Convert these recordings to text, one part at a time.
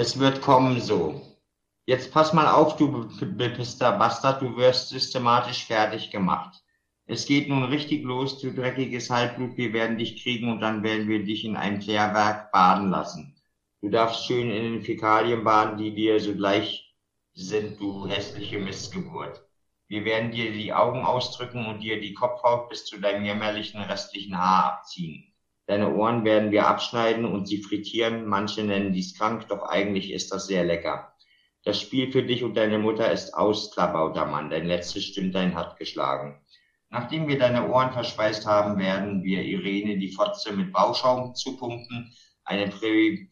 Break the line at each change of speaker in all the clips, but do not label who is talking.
Es wird kommen so. Jetzt pass mal auf, du bepisster Bastard, du wirst systematisch fertig gemacht. Es geht nun richtig los, du dreckiges Halbblut, wir werden dich kriegen und dann werden wir dich in ein Klärwerk baden lassen. Du darfst schön in den Fäkalien baden, die dir so gleich sind, du hässliche Missgeburt. Wir werden dir die Augen ausdrücken und dir die Kopfhaut bis zu deinem jämmerlichen restlichen Haar abziehen. Deine Ohren werden wir abschneiden und sie frittieren. Manche nennen dies krank, doch eigentlich ist das sehr lecker. Das Spiel für dich und deine Mutter ist aus, klabauter Mann. Dein letztes Stündlein hat geschlagen. Nachdem wir deine Ohren verspeist haben, werden wir Irene die Fotze mit Bauschaum zupumpen. Eine Prä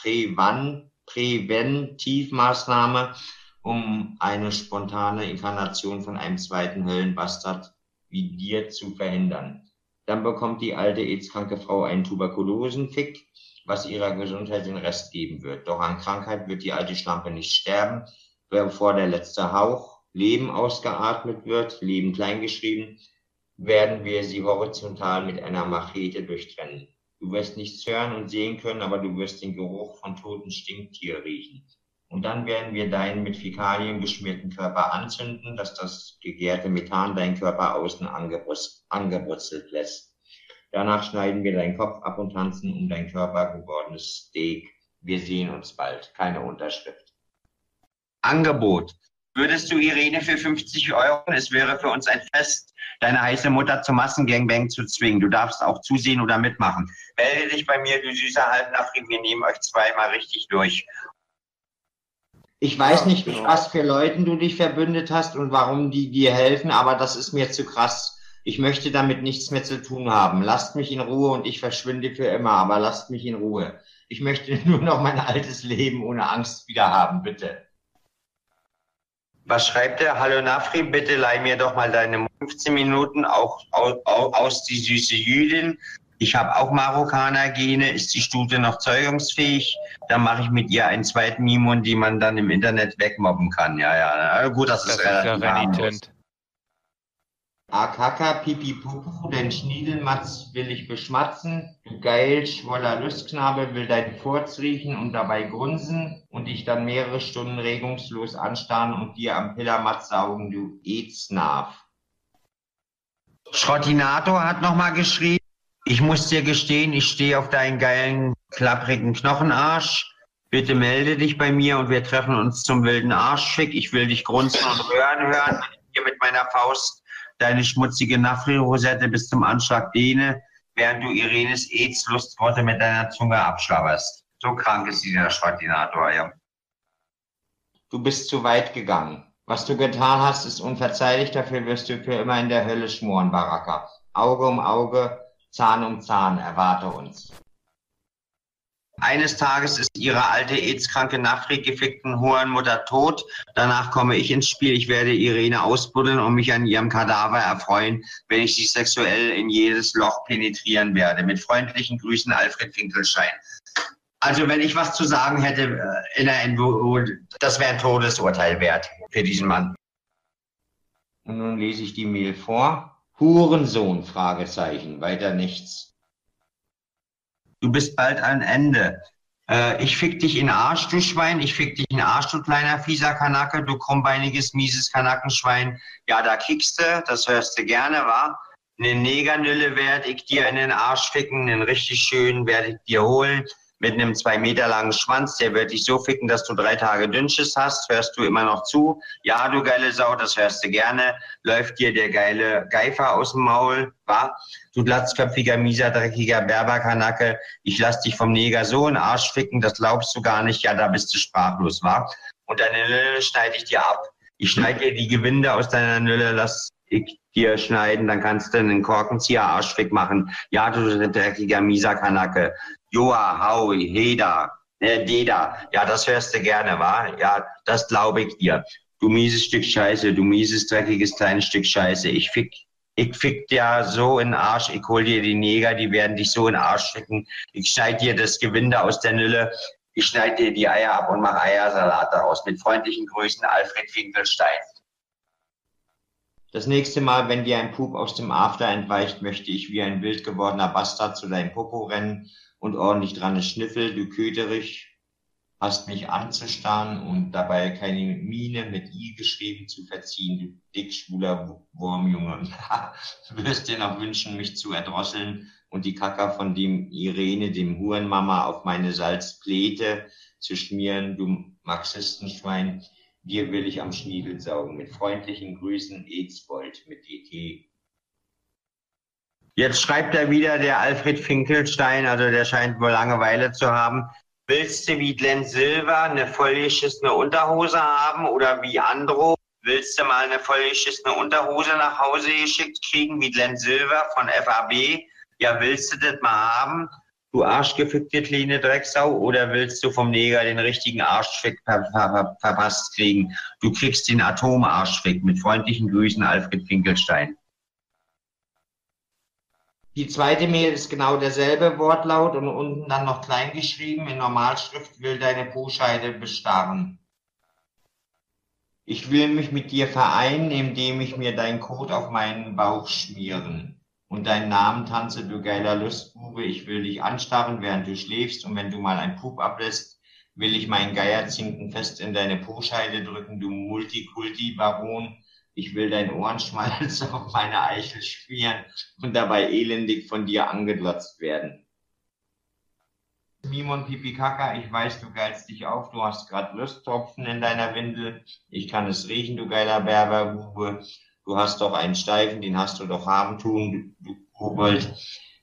Prävan Präventivmaßnahme, um eine spontane Inkarnation von einem zweiten Höllenbastard wie dir zu verhindern. Dann bekommt die alte AIDS-kranke Frau einen Tuberkulosenfick, was ihrer Gesundheit den Rest geben wird. Doch an Krankheit wird die alte Schlampe nicht sterben, bevor der letzte Hauch Leben ausgeatmet wird, Leben kleingeschrieben, werden wir sie horizontal mit einer Machete durchtrennen. Du wirst nichts hören und sehen können, aber du wirst den Geruch von toten Stinktier riechen. Und dann werden wir deinen mit Fäkalien geschmierten Körper anzünden, dass das gegärte Methan deinen Körper außen angebrutzelt lässt. Danach schneiden wir deinen Kopf ab und tanzen um dein Körper gewordenes Steak. Wir sehen uns bald. Keine Unterschrift.
Angebot. Würdest du Irene für 50 Euro, es wäre für uns ein Fest, deine heiße Mutter zum Massengangbang zu zwingen. Du darfst auch zusehen oder mitmachen. Melde dich bei mir, du süßer Halbnachri, wir nehmen euch zweimal richtig durch.
Ich weiß ja, nicht, mit genau. was für Leuten du dich verbündet hast und warum die dir helfen, aber das ist mir zu krass. Ich möchte damit nichts mehr zu tun haben. Lasst mich in Ruhe und ich verschwinde für immer, aber lasst mich in Ruhe. Ich möchte nur noch mein altes Leben ohne Angst wieder haben, bitte.
Was schreibt er? Hallo Nafri, bitte leih mir doch mal deine 15 Minuten auch aus, aus die süße Jüdin. Ich habe auch Marokkaner-Gene. Ist die Stute noch zeugungsfähig? Dann mache ich mit ihr einen zweiten Mimon, die man dann im Internet wegmobben kann. Ja, ja. Gut, das, das ist, ist ja renitent.
Akaka pipi pupu, den Schniedelmatz will ich beschmatzen. Du geil, schwoller Lustknabe will deinen Furz riechen und dabei grunzen und dich dann mehrere Stunden regungslos anstarren und dir am Pillermatz saugen, du Aidsnarf.
Schrottinator hat nochmal geschrieben, ich muss dir gestehen, ich stehe auf deinen geilen, klapprigen Knochenarsch. Bitte melde dich bei mir und wir treffen uns zum wilden Arschfick. Ich will dich grunzen und röhren hören, wenn ich dir mit meiner Faust deine schmutzige Nafri-Rosette bis zum Anschlag dehne, während du Irenes AIDS-Lustworte mit deiner Zunge abschlabberst. So krank ist dieser Schwartinator, ja.
Du bist zu weit gegangen. Was du getan hast, ist unverzeihlich. Dafür wirst du für immer in der Hölle schmoren, Baraka. Auge um Auge, Zahn um Zahn erwarte uns.
Eines Tages ist ihre alte AIDS-kranke Nafri-gefickten Hurenmutter tot. Danach komme ich ins Spiel. Ich werde Irene ausbuddeln und mich an ihrem Kadaver erfreuen, wenn ich sie sexuell in jedes Loch penetrieren werde. Mit freundlichen Grüßen, Alfred Finkelschein. Also, wenn ich was zu sagen hätte äh, in der NWO, das wäre ein Todesurteil wert für diesen Mann.
Und nun lese ich die Mail vor. Hurensohn, Fragezeichen, weiter nichts.
Du bist bald ein Ende. Äh, ich fick dich in Arsch, du Schwein, ich fick dich in Arsch, du kleiner fieser Kanacke, du krummbeiniges, mieses Kanackenschwein. Ja, da kickst du, das hörst du gerne, wa? Eine Negernülle werde ich dir in den Arsch ficken, einen richtig schönen werde ich dir holen mit einem zwei Meter langen Schwanz, der wird dich so ficken, dass du drei Tage Dünnschiss hast. Hörst du immer noch zu? Ja, du geile Sau, das hörst du gerne. Läuft dir der geile Geifer aus dem Maul, wa? Du glatzköpfiger, mieser, dreckiger Berberkanacke. Ich lass dich vom Neger so in Arsch ficken, das glaubst du gar nicht. Ja, da bist du sprachlos, wa? Und deine Nülle schneide ich dir ab. Ich schneide dir die Gewinde aus deiner Nülle, lass ich dir schneiden, dann kannst du einen Korkenzieher Arschfick machen. Ja, du dreckiger, mieser Kanacke. Joa, Howie, Heda, äh, Deda, ja, das hörst du gerne, wa? Ja, das glaube ich dir. Du mieses Stück Scheiße, du mieses, dreckiges, kleines Stück Scheiße. Ich fick, ich fick dir so in den Arsch, ich hol dir die Neger, die werden dich so in den Arsch ficken. Ich schneid dir das Gewinde aus der Nülle, ich schneid dir die Eier ab und mach Eiersalat daraus. Mit freundlichen Grüßen, Alfred Finkelstein.
Das nächste Mal, wenn dir ein Pup aus dem After entweicht, möchte ich wie ein wild gewordener Bastard zu deinem Popo rennen und ordentlich dran schnüffel, du Köterich, hast mich anzustarren und dabei keine Miene mit I geschrieben zu verziehen, du dickschwuler Wurmjunge. du wirst dir noch wünschen, mich zu erdrosseln und die Kacker von dem Irene, dem Hurenmama, auf meine Salzpläte zu schmieren, du Marxistenschwein. Dir will ich am Schniedel saugen. Mit freundlichen Grüßen, Edsbold mit DT.
Jetzt schreibt er wieder der Alfred Finkelstein, also der scheint wohl Langeweile zu haben. Willst du wie Glenn Silver eine vollgeschissene Unterhose haben oder wie Andro? Willst du mal eine vollgeschissene Unterhose nach Hause geschickt kriegen wie Glenn Silver von FAB? Ja, willst du das mal haben? Du arschgefickte kleine Drecksau oder willst du vom Neger den richtigen Arschfick ver ver verpasst kriegen? Du kriegst den Atomarschfick. Mit freundlichen Grüßen, Alfred Finkelstein.
Die zweite Mail ist genau derselbe Wortlaut und unten dann noch klein geschrieben. In Normalschrift will deine Po-Scheide bestarren. Ich will mich mit dir vereinen, indem ich mir dein Kot auf meinen Bauch schmieren. Und deinen Namen tanze, du geiler Lustbube. Ich will dich anstarren, während du schläfst. Und wenn du mal ein Pup ablässt, will ich meinen Geierzinken fest in deine Po-Scheide drücken, du Multikulti-Baron ich will dein Ohrenschmalz auf meine Eichel schmieren und dabei elendig von dir angeglotzt werden. Mimon Pipikaka, ich weiß, du geilst dich auf, du hast grad Lusttropfen in deiner Windel. Ich kann es riechen, du geiler Berberbube. Du hast doch einen Steifen, den hast du doch haben tun, du Kobold.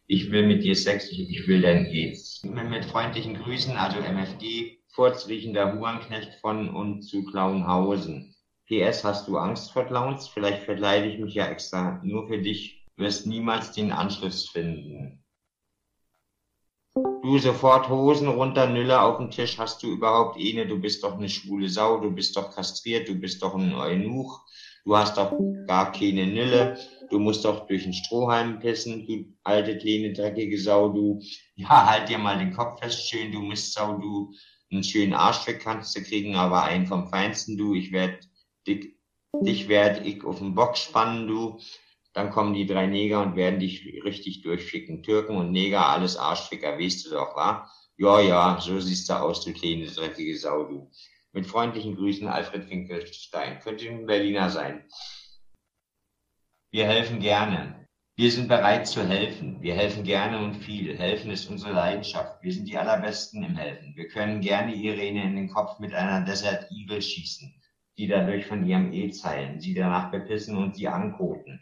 Ich will mit dir Sex, ich will dein Aids. Mit freundlichen Grüßen, also MFG, furzriechender Hurenknecht von und zu Klauenhausen. PS, hast du Angst vor Clowns? Vielleicht verkleide ich mich ja extra nur für dich. Wirst niemals den Anschluss finden. Du sofort Hosen runter, Nülle auf den Tisch, hast du überhaupt eine, du bist doch eine schwule Sau, du bist doch kastriert, du bist doch ein Eunuch, du hast doch gar keine Nülle, du musst doch durch den Strohhalm pissen, du alte, kleine, dreckige Sau, du, ja, halt dir mal den Kopf fest, schön, du Mistsau, du, einen schönen Arschfick kannst du kriegen, aber einen vom Feinsten, du, ich werd dich, dich werd ich auf den Bock spannen, du. Dann kommen die drei Neger und werden dich richtig durchschicken. Türken und Neger, alles Arschficker, weißt du doch, wa? Ja, ja, so siehst du aus, du kleine, dreckige Sau, du. Mit freundlichen Grüßen, Alfred Finkelstein. Könnte ein Berliner sein. Wir helfen gerne. Wir sind bereit zu helfen. Wir helfen gerne und viel. Helfen ist unsere Leidenschaft. Wir sind die Allerbesten im Helfen. Wir können gerne Irene in den Kopf mit einer Desert Eagle schießen die dadurch von ihrem E zeilen, sie danach bepissen und sie ankoten,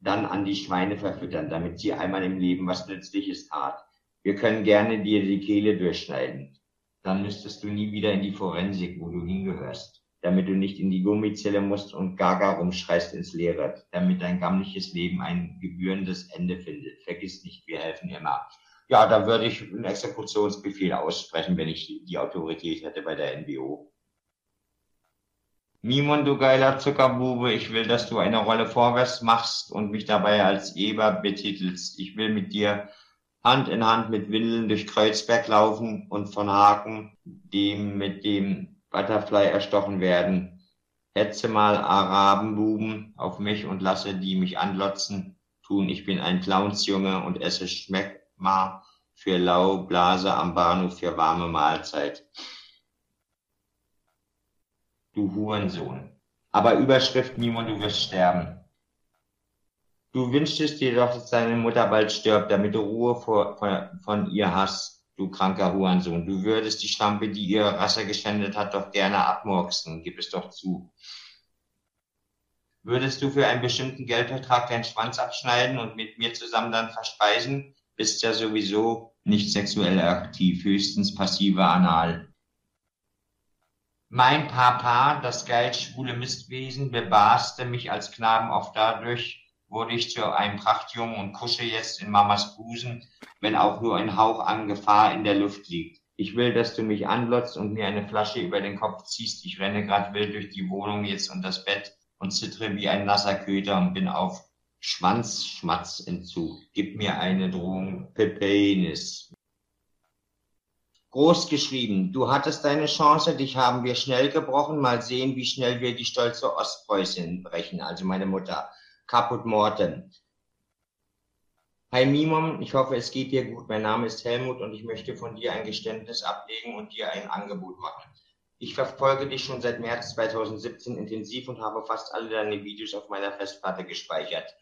dann an die Schweine verfüttern, damit sie einmal im Leben was Nützliches tat. Wir können gerne dir die Kehle durchschneiden. Dann müsstest du nie wieder in die Forensik, wo du hingehörst, damit du nicht in die Gummizelle musst und gaga rumschreist ins Leere, damit dein gammliches Leben ein gebührendes Ende findet. Vergiss nicht, wir helfen immer. Ja, da würde ich einen Exekutionsbefehl aussprechen, wenn ich die Autorität hätte bei der NBO. Mimon, du geiler Zuckerbube, ich will, dass du eine Rolle vorwärts machst und mich dabei als Eber betitelst. Ich will mit dir Hand in Hand mit Windeln durch Kreuzberg laufen und von Haken, dem mit dem Butterfly erstochen werden. Hetze mal Arabenbuben auf mich und lasse die mich anlotzen, tun. Ich bin ein Clownsjunge und esse Schmeckma für Lau, Blase am Bahnhof für warme Mahlzeit du Hurensohn. Aber Überschrift, Mimon, du wirst sterben. Du wünschtest dir doch, dass deine Mutter bald stirbt, damit du Ruhe vor, von, von ihr hast, du kranker Hurensohn. Du würdest die Schlampe, die ihre Rasse geschändet hat, doch gerne abmurksen. Gib es doch zu. Würdest du für einen bestimmten Geldvertrag deinen Schwanz abschneiden und mit mir zusammen dann verspeisen? Bist ja sowieso nicht sexuell aktiv, höchstens passive Anal. Mein Papa, das geldschwule Mistwesen, bebaßte mich als Knaben oft dadurch, wurde ich zu einem Prachtjungen und kusche jetzt in Mamas Busen, wenn auch nur ein Hauch an Gefahr in der Luft liegt. Ich will, dass du mich anlotzt und mir eine Flasche über den Kopf ziehst. Ich renne gerade wild durch die Wohnung jetzt und das Bett und zittere wie ein nasser Köter und bin auf Schwanzschmatzentzug. Gib mir eine Drohung, Pepenis. Groß geschrieben, du hattest deine Chance, dich haben wir schnell gebrochen. Mal sehen, wie schnell wir die stolze Ostpreußin brechen, also meine Mutter. Kaput Morten. Hi Mimom, ich hoffe, es geht dir gut. Mein Name ist Helmut und ich möchte von dir ein Geständnis ablegen und dir ein Angebot machen. Ich verfolge dich schon seit März 2017 intensiv und habe fast alle deine Videos auf meiner Festplatte gespeichert.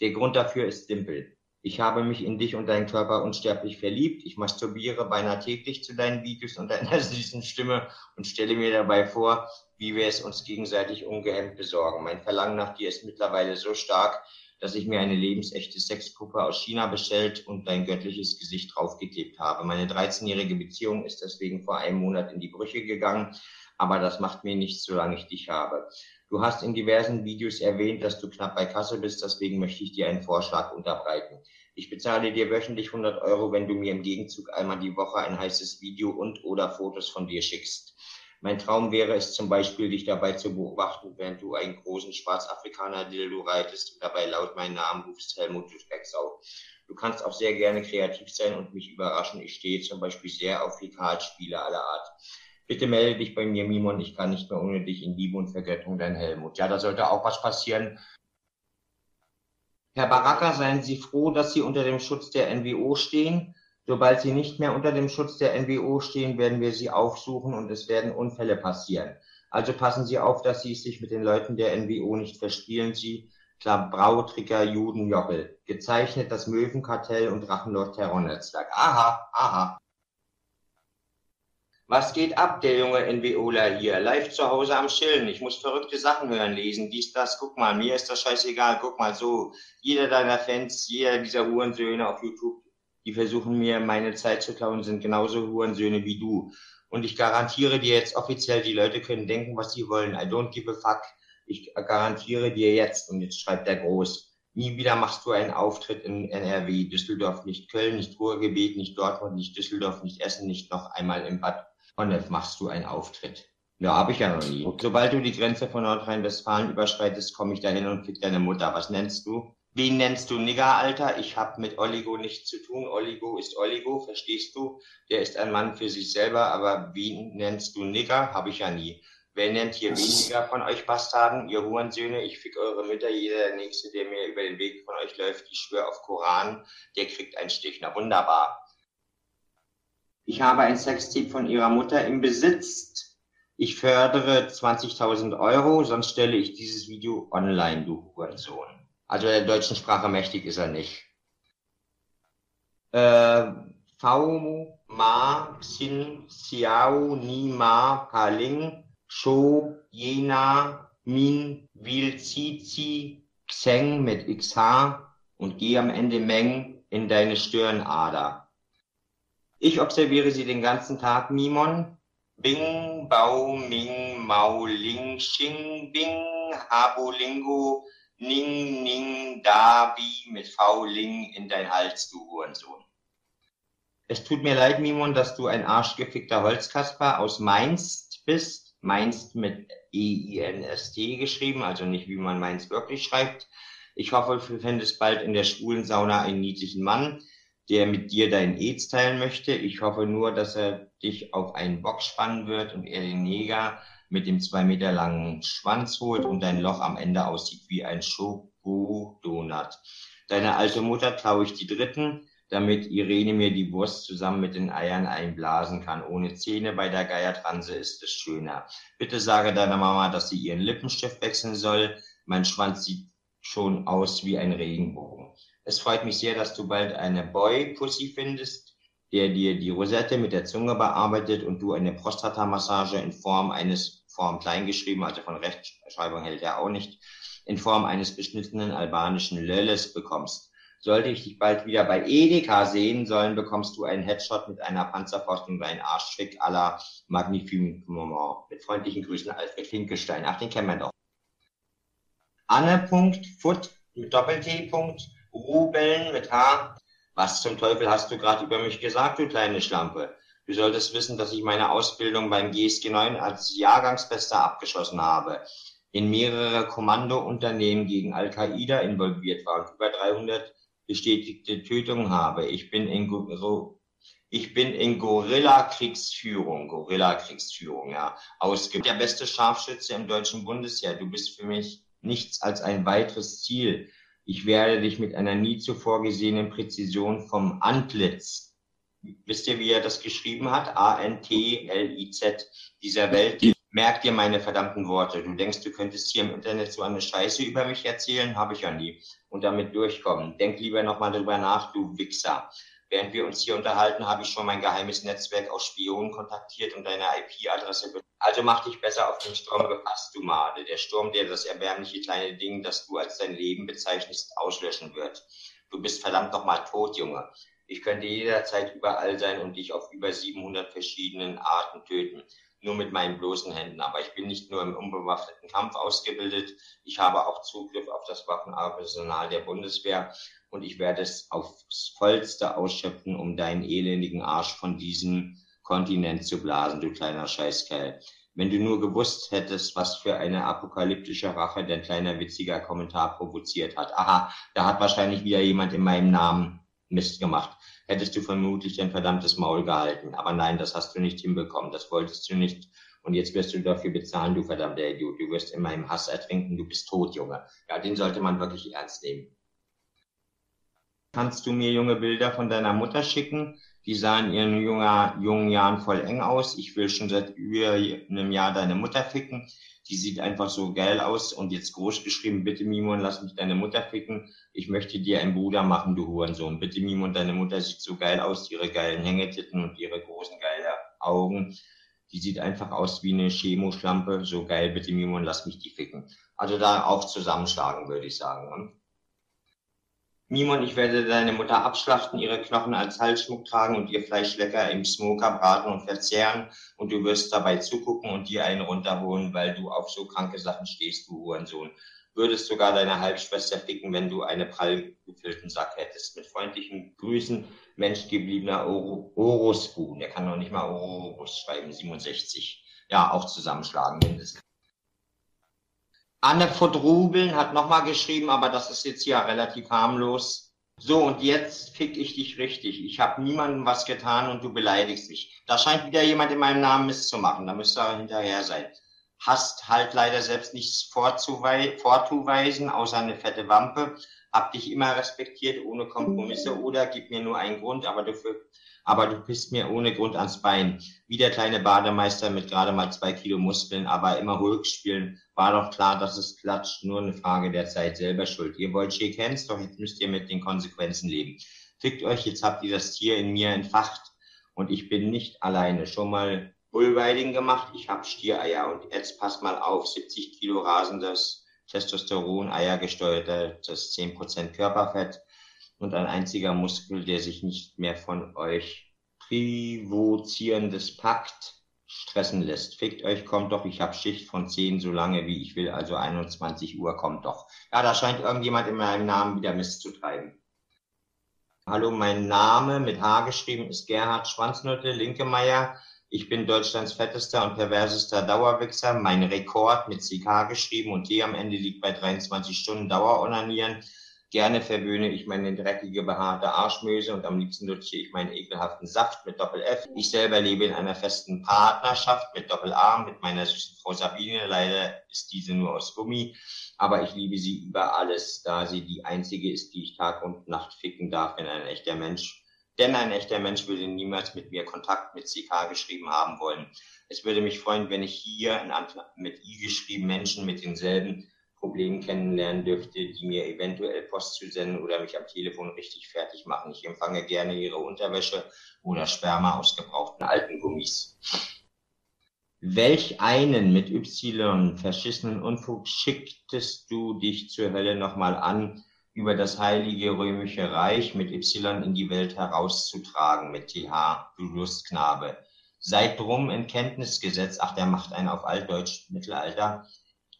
Der Grund dafür ist simpel. Ich habe mich in dich und deinen Körper unsterblich verliebt. Ich masturbiere beinahe täglich zu deinen Videos und deiner süßen Stimme und stelle mir dabei vor, wie wir es uns gegenseitig ungehemmt besorgen. Mein Verlangen nach dir ist mittlerweile so stark, dass ich mir eine lebensechte Sexpuppe aus China bestellt und dein göttliches Gesicht draufgeklebt habe. Meine 13-jährige Beziehung ist deswegen vor einem Monat in die Brüche gegangen, aber das macht mir nichts, solange ich dich habe. Du hast in diversen Videos erwähnt, dass du knapp bei Kasse bist, deswegen möchte ich dir einen Vorschlag unterbreiten. Ich bezahle dir wöchentlich 100 Euro, wenn du mir im Gegenzug einmal die Woche ein heißes Video und oder Fotos von dir schickst. Mein Traum wäre es zum Beispiel, dich dabei zu beobachten, während du einen großen Schwarzafrikaner-Dildo reitest und dabei laut meinen Namen rufst, Helmut Specksau. Du kannst auch sehr gerne kreativ sein und mich überraschen. Ich stehe zum Beispiel sehr auf Fäkalspiele aller Art. Bitte melde dich bei mir, Mimon. Ich kann nicht mehr ohne dich in Liebe und Vergöttung, dein Helmut. Ja, da sollte auch was passieren. Herr Baraka, seien Sie froh, dass Sie unter dem Schutz der NWO stehen. Sobald sie nicht mehr unter dem Schutz der NWO stehen, werden wir sie aufsuchen und es werden Unfälle passieren. Also passen Sie auf, dass Sie sich mit den Leuten der NWO nicht verspielen. Sie, Brautricker, Juden, Joppel. Gezeichnet das Möwenkartell und Drachenlord Terrornetzwerk. Aha, aha. Was geht ab, der junge NWOler hier? Live zu Hause am Chillen. Ich muss verrückte Sachen hören, lesen, dies, das. Guck mal, mir ist das scheißegal. Guck mal so. Jeder deiner Fans, jeder dieser Hurensöhne auf YouTube die versuchen mir meine Zeit zu klauen, sind genauso Hurensöhne wie du. Und ich garantiere dir jetzt offiziell, die Leute können denken, was sie wollen. I don't give a fuck. Ich garantiere dir jetzt, und jetzt schreibt er groß, nie wieder machst du einen Auftritt in NRW, Düsseldorf, nicht Köln, nicht Ruhrgebiet, nicht Dortmund, nicht Düsseldorf, nicht Essen, nicht noch einmal im Bad Honnef machst du einen Auftritt. Ja, habe ich ja noch nie. Sobald du die Grenze von Nordrhein-Westfalen überschreitest, komme ich dahin und fick deine Mutter. Was nennst du? Wen nennst du Nigger, Alter? Ich habe mit Oligo nichts zu tun. Oligo ist Oligo, verstehst du? Der ist ein Mann für sich selber, aber wen nennst du Nigger? Habe ich ja nie. Wer nennt hier weniger von euch Bastarden, ihr Hurensöhne? Ich fick eure Mütter. Jeder der Nächste, der mir über den Weg von euch läuft, ich schwöre auf Koran, der kriegt einen Stich. Na wunderbar. Ich habe ein Sextape von ihrer Mutter im Besitz. Ich fördere 20.000 Euro, sonst stelle ich dieses Video online, du Hurensohn. Also der deutschen Sprache mächtig ist er nicht. Äh, V, Ma, Xin, Xiao, Ni, Ma, Paling, Sho, Jena, Min, Wil, Zizi, Xeng mit XH und geh am Ende Meng in deine Stirnader. Ich observiere sie den ganzen Tag, Mimon. Bing, Bao, Ming, Mao, Ling, Xing, Bing, Habo, Lingo, Ning, Ning, da, wie mit V, Ling in dein Hals, du Hurensohn. Es tut mir leid, Mimon, dass du ein arschgefickter Holzkasper aus Mainz bist. Mainz mit E-I-N-S-T geschrieben, also nicht wie man Mainz wirklich schreibt. Ich hoffe, du findest bald in der schwulen Sauna einen niedlichen Mann, der mit dir dein Aids teilen möchte. Ich hoffe nur, dass er dich auf einen Bock spannen wird und er den Neger mit dem zwei Meter langen Schwanz holt und dein Loch am Ende aussieht wie ein Schokodonut. Deine alte Mutter traue ich die dritten, damit Irene mir die Wurst zusammen mit den Eiern einblasen kann. Ohne Zähne bei der Geiertranse ist es schöner. Bitte sage deiner Mama, dass sie ihren Lippenstift wechseln soll. Mein Schwanz sieht schon aus wie ein Regenbogen. Es freut mich sehr, dass du bald eine Boy-Pussy findest, der dir die Rosette mit der Zunge bearbeitet und du eine Prostatamassage in Form eines Form klein geschrieben, also von Rechtschreibung hält er auch nicht, in Form eines beschnittenen albanischen Lölles bekommst. Sollte ich dich bald wieder bei Edeka sehen sollen, bekommst du einen Headshot mit einer Panzerfaust und einen Arschtrick à la Magnifique Moment. Mit freundlichen Grüßen, Alfred Finkelstein. Ach, den kennen wir doch. Anne.foot mit Doppel-T. Rubeln mit H. Was zum Teufel hast du gerade über mich gesagt, du kleine Schlampe? Du solltest wissen, dass ich meine Ausbildung beim GSG 9 als Jahrgangsbester abgeschlossen habe, in mehrere Kommandounternehmen gegen Al-Qaida involviert war und über 300 bestätigte Tötungen habe. Ich bin in, ich bin in Gorilla-Kriegsführung, Gorilla-Kriegsführung, ja, ausgebildet. Der beste Scharfschütze im deutschen Bundesheer. Du bist für mich nichts als ein weiteres Ziel. Ich werde dich mit einer nie zuvor gesehenen Präzision vom Antlitz wisst ihr, wie er das geschrieben hat? A-N-T-L-I-Z, dieser Welt. Merk dir meine verdammten Worte. Du denkst, du könntest hier im Internet so eine Scheiße über mich erzählen? Habe ich ja nie. Und damit durchkommen. Denk lieber nochmal drüber nach, du Wichser. Während wir uns hier unterhalten, habe ich schon mein geheimes Netzwerk aus Spionen kontaktiert und deine IP-Adresse. Also mach dich besser auf den Sturm gefasst, du Made. Der Sturm, der das erbärmliche kleine Ding, das du als dein Leben bezeichnest, auslöschen wird. Du bist verdammt nochmal tot, Junge. Ich könnte jederzeit überall sein und dich auf über 700 verschiedenen Arten töten. Nur mit meinen bloßen Händen. Aber ich bin nicht nur im unbewaffneten Kampf ausgebildet. Ich habe auch Zugriff auf das Waffenarsenal der Bundeswehr. Und ich werde es aufs Vollste ausschöpfen, um deinen elendigen Arsch von diesem Kontinent zu blasen, du kleiner Scheißkerl. Wenn du nur gewusst hättest, was für eine apokalyptische Rache dein kleiner witziger Kommentar provoziert hat. Aha, da hat wahrscheinlich wieder jemand in meinem Namen Mist gemacht hättest du vermutlich dein verdammtes Maul gehalten. Aber nein, das hast du nicht hinbekommen. Das wolltest du nicht. Und jetzt wirst du dafür bezahlen, du verdammter Idiot. Du wirst in meinem Hass ertrinken. Du bist tot, Junge. Ja, den sollte man wirklich ernst nehmen. Kannst du mir junge Bilder von deiner Mutter schicken? Die sahen in ihren junger, jungen Jahren voll eng aus. Ich will schon seit über einem Jahr deine Mutter ficken die sieht einfach so geil aus und jetzt groß geschrieben, bitte Mimon, lass mich deine Mutter ficken. Ich möchte dir einen Bruder machen, du Hurensohn. Bitte Mimon, deine Mutter sieht so geil aus, ihre geilen Hängetitten und ihre großen geilen Augen. Die sieht einfach aus wie eine Chemoschlampe. So geil, bitte Mimon, lass mich die ficken. Also da auch zusammenschlagen, würde ich sagen. Mimon, ich werde deine Mutter abschlachten, ihre Knochen als Halsschmuck tragen und ihr Fleisch lecker im Smoker braten und verzehren und du wirst dabei zugucken und dir einen runterholen, weil du auf so kranke Sachen stehst, du Hurensohn. Würdest sogar deine Halbschwester ficken, wenn du einen prall gefüllten Sack hättest. Mit freundlichen Grüßen, menschgebliebener Orosbu. Der kann noch nicht mal Orobus schreiben, 67. Ja, auch zusammenschlagen mindestens. Anne von Rubeln hat nochmal geschrieben, aber das ist jetzt ja relativ harmlos. So, und jetzt fick ich dich richtig. Ich habe niemandem was getan und du beleidigst mich. Da scheint wieder jemand in meinem Namen Mist zu machen. Da müsste er hinterher sein. Hast halt leider selbst nichts vorzuweisen, außer eine fette Wampe. Hab dich immer respektiert, ohne Kompromisse. Oder gib mir nur einen Grund, aber dafür aber du pisst mir ohne Grund ans Bein. Wie der kleine Bademeister mit gerade mal zwei Kilo Muskeln, aber immer ruhig spielen. War doch klar, dass es klatscht. Nur eine Frage der Zeit selber schuld. Ihr wollt Shake doch jetzt müsst ihr mit den Konsequenzen leben. Fickt euch, jetzt habt ihr das Tier in mir entfacht. Und ich bin nicht alleine. Schon mal Bullriding gemacht. Ich hab Stiereier. Und jetzt passt mal auf. 70 Kilo rasendes Testosteron, Eier gesteuertes 10% Körperfett und ein einziger Muskel, der sich nicht mehr von euch provozierendes Pakt stressen lässt. Fickt euch, kommt doch, ich habe Schicht von 10 so lange wie ich will, also 21 Uhr, kommt doch. Ja, da scheint irgendjemand in meinem Namen wieder Mist zu treiben. Hallo, mein Name mit H geschrieben ist Gerhard Schwanznutte Linkemeier. Ich bin Deutschlands fettester und perversester Dauerwichser. Mein Rekord mit CK geschrieben und T am Ende liegt bei 23 Stunden Daueronanieren. Gerne verwöhne ich meine dreckige, behaarte Arschmöse und am liebsten nutze ich meinen ekelhaften Saft mit Doppel-F. Ich selber lebe in einer festen Partnerschaft mit Doppel-A mit meiner süßen Frau Sabine. Leider ist diese nur aus Gummi, aber ich liebe sie über alles, da sie die einzige ist, die ich Tag und Nacht ficken darf, wenn ein echter Mensch denn ein echter Mensch würde niemals mit mir Kontakt mit CK geschrieben haben wollen. Es würde mich freuen, wenn ich hier in mit I geschrieben Menschen mit denselben Problemen kennenlernen dürfte, die mir eventuell Post zu senden oder mich am Telefon richtig fertig machen. Ich empfange gerne Ihre Unterwäsche oder Sperma aus gebrauchten alten Gummis. Welch einen mit Y verschissenen Unfug schicktest du dich zur Hölle nochmal an, über das heilige römische Reich mit Y in die Welt herauszutragen, mit TH, du Lustknabe. Seid drum in Kenntnis gesetzt, ach, der macht einen auf Altdeutsch Mittelalter,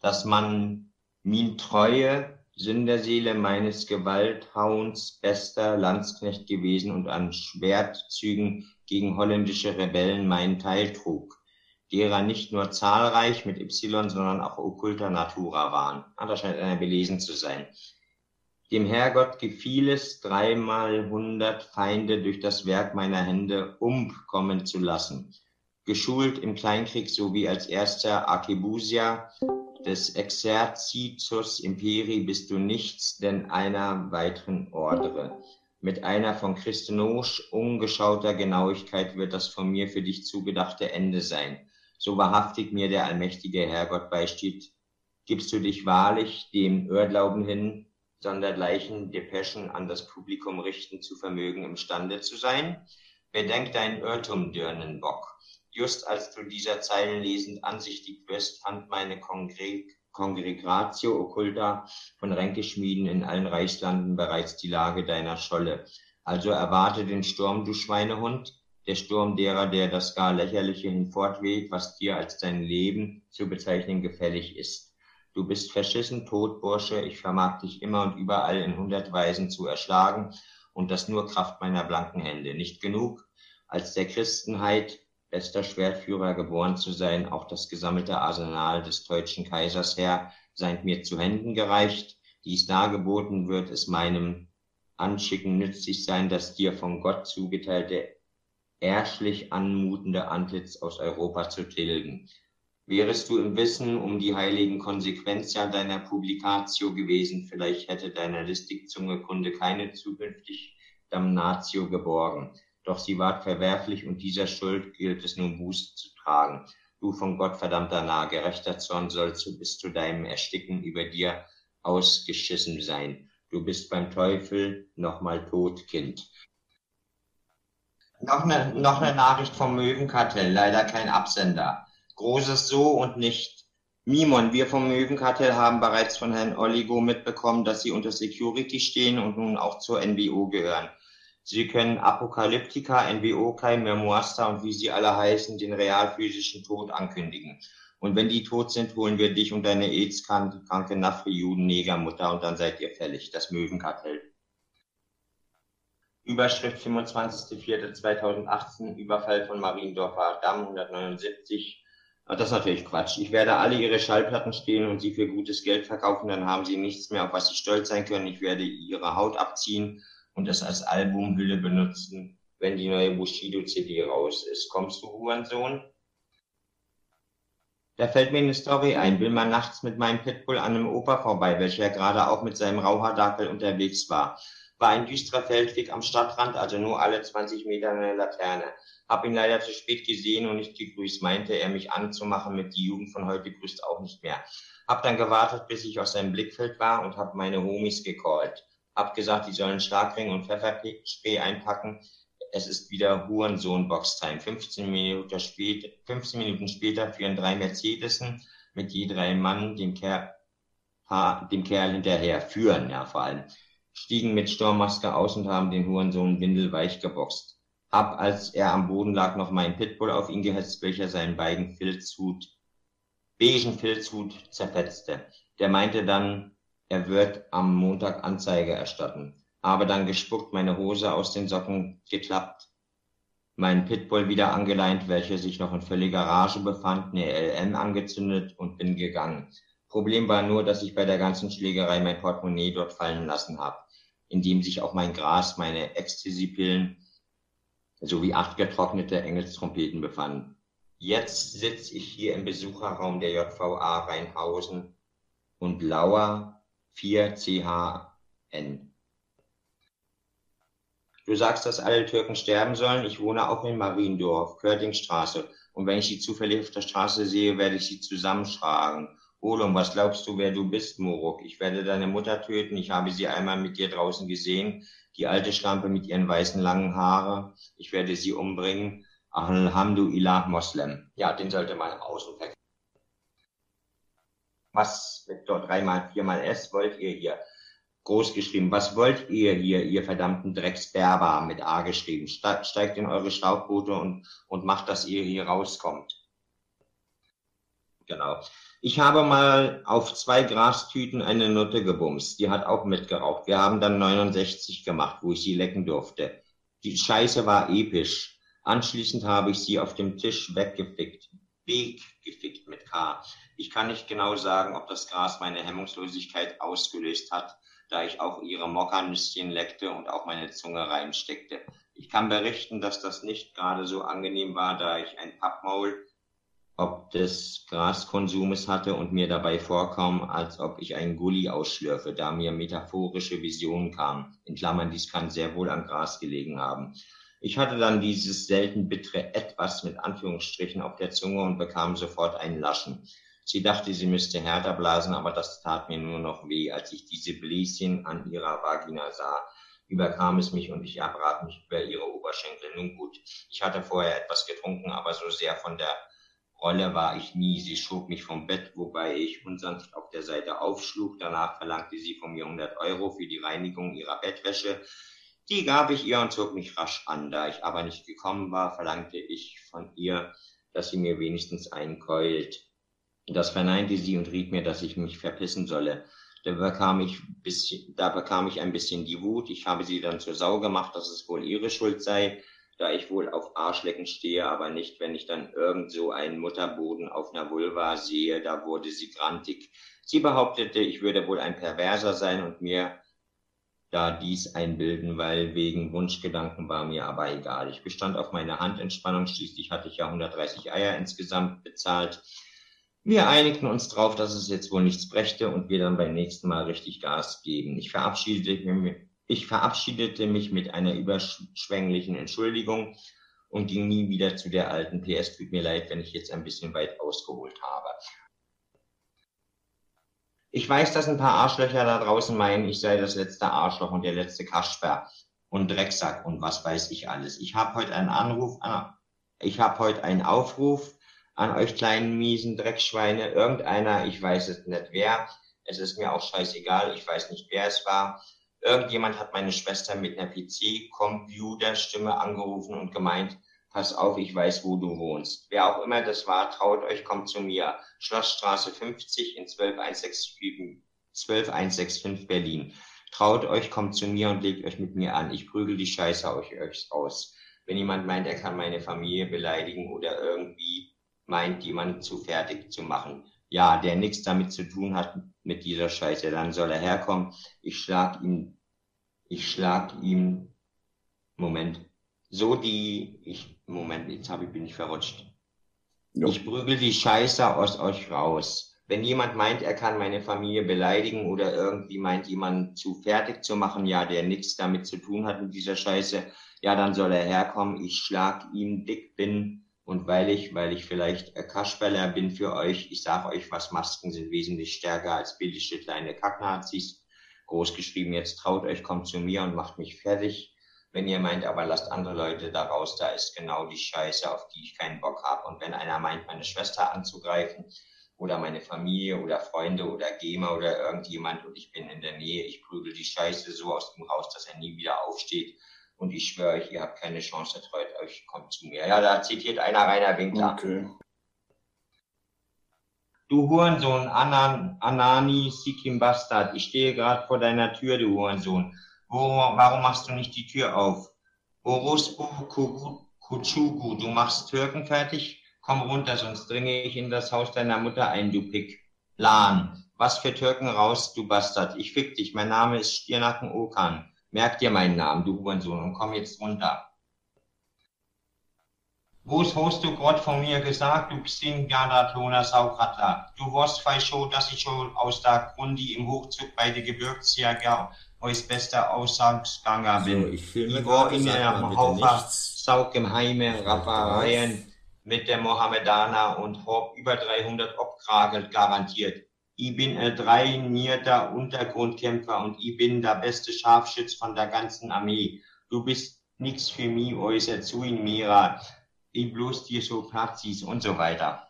dass man Min treue Sünderseele meines Gewalthauens bester Landsknecht gewesen und an Schwertzügen gegen holländische Rebellen meinen Teil trug, derer nicht nur zahlreich mit Y, sondern auch okkulter Natura waren. Ah, da scheint einer belesen zu sein. Dem Herrgott gefiel es, dreimal hundert Feinde durch das Werk meiner Hände umkommen zu lassen. Geschult im Kleinkrieg sowie als erster Arkebusier des Exercitus Imperi bist du nichts denn einer weiteren Ordre. Mit einer von Christenosch ungeschauter Genauigkeit wird das von mir für dich zugedachte Ende sein. So wahrhaftig mir der allmächtige Herrgott beisteht, gibst du dich wahrlich dem Irrglauben hin, sondergleichen Depeschen an das Publikum richten zu vermögen imstande zu sein? Bedenk deinen Irrtum, Dirnenbock. Just als du dieser Zeilen lesend ansichtig wirst, fand meine Kongre Congregatio Occulta von Ränkeschmieden in allen Reichslanden bereits die Lage deiner Scholle. Also erwarte den Sturm, du Schweinehund, der Sturm derer, der das gar Lächerliche hinfortweht, was dir als dein Leben zu bezeichnen gefällig ist. Du bist verschissen tot, Bursche, ich vermag dich immer und überall in hundert Weisen zu erschlagen, und das nur Kraft meiner blanken Hände. Nicht genug, als der Christenheit bester Schwertführer geboren zu sein, auch das gesammelte Arsenal des deutschen Kaisers her seid mir zu Händen gereicht. Dies dargeboten wird es meinem Anschicken nützlich sein, das dir von Gott zugeteilte, erschlich anmutende Antlitz aus Europa zu tilgen. Wärest du im Wissen um die heiligen Konsequenzien deiner Publikatio gewesen, vielleicht hätte deiner listig Zunge Kunde keine zukünftig Damnatio geborgen doch sie ward verwerflich und dieser Schuld gilt es nun Buße zu tragen. Du von Gott verdammter nah, gerechter Zorn sollst du bis zu deinem Ersticken über dir ausgeschissen sein. Du bist beim Teufel nochmal tot, Kind. Noch eine, noch eine Nachricht vom Möwenkartell, leider kein Absender. Großes So und nicht. Mimon, wir vom Möwenkartell haben bereits von Herrn Oligo mitbekommen, dass Sie unter Security stehen und nun auch zur NBO gehören. Sie können Apokalyptika, NWO-Kai, Memoasta und wie sie alle heißen, den realphysischen Tod ankündigen. Und wenn die tot sind, holen wir dich und deine AIDS-kranke Nafri-Juden-Negermutter und dann seid ihr fällig. Das Möwenkartell. Überschrift 25.04.2018, Überfall von Mariendorfer Damm 179. Das ist natürlich Quatsch. Ich werde alle ihre Schallplatten stehlen und sie für gutes Geld verkaufen, dann haben sie nichts mehr, auf was sie stolz sein können. Ich werde ihre Haut abziehen und es als Albumhülle benutzen, wenn die neue Bushido-CD raus ist. Kommst du, Hurensohn? Da fällt mir eine Story ein. Will man nachts mit meinem Pitbull an einem Opa vorbei, welcher gerade auch mit seinem Rauhardackel unterwegs war. War ein düsterer Feldweg am Stadtrand, also nur alle 20 Meter eine Laterne. Hab ihn leider zu spät gesehen und nicht gegrüßt, meinte er mich anzumachen mit die Jugend von heute grüßt auch nicht mehr. Hab dann gewartet, bis ich aus seinem Blickfeld war und hab meine Homies gecallt abgesagt, die sollen Schlagring und Pfefferspray einpacken. Es ist wieder Hurensohn-Box-Time. 15 Minuten, später, 15 Minuten später führen drei Mercedesen mit je drei Mann dem Kerl, dem Kerl hinterher. Führen, ja, vor allem. Stiegen mit Sturmmaske aus und haben den Hurensohn windelweich geboxt. Hab, als er am Boden lag, noch meinen Pitbull auf ihn gehetzt, welcher seinen beiden Filzhut, beigen Filzhut zerfetzte. Der meinte dann, er wird am Montag Anzeige erstatten. Habe dann gespuckt, meine Hose aus den Socken geklappt, meinen Pitbull wieder angeleint, welcher sich noch in völliger Rage befand, eine LM angezündet und bin gegangen. Problem war nur, dass ich bei der ganzen Schlägerei mein Portemonnaie dort fallen lassen habe, in dem sich auch mein Gras, meine Ecstasy-Pillen sowie acht getrocknete Engelstrompeten befanden. Jetzt sitze ich hier im Besucherraum der JVA Rheinhausen und lauer 4CHN. Du sagst, dass alle Türken sterben sollen. Ich wohne auch in Mariendorf, Körtingstraße. Und wenn ich sie zufällig auf der Straße sehe, werde ich sie zusammenschlagen. Olum, was glaubst du, wer du bist, Moruk? Ich werde deine Mutter töten. Ich habe sie einmal mit dir draußen gesehen. Die alte Schlampe mit ihren weißen langen Haare. Ich werde sie umbringen. Alhamdulillah Moslem. Ja, den sollte man außen weg was dort dreimal, viermal S wollt ihr hier? Groß geschrieben, was wollt ihr hier, ihr verdammten Drecksberber mit A geschrieben? Steigt in eure Schlauchboote und, und macht, dass ihr hier rauskommt. Genau. Ich habe mal auf zwei Grastüten eine Nutte gebumst. Die hat auch mitgeraucht. Wir haben dann 69 gemacht, wo ich sie lecken durfte. Die Scheiße war episch. Anschließend habe ich sie auf dem Tisch weggefickt. Weggefickt mit K. Ich kann nicht genau sagen, ob das Gras meine Hemmungslosigkeit ausgelöst hat, da ich auch ihre Mockernüsschen leckte und auch meine Zunge reinsteckte. Ich kann berichten, dass das nicht gerade so angenehm war, da ich ein Pappmaul ob des Graskonsumes hatte und mir dabei vorkam, als ob ich einen Gully ausschlürfe, da mir metaphorische Visionen kamen. In Klammern, dies kann sehr wohl am Gras gelegen haben. Ich hatte dann dieses selten bittere Etwas mit Anführungsstrichen auf der Zunge und bekam sofort einen Laschen. Sie dachte, sie müsste härter blasen, aber das tat mir nur noch weh, als ich diese Bläschen an ihrer Vagina sah. Überkam es mich und ich erbrat mich über ihre Oberschenkel. Nun gut, ich hatte vorher etwas getrunken, aber so sehr von der Rolle war ich nie. Sie schob mich vom Bett, wobei ich unsanft auf der Seite aufschlug. Danach verlangte sie von mir 100 Euro für die Reinigung ihrer Bettwäsche. Die gab ich ihr und zog mich rasch an. Da ich aber nicht gekommen war, verlangte ich von ihr, dass sie mir wenigstens einen keult. Das verneinte sie und riet mir, dass ich mich verpissen solle. Da bekam ich, bisschen, da bekam ich ein bisschen die Wut. Ich habe sie dann zur Sau gemacht, dass es wohl ihre Schuld sei da ich wohl auf Arschlecken stehe, aber nicht, wenn ich dann irgend so einen Mutterboden auf einer Vulva sehe, da wurde sie grantig. Sie behauptete, ich würde wohl ein Perverser sein und mir da dies einbilden, weil wegen Wunschgedanken war mir aber egal. Ich bestand auf meine Handentspannung, schließlich hatte ich ja 130 Eier insgesamt bezahlt. Wir einigten uns drauf, dass es jetzt wohl nichts brächte und wir dann beim nächsten Mal richtig Gas geben. Ich verabschiedete mich ich verabschiedete mich mit einer überschwänglichen Entschuldigung und ging nie wieder zu der alten PS. Tut mir leid, wenn ich jetzt ein bisschen weit ausgeholt habe. Ich weiß, dass ein paar Arschlöcher da draußen meinen, ich sei das letzte Arschloch und der letzte Kasper und Drecksack und was weiß ich alles. Ich habe heute einen Anruf, ich habe heute einen Aufruf an euch kleinen miesen Dreckschweine. Irgendeiner, ich weiß es nicht wer, es ist mir auch scheißegal, ich weiß nicht wer es war, Irgendjemand hat meine Schwester mit einer PC-Computerstimme angerufen und gemeint, pass auf, ich weiß, wo du wohnst. Wer auch immer das war, traut euch, kommt zu mir. Schlossstraße 50 in 12165, 12165 Berlin. Traut euch, kommt zu mir und legt euch mit mir an. Ich prügel die Scheiße euch, euch aus. Wenn jemand meint, er kann meine Familie beleidigen oder irgendwie meint, jemanden zu fertig zu machen, ja, der nichts damit zu tun hat mit dieser Scheiße, dann soll er herkommen. Ich schlag ihm, ich schlag ihm, Moment, so die, ich, Moment, jetzt habe ich, bin ich verrutscht. Jo. Ich prügel die Scheiße aus euch raus. Wenn jemand meint, er kann meine Familie beleidigen oder irgendwie meint, jemanden zu fertig zu machen, ja, der nichts damit zu tun hat mit dieser Scheiße, ja, dann soll er herkommen. Ich schlag ihm dick bin und weil ich, weil ich vielleicht Kasperler bin für euch, ich sage euch was, Masken sind wesentlich stärker als bildliche kleine Kacknazis. Groß geschrieben, jetzt traut euch, kommt zu mir und macht mich fertig. Wenn ihr meint, aber lasst andere Leute da raus, da ist genau die Scheiße, auf die ich keinen Bock habe. Und wenn einer meint, meine Schwester anzugreifen oder meine Familie oder Freunde oder Gamer oder irgendjemand und ich bin in der Nähe, ich prügel die Scheiße so aus ihm raus, dass er nie wieder aufsteht und ich schwöre euch, ihr habt keine Chance, treut euch, kommt zu mir. Ja, da zitiert einer Rainer Winkler. Okay. Du Hurensohn, Anan, Anani, Sikim Bastard, ich stehe gerade vor deiner Tür, du Hurensohn. Wo, warum machst du nicht die Tür auf? Orospu Kuchugu, du machst Türken fertig? Komm runter, sonst dringe ich in das Haus deiner Mutter ein, du Pick. Lan, was für Türken raus, du Bastard. Ich fick dich, mein Name ist Stirnacken Okan. Merk dir meinen Namen, du Hurensohn, und komm jetzt runter. Was hast du gerade von mir gesagt, du Xingadatloner Saugrattler? Du warst falsch dass ich schon aus der Grundi im Hochzug bei der Gebirgsjäger als bester Aussagsganger bin. So, ich war in einem Haufen saugeheime Rappereien mit der Mohammedaner und hab über 300 Obkragel garantiert ich bin ein trainierter Untergrundkämpfer und ich bin der beste Scharfschütz von der ganzen Armee. Du bist nix für mich, äußer zu in Mira. Ich bloß dir so Platzis und so weiter.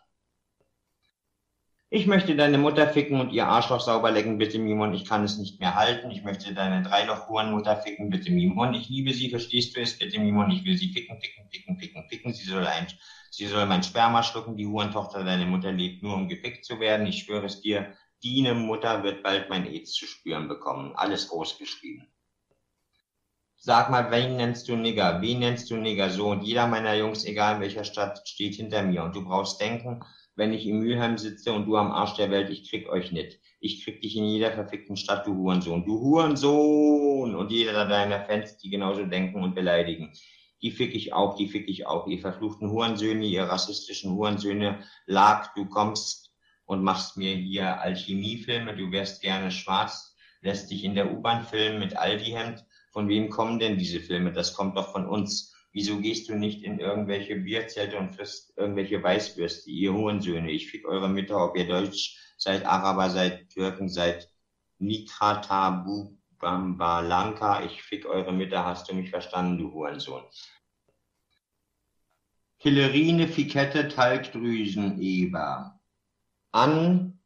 Ich möchte deine Mutter ficken und ihr Arschloch sauber lecken, bitte Mimon. Ich kann es nicht mehr halten. Ich möchte deine Dreiloch-Hurenmutter ficken, bitte Mimon. Ich liebe sie, verstehst du es, bitte Mimon. Ich will sie ficken, ficken, ficken, ficken, ficken. Sie soll ein, Sie soll mein Sperma schlucken, die Hurentochter deine Mutter lebt nur, um gefickt zu werden. Ich schwöre es dir, Diene Mutter wird bald mein Aids zu spüren bekommen. Alles groß geschrieben. Sag mal, wen nennst du Nigger? Wen nennst du Nigger? So, und jeder meiner Jungs, egal in welcher Stadt, steht hinter mir. Und du brauchst denken, wenn ich in Mülheim sitze und du am Arsch der Welt, ich krieg euch nicht. Ich krieg dich in jeder verfickten Stadt, du Hurensohn. Du Hurensohn! Und jeder deiner Fans, die genauso denken und beleidigen. Die fick ich auch, die fick ich auch. Ihr verfluchten Hurensöhne, ihr rassistischen Hurensöhne, lag, du kommst und machst mir hier Alchemiefilme, du wärst gerne schwarz, lässt dich in der U-Bahn filmen mit Aldi-Hemd. Von wem kommen denn diese Filme? Das kommt doch von uns. Wieso gehst du nicht in irgendwelche Bierzelte und frisst irgendwelche Weißwürste, ihr Hurensöhne? Ich fick eure Mütter, ob ihr Deutsch seid, Araber seid, Türken seid, Nikratabu, Bambalanka, ich fick eure Mütter, hast du mich verstanden, du Hurensohn? Pillerine, Fikette, Talgdrüsen, Eber. An,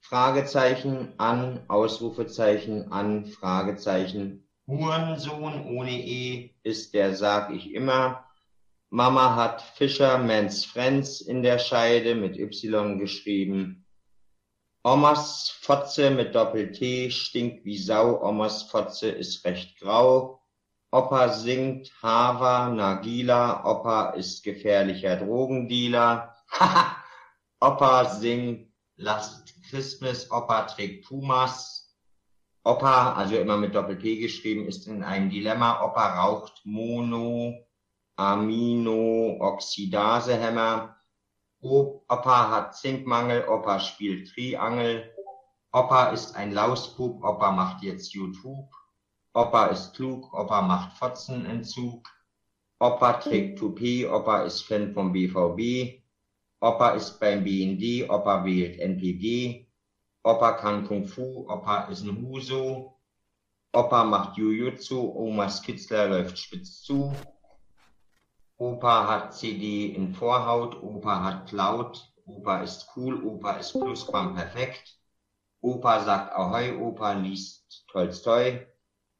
Fragezeichen, an, Ausrufezeichen, an, Fragezeichen, Hurensohn ohne E ist der, sag ich immer. Mama hat Fisherman's Friends in der Scheide mit Y geschrieben. Omas Fotze mit Doppel-T stinkt wie Sau. Omas Fotze ist recht grau. Opa singt Hava Nagila. Opa ist gefährlicher Drogendealer. Opa singt Last Christmas. Opa trägt Pumas. Opa, also immer mit Doppel-P geschrieben, ist in einem Dilemma. Opa raucht Mono, Amino, Oxidasehemmer. Opa hat Zinkmangel, Opa spielt Triangel. Opa ist ein Lausbub, Opa macht jetzt YouTube. Opa ist klug, Opa macht Fotzenentzug. Opa trägt Toupet, Opa ist Fan vom BVB. Opa ist beim BND, Opa wählt NPG. Opa kann Kung Fu, Opa ist ein Huso, Opa macht Jujutsu, Omas Kitzler läuft spitz zu, Opa hat CD in Vorhaut, Opa hat Cloud, Opa ist cool, Opa ist plusquamperfekt, Opa sagt Ahoi, Opa liest Tolstoi,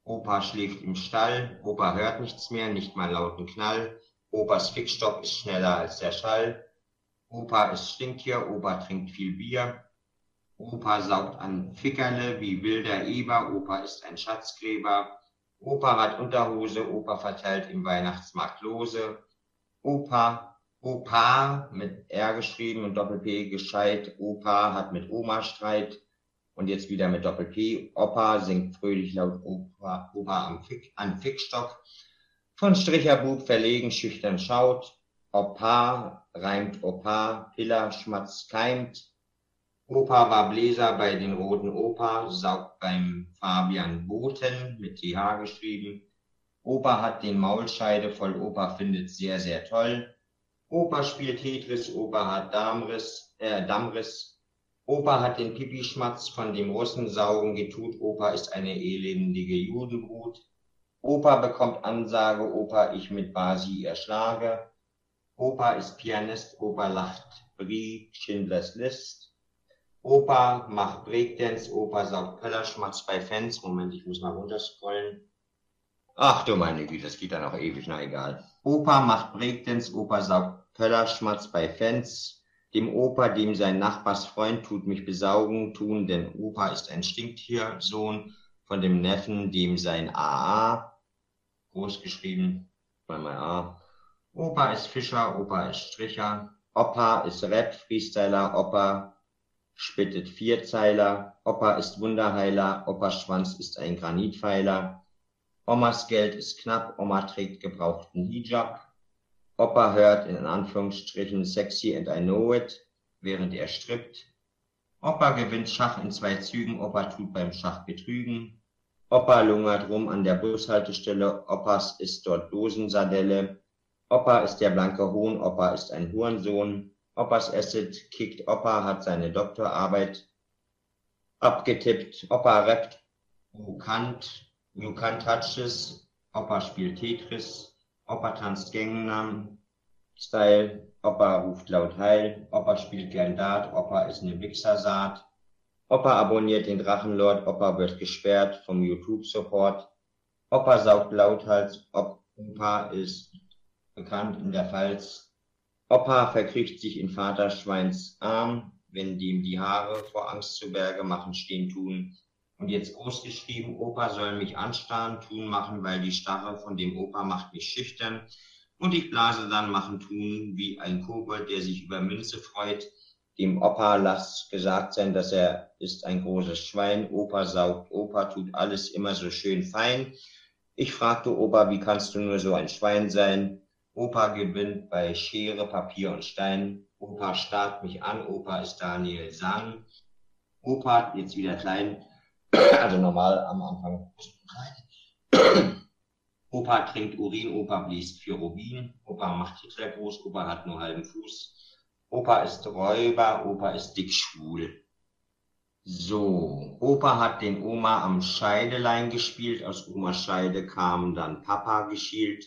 Opa schläft im Stall, Opa hört nichts mehr, nicht mal lauten Knall, Opas Fickstock ist schneller als der Schall, Opa ist Stinktier, Opa trinkt viel Bier, Opa saugt an Fickerle wie wilder Eber, Opa ist ein Schatzgräber, Opa hat Unterhose, Opa verteilt im Weihnachtsmarkt Lose, Opa, Opa mit R geschrieben und Doppel-P gescheit, Opa hat mit Oma Streit. Und jetzt wieder mit Doppel-P, Opa singt fröhlich laut Opa, Opa am Fick, an Fickstock, von Stricherbub verlegen schüchtern schaut, Opa reimt Opa, Piller schmatzt keimt, Opa war Bläser bei den Roten Oper, saugt beim Fabian Boten mit TH geschrieben. Opa hat den Maulscheide voll, Opa findet sehr, sehr toll. Opa spielt Tetris, Opa hat Darmriss, äh, Dammriss. Opa hat den Pipischmatz von dem Russensaugen getut, Opa ist eine elendige Judenbrut. Opa bekommt Ansage, Opa ich mit Basi erschlage. Opa ist Pianist, Opa lacht Brie, Schindlers List. Opa macht Breakdance, Opa saugt Pöllerschmatz bei Fans. Moment, ich muss mal runterscrollen. Ach du meine Güte, das geht dann auch ewig, na egal. Opa macht Breakdance, Opa saugt Pöllerschmatz bei Fans. Dem Opa, dem sein Nachbarsfreund tut mich besaugen tun, denn Opa ist ein Stinktiersohn von dem Neffen, dem sein AA, großgeschrieben, zweimal A. Opa ist Fischer, Opa ist Stricher, Opa ist Rap, Freestyler, Opa spittet Vierzeiler, Opa ist Wunderheiler, Opas Schwanz ist ein Granitpfeiler, Omas Geld ist knapp, Oma trägt gebrauchten Hijab, Opa hört in Anführungsstrichen sexy and I know it, während er strippt, Opa gewinnt Schach in zwei Zügen, Opa tut beim Schach betrügen, Opa lungert rum an der Bushaltestelle, Opas ist dort Dosensardelle, Opa ist der blanke Hohn, Opa ist ein Hurensohn, Opas Acid kickt Opa hat seine Doktorarbeit abgetippt. Opa rappt You can't, you can't touch this. Opa spielt Tetris. Opa tanzt Gangnam Style. Opa ruft laut Heil. Opa spielt gern Dart. Opa ist eine Wichsersaat. Opa abonniert den Drachenlord. Opa wird gesperrt vom YouTube-Support. Opa saugt lauthals. Opa ist bekannt in der Pfalz Opa verkriecht sich in Vaterschweins Arm, wenn dem die Haare vor Angst zu Berge machen stehen tun Und jetzt groß geschrieben, Opa soll mich anstarren, tun, machen, weil die Starre von dem Opa macht mich schüchtern. Und ich blase dann machen, tun, wie ein Kobold, der sich über Münze freut. Dem Opa lasst gesagt sein, dass er ist ein großes Schwein. Opa saugt, Opa tut alles immer so schön fein. Ich fragte Opa, wie kannst du nur so ein Schwein sein? Opa gewinnt bei Schere, Papier und Stein. Opa starrt mich an, Opa ist Daniel Sang. Opa, jetzt wieder klein, also normal am Anfang. Opa trinkt Urin, Opa bläst für Rubin, Opa macht Hitler groß, Opa hat nur halben Fuß. Opa ist Räuber, Opa ist dickschwul. So, Opa hat den Oma am Scheidelein gespielt, aus Omas Scheide kam dann Papa geschielt.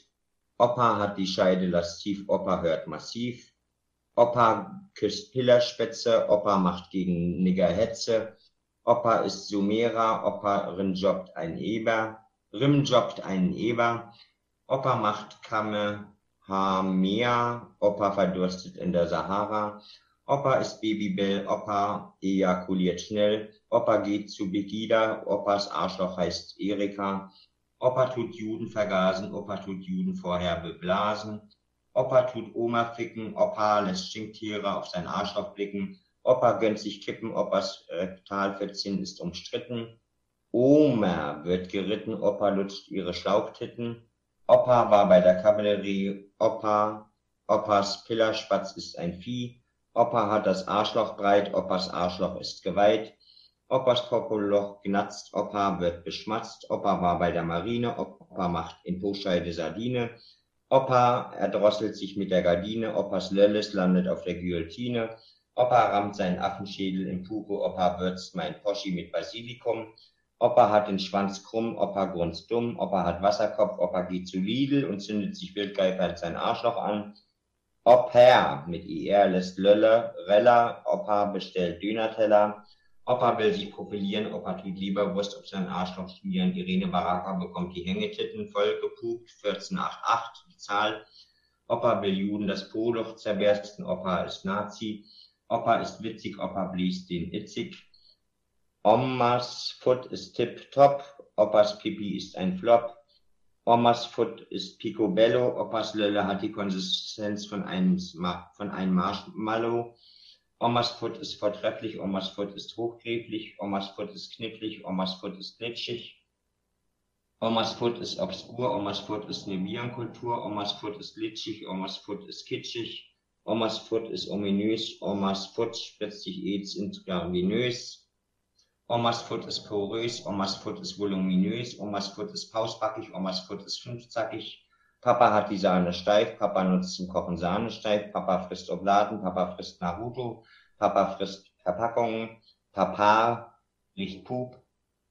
Opa hat die Scheide lastiv, Opa hört massiv. Opa küsst Pillerspätze, Opa macht gegen Nigger Hetze. Opa ist Sumerer, Opa rinjobbt ein Eber, rimjobbt einen Eber. Opa macht Kamme, Hamea, Opa verdurstet in der Sahara, Opa ist Babybell, Opa ejakuliert schnell, Opa geht zu Begida, Opas Arschloch heißt Erika, Opa tut Juden vergasen, Opa tut Juden vorher beblasen, Opa tut Oma ficken, Opa lässt Stinktiere auf sein Arschloch blicken, Opa gönnt sich Kippen, Opas Rektalfettchen ist umstritten, Oma wird geritten, Opa lutscht ihre Schlauchtitten, Opa war bei der Kavallerie, Opa, Opas Pillerspatz ist ein Vieh, Opa hat das Arschloch breit, Opas Arschloch ist geweiht, Opas Popoloch gnatzt, Opa wird beschmatzt, Opa war bei der Marine, Opa macht in Poscheide Sardine, Opa erdrosselt sich mit der Gardine, Opas Lölles landet auf der Guillotine, Opa rammt seinen Affenschädel im Puko, Opa würzt mein Poschi mit Basilikum, Opa hat den Schwanz krumm, Opa grunzt dumm, Opa hat Wasserkopf, Opa geht zu Lidl und zündet sich wildgeifert sein Arschloch an. Opa mit IR lässt Lölle, Reller, Opa bestellt Dönerteller, Opa will sich profilieren, Opa tut lieber Wurst auf sein Arschloch schmieren, Irene Baraka bekommt die Hängetitten voll gepupt, 1488 die Zahl, Opa will Juden das Poloch zerbersten, Opa ist Nazi, Opa ist witzig, Opa blies den Itzig, Omas Foot ist tipptopp, Opas Pipi ist ein Flop, Omas Foot ist picobello, Opas Lölle hat die Konsistenz von einem, von einem Marshmallow, Omas Foot ist vortrefflich, Omas Foot ist hochgräflich, Omas Foot ist knicklig, Omas Foot ist glitschig, Omas Foot ist obskur, Omas Foot ist eine Virenkultur, Omas Foot ist glitschig, Omas Foot ist kitschig, Omas Foot ist ominös, Omas Foot spitzt sich AIDS intravenös, Omas Foot ist porös, Omas Foot ist voluminös, Omas Foot ist pausbackig, Omas Foot ist fünfzackig. Papa hat die Sahne steif, Papa nutzt zum Kochen Sahne steif, Papa frisst Obladen, Papa frisst Naruto, Papa frisst Verpackungen, Papa riecht Pup,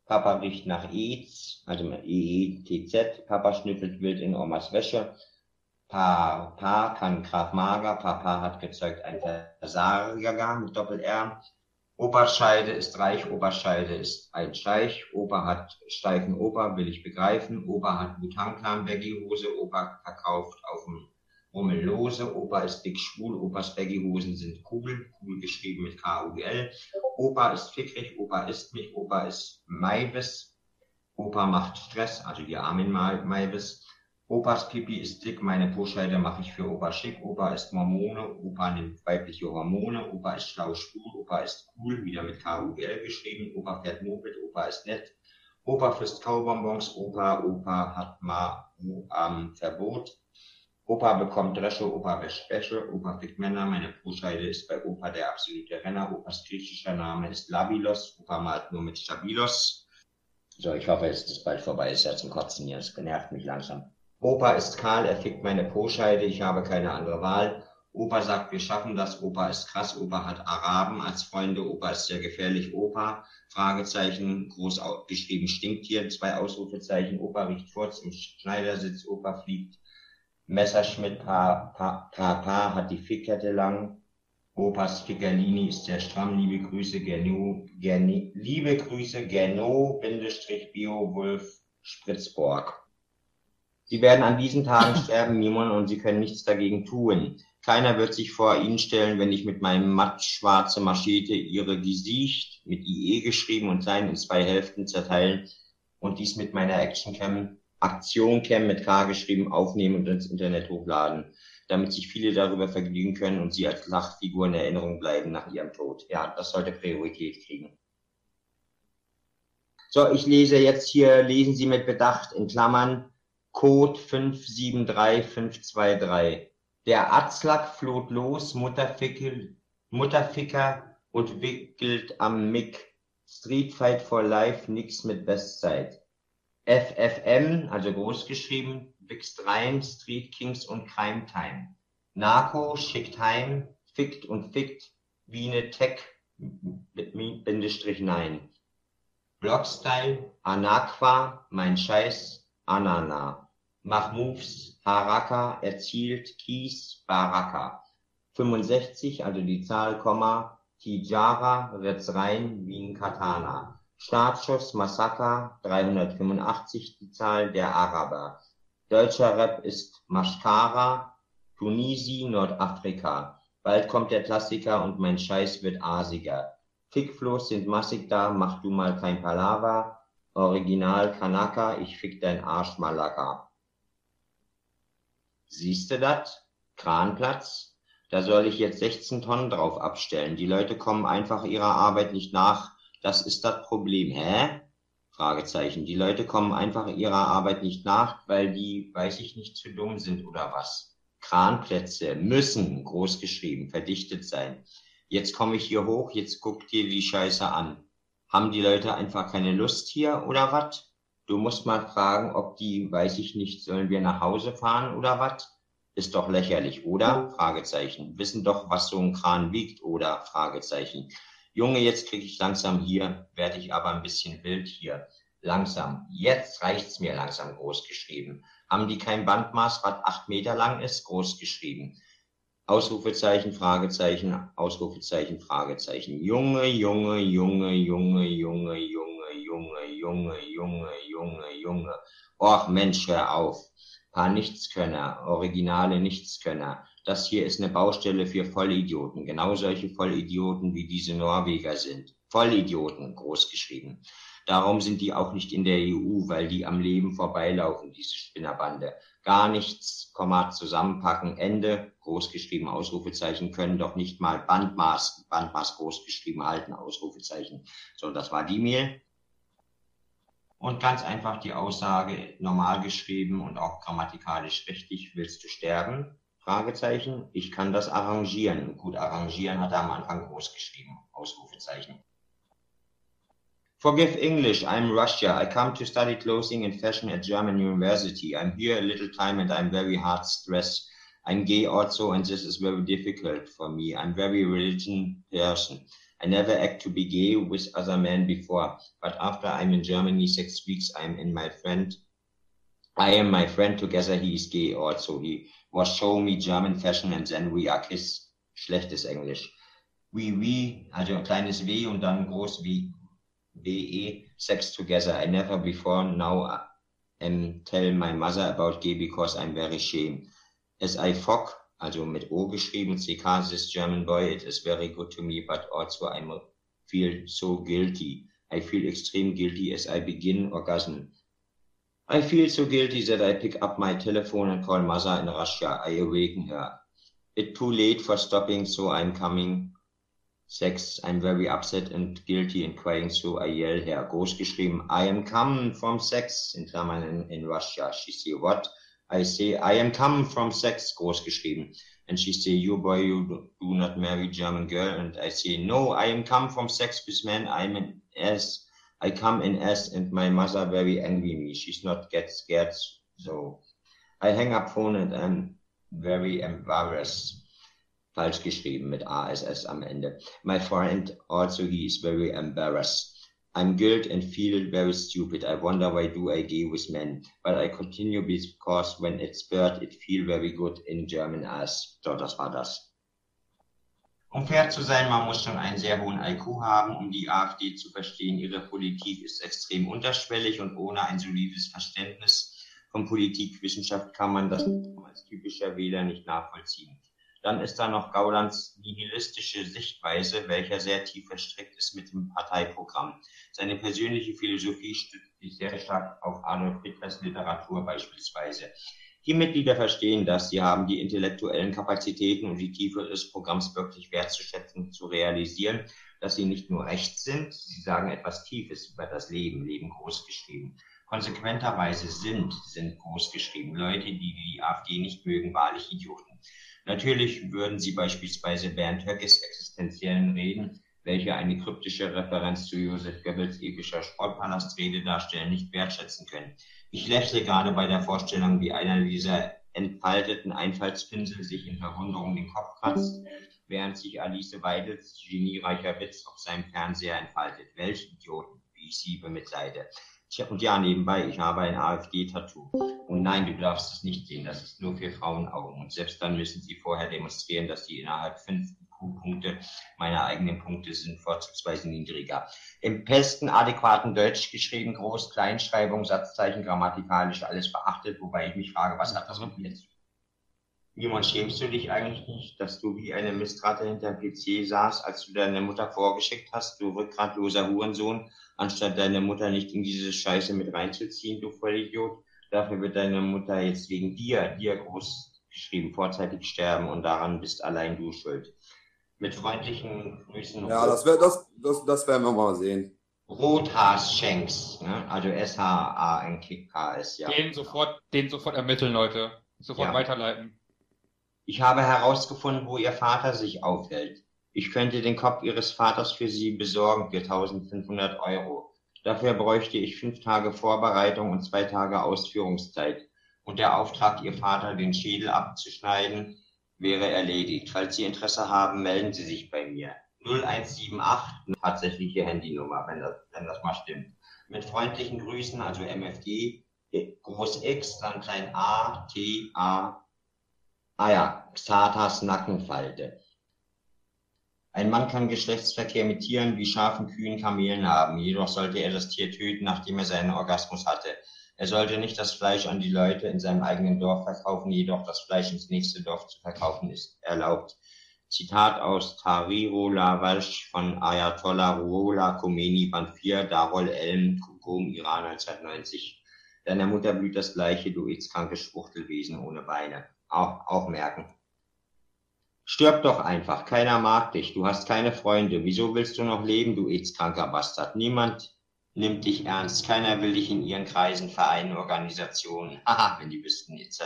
Papa riecht nach AIDS, also mit EETZ, Papa schnüffelt wild in Omas Wäsche, Papa kann Graf Mager, Papa hat gezeugt ein Versager mit Doppel-R, Oberscheide ist reich, Oberscheide ist ein Scheich, Opa hat steifen Opa, will ich begreifen, Opa hat Butanklam Baggy-Hose, Opa verkauft auf dem Rummel lose, Opa ist dick schwul, Opas Baggy-Hosen sind cool, cool geschrieben mit K-U-L, Opa ist fickrig, Opa isst mich, Opa ist Maivis, Opa macht Stress, also die Armin Maivis, Opas Pipi ist dick, meine Po-Scheide mache ich für Opa schick. Opa ist Mormone, Opa nimmt weibliche Hormone. Opa ist schlau schwul, Opa ist cool, wieder mit K-U-L geschrieben. Opa fährt Moped, Opa ist nett. Opa frisst Kaubonbons, Opa, Opa hat mal am Verbot. Opa bekommt Dresche, Opa wäscht Wäsche, Opa fickt Männer, meine Po-Scheide ist bei Opa der absolute Renner. Opas griechischer Name ist Labilos, Opa malt nur mit Stabilos. So, ich hoffe, es ist bald vorbei, ist ja zum Kotzen hier, es nervt mich langsam. Opa ist kahl, er fickt meine Po-Scheide, ich habe keine andere Wahl. Opa sagt, wir schaffen das. Opa ist krass. Opa hat Araben als Freunde. Opa ist sehr gefährlich. Opa, Fragezeichen, groß geschrieben Stinktier, zwei Ausrufezeichen. Opa riecht Furz im Schneidersitz. Opa fliegt. Messerschmidt, Pa, Pa, Pa, pa hat die Fickkette lang. Opas Fickerlini ist sehr stramm. Liebe Grüße, Geno, Gerne, liebe Grüße, Geno, Bindestrich, Bio, Wolf, Spritzborg. Sie werden an diesen Tagen sterben, Mimon, und Sie können nichts dagegen tun. Keiner wird sich vor Ihnen stellen, wenn ich mit meinem matt-schwarze Maschete Ihre Gesicht mit IE geschrieben und klein in zwei Hälften zerteilen und dies mit meiner Actioncam, Aktioncam mit K geschrieben aufnehmen und ins Internet hochladen, damit sich viele darüber vergnügen können und Sie als Lachfigur in Erinnerung bleiben nach Ihrem Tod. Ja, das sollte Priorität kriegen. So, ich lese jetzt hier, lesen Sie mit Bedacht in Klammern Code 573523. Der Atzlack floht los, Mutterfickel, Mutterficker und wickelt am Mick. Street Fight for Life, nix mit Westside. FFM, also groß geschrieben, wächst rein, Street Kings und Crime Time. Narco schickt heim, fickt und fickt, wie ne Tech, Bindestrich nein. Blockstyle, Anaqua, mein Scheiß, Anana. Mach Moves, Haraka, erzielt, Kies, Baraka. 65, also die Zahl, Komma, Tijara, wird's rein, wie ein Katana. Startschuss, Massaker, 385, die Zahl der Araber. Deutscher Rap ist Maschkara, Tunisi, Nordafrika. Bald kommt der Klassiker und mein Scheiß wird asiger. Fickflos sind massig da, mach du mal kein Palaver. Original Kanaka, ich fick dein Arsch Malaka. Siehste dat? Kranplatz? Da soll ich jetzt 16 Tonnen drauf abstellen. Die Leute kommen einfach ihrer Arbeit nicht nach. Das ist das Problem. Hä? Fragezeichen. Die Leute kommen einfach ihrer Arbeit nicht nach, weil die, weiß ich nicht, zu dumm sind oder was. Kranplätze müssen, groß geschrieben, verdichtet sein. Jetzt komme ich hier hoch, jetzt guck dir die Scheiße an. Haben die Leute einfach keine Lust hier oder was? Du musst mal fragen, ob die, weiß ich nicht, sollen wir nach Hause fahren oder was? Ist doch lächerlich, oder? Fragezeichen. Wissen doch, was so ein Kran wiegt, oder? Fragezeichen. Junge, jetzt krieg ich langsam hier, werde ich aber ein bisschen wild hier. Langsam. Jetzt reicht's mir langsam groß geschrieben. Haben die kein Bandmaß, was acht Meter lang ist? Groß geschrieben. Ausrufezeichen, Fragezeichen, Ausrufezeichen, Fragezeichen. Junge, Junge, Junge, Junge, Junge, Junge, Junge, Junge, Junge, Junge, Junge. Och Mensch, hör auf. Paar Nichtskönner, originale Nichtskönner. Das hier ist eine Baustelle für Vollidioten. Genau solche Vollidioten, wie diese Norweger sind. Vollidioten, großgeschrieben. Darum sind die auch nicht in der EU, weil die am Leben vorbeilaufen, diese Spinnerbande gar nichts, Komma, zusammenpacken, Ende, großgeschrieben, Ausrufezeichen, können doch nicht mal Bandmaß, Bandmaß großgeschrieben halten, Ausrufezeichen. So, das war die Mail. Und ganz einfach die Aussage, normal geschrieben und auch grammatikalisch richtig, willst du sterben? Fragezeichen. Ich kann das arrangieren. Gut, arrangieren hat er am Anfang groß geschrieben, Ausrufezeichen. Forgive English, I'm Russia. I come to study clothing and fashion at German university. I'm here a little time and I'm very hard stressed. I'm gay also and this is very difficult for me. I'm very religion person. I never act to be gay with other men before, but after I'm in Germany six weeks, I'm in my friend. I am my friend together. He is gay also. He was showing me German fashion and then we are kiss. Schlechtes Englisch. We, we, also kleines W und dann groß BE sex together. I never before now um, tell my mother about gay because I'm very shame. As I fuck, also mit O geschrieben, CK, this German boy, it is very good to me, but also I feel so guilty. I feel extreme guilty as I begin orgasm. I feel so guilty that I pick up my telephone and call mother in Russia. I awaken her. It too late for stopping, so I'm coming Sex, I'm very upset and guilty and crying, so I yell her. Groß geschrieben, I am come from sex, in Klammern in, in Russia. She say, what? I say, I am come from sex, groß geschrieben. And she say, you boy, you do not marry German girl. And I say, no, I am come from sex with men. I'm in S. I come in S and my mother very angry me. She's not get scared. So I hang up phone and I'm very embarrassed falsch geschrieben mit ASS am Ende. My friend also he is very embarrassed. I'm guilt and feel very stupid. I wonder why do I gay with men. But I continue because when it's bird, it feel very good in German as. So, das war das. Um fair zu sein, man muss schon einen sehr hohen IQ haben, um die AfD zu verstehen. Ihre Politik ist extrem unterschwellig und ohne ein solides Verständnis von Politikwissenschaft kann man das als typischer Wähler nicht nachvollziehen. Dann ist da noch Gaulands nihilistische Sichtweise, welcher sehr tief verstrickt ist mit dem Parteiprogramm. Seine persönliche Philosophie stützt sich sehr stark auf Adolf Hitlers Literatur beispielsweise. Die Mitglieder verstehen das, sie haben die intellektuellen Kapazitäten und die Tiefe des Programms wirklich wertzuschätzen, zu realisieren, dass sie nicht nur rechts sind, sie sagen etwas Tiefes über das Leben, Leben großgeschrieben. Konsequenterweise sind, sind großgeschrieben. Leute, die die AfD nicht mögen, wahrlich Idioten. Natürlich würden sie beispielsweise Bernd Höckes existenziellen Reden, welche eine kryptische Referenz zu Josef Goebbels epischer Sportpalastrede darstellen, nicht wertschätzen können. Ich lächle gerade bei der Vorstellung, wie einer dieser entfalteten Einfallspinsel sich in Verwunderung den Kopf kratzt, während sich Alice Weidels geniereicher Witz auf seinem Fernseher entfaltet. Welch Idioten, wie ich sie bemitleide. Und ja, nebenbei, ich habe ein AfD-Tattoo. Und nein, du darfst es nicht sehen, das ist nur für Frauenaugen. Und selbst dann müssen sie vorher demonstrieren, dass sie innerhalb fünf Punkte meine eigenen Punkte sind vorzugsweise niedriger. Im besten adäquaten Deutsch geschrieben, Groß-, Kleinschreibung, Satzzeichen, grammatikalisch alles beachtet, wobei ich mich frage, was hat das mit mir zu Niemand schämst du dich eigentlich nicht, dass du wie eine Mistratte hinter dem PC saß, als du deine Mutter vorgeschickt hast, du rückgratloser Hurensohn, anstatt deine Mutter nicht in diese Scheiße mit reinzuziehen, du Vollidiot. Dafür wird deine Mutter jetzt wegen dir, dir groß geschrieben, vorzeitig sterben und daran bist allein du schuld. Mit freundlichen Grüßen.
Ja, das, wär, das, das, das werden wir mal sehen.
Rothaas-Schenks, ne? also S-H-A-N-K-S,
ja. Den sofort, den sofort ermitteln, Leute. Sofort ja. weiterleiten.
Ich habe herausgefunden, wo Ihr Vater sich aufhält. Ich könnte den Kopf Ihres Vaters für Sie besorgen für 1500 Euro. Dafür bräuchte ich fünf Tage Vorbereitung und zwei Tage Ausführungszeit. Und der Auftrag, Ihr Vater den Schädel abzuschneiden, wäre erledigt. Falls Sie Interesse haben, melden Sie sich bei mir. 0178, tatsächliche Handynummer, wenn das, wenn das mal stimmt. Mit freundlichen Grüßen, also MFG, Groß X, dann klein a, T, A, Ah ja, Xatas Nackenfalte. Ein Mann kann Geschlechtsverkehr mit Tieren wie Schafen, Kühen, Kamelen haben, jedoch sollte er das Tier töten, nachdem er seinen Orgasmus hatte. Er sollte nicht das Fleisch an die Leute in seinem eigenen Dorf verkaufen, jedoch das Fleisch ins nächste Dorf zu verkaufen ist erlaubt. Zitat aus Tariro Lavash von Ayatollah Ruhollah Khomeini, Band 4, Darol Elm, Kukum, Iran 1990. Deiner Mutter blüht das gleiche, du AIDS-krankes Schwuchtelwesen ohne Beine auch, auch merken. Stirb doch einfach, keiner mag dich, du hast keine Freunde, wieso willst du noch leben, du AIDS-kranker Bastard? Niemand nimmt dich ernst, keiner will dich in ihren Kreisen, Vereinen, Organisationen, haha, wenn die wüssten, etc.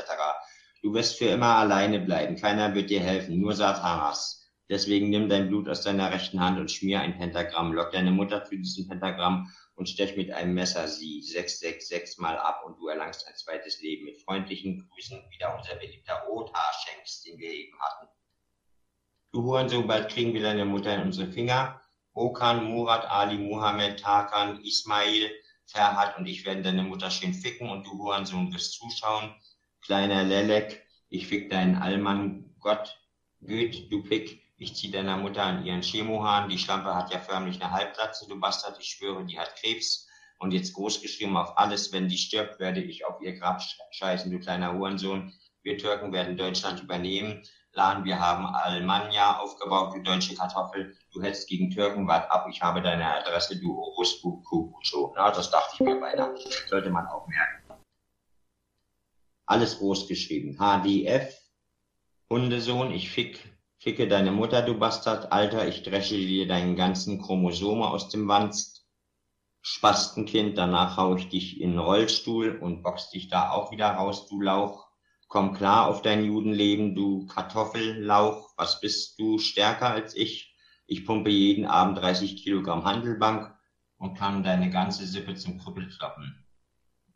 Du wirst für immer alleine bleiben, keiner wird dir helfen, nur Satanas. Deswegen nimm dein Blut aus deiner rechten Hand und schmier ein Pentagramm, lock deine Mutter zu diesem Pentagramm und stech mit einem Messer sie 666 mal ab und du erlangst ein zweites Leben. Mit freundlichen Grüßen wieder unser beliebter Otar Schenks, den wir eben hatten. Du Hurensohn, bald kriegen wir deine Mutter in unsere Finger. Okan, Murat, Ali, Muhammad, Tarkan, Ismail, Ferhat und ich werden deine Mutter schön ficken und du Hurensohn wirst zuschauen. Kleiner Lelek, ich fick deinen Allmann, Gott, Güt, du Pick, ich zieh deiner Mutter an ihren Chemohahn. Die Schlampe hat ja förmlich eine Halbplatze, du Bastard. Ich schwöre, die hat Krebs. Und jetzt groß geschrieben auf alles, wenn die stirbt, werde ich auf ihr Grab scheißen, du kleiner Hurensohn. Wir Türken werden Deutschland übernehmen. Lan, wir haben Almanja aufgebaut, du deutsche Kartoffel. Du hältst gegen Türken, wart ab, ich habe deine Adresse, du Orusbu Kukucho. Na, das dachte ich mir beinahe. Sollte man auch merken. Alles groß geschrieben. HDF, Hundesohn, ich fick Ficke deine Mutter, du Bastard, Alter, ich dresche dir deinen ganzen Chromosome aus dem Wanst. Spastenkind, danach hau ich dich in den Rollstuhl und box dich da auch wieder raus, du Lauch. Komm klar auf dein Judenleben, du Kartoffellauch, was bist du stärker als ich? Ich pumpe jeden Abend 30 Kilogramm Handelbank und kann deine ganze Sippe zum Krüppel kloppen.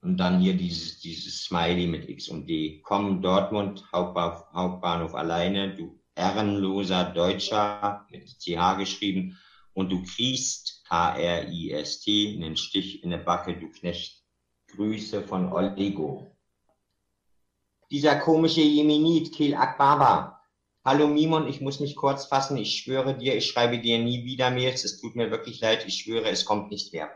Und dann hier dieses, dieses Smiley mit X und D. Komm, Dortmund, Hauptbahnhof, Hauptbahnhof alleine, du ehrenloser Deutscher mit CH geschrieben und du kriegst K-R-I-S-T einen Stich in der Backe, du Knecht. Grüße von Oligo. Dieser komische Jemenit, Kel Akbaba. Hallo Mimon, ich muss mich kurz fassen. Ich schwöre dir, ich schreibe dir nie wieder Mails. Es tut mir wirklich leid. Ich schwöre, es kommt nicht mehr.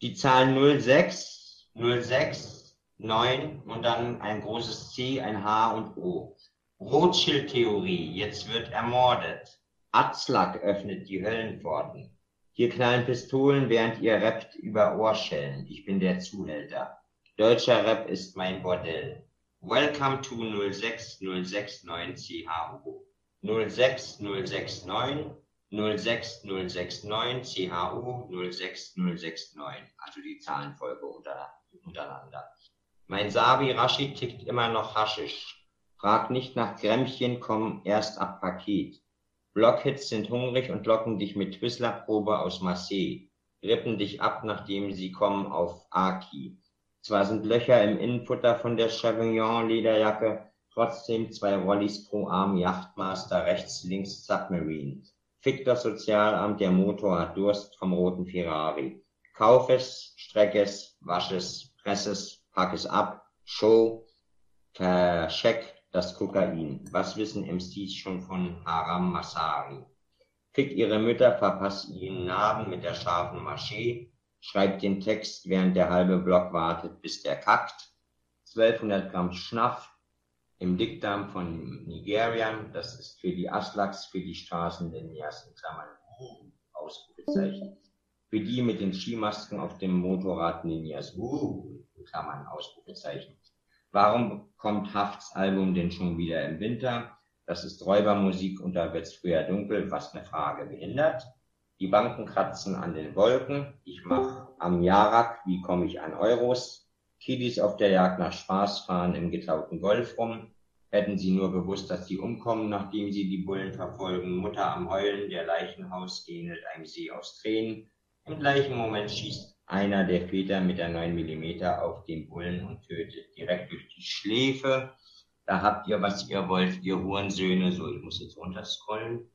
Die Zahl 06, 06, 9 und dann ein großes C, ein H und O. Rothschild-Theorie, jetzt wird ermordet. Atzlack öffnet die Höllenpforten. Hier knallen Pistolen, während ihr rappt über Ohrschellen. Ich bin der Zuhälter. Deutscher Rap ist mein Bordell. Welcome to 06069 CHU. 06069 06069 CHU 06069. Also die Zahlenfolge untereinander. Mein Sabi Rashid tickt immer noch Haschisch. Frag nicht nach Grämmchen, komm erst ab Paket. Blockhits sind hungrig und locken dich mit Twizzler-Probe aus Marseille. Rippen dich ab, nachdem sie kommen auf Aki. Zwar sind Löcher im Innenfutter von der Chavignon-Lederjacke, trotzdem zwei Rollis pro Arm Yachtmaster, rechts, links Submarine. Fick das Sozialamt, der Motor hat Durst vom roten Ferrari. Kauf es, streck es, wasch es, press es, pack es ab, show, vercheck das Kokain. Was wissen MCs schon von Haram Masari? Fick ihre Mütter, verpasst ihnen Narben mit der scharfen Maschee, schreibt den Text, während der halbe Block wartet, bis der kackt. 1200 Gramm Schnaff im Dickdarm von Nigeria. Das ist für die Aslaks, für die Straßen in Klammern Ausrufezeichen. Für die mit den Skimasken auf dem Motorrad Ninjas in Klammern Ausrufezeichen. Warum kommt Hafts Album denn schon wieder im Winter? Das ist Räubermusik und da wird's früher dunkel, was eine Frage behindert. Die Banken kratzen an den Wolken. Ich mach am Jarak, wie komme ich an Euros? Kiddies auf der Jagd nach Spaß fahren im getauten Golf rum. Hätten sie nur gewusst, dass sie umkommen, nachdem sie die Bullen verfolgen. Mutter am Heulen, der Leichenhaus ähnelt einem See aus Tränen. Im gleichen Moment schießt einer der Väter mit der 9 mm auf den Bullen und tötet direkt durch die Schläfe. Da habt ihr, was ihr wollt, ihr Hurensöhne. So, ich muss jetzt runterscrollen.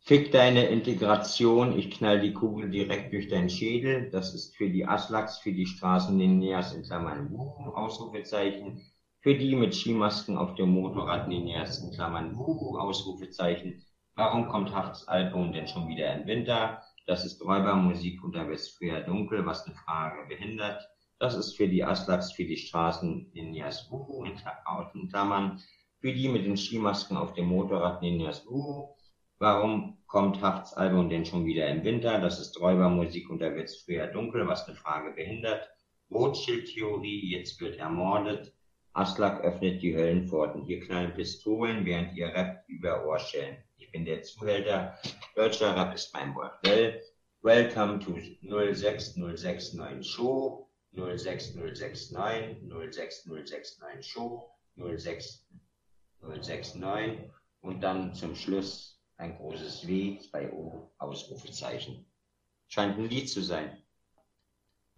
Fick deine Integration, ich knall die Kugel direkt durch deinen Schädel. Das ist für die Aslaks, für die Straßenninjas in Klammern Wuhu, Ausrufezeichen. Für die mit Skimasken auf dem Motorrad Ninjas in Klammern Wuhu, Ausrufezeichen. Warum kommt Hafts Album denn schon wieder im Winter? Das ist Räubermusik und da wird es früher dunkel, was eine Frage behindert. Das ist für die Aslaks, für die Straßen-Ninjas Wuhu in Klammern. Für die mit den Skimasken auf dem Motorrad Ninjas Wuhu Warum kommt Hafts Album denn schon wieder im Winter? Das ist Räubermusik und da wird's früher dunkel, was eine Frage behindert. Rothschild-Theorie, jetzt wird ermordet. Aslak öffnet die Höllenpforten. Hier knallen Pistolen, während ihr rappt über Ohrschellen. Ich bin der Zuhälter. Deutscher Rap ist mein Bordell. Welcome to 06069 Show. 06069, 06069 Show, 06069 und dann zum Schluss ein großes W, zwei O, Ausrufezeichen. Scheint ein Lied zu sein.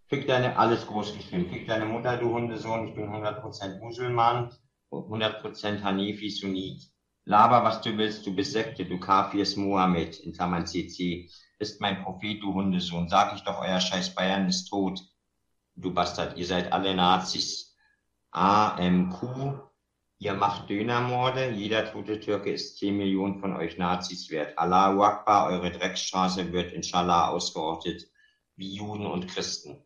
Fick deine, alles groß geschrieben. Fick deine Mutter, du Hundesohn, ich bin 100% Musulman, 100% Hanifi Sunnit. Laber, was du willst, du bist Sekte, du Kafirs Mohammed, in Klammern CC, ist mein Prophet, du Hundesohn. Sag ich doch, euer scheiß Bayern ist tot. Du Bastard, ihr seid alle Nazis. AMQ, Ihr macht Dönermorde, jeder tote Türke ist 10 Millionen von euch Nazis wert. Allahu Akbar, eure Drecksstraße wird inshallah ausgerottet, wie Juden und Christen.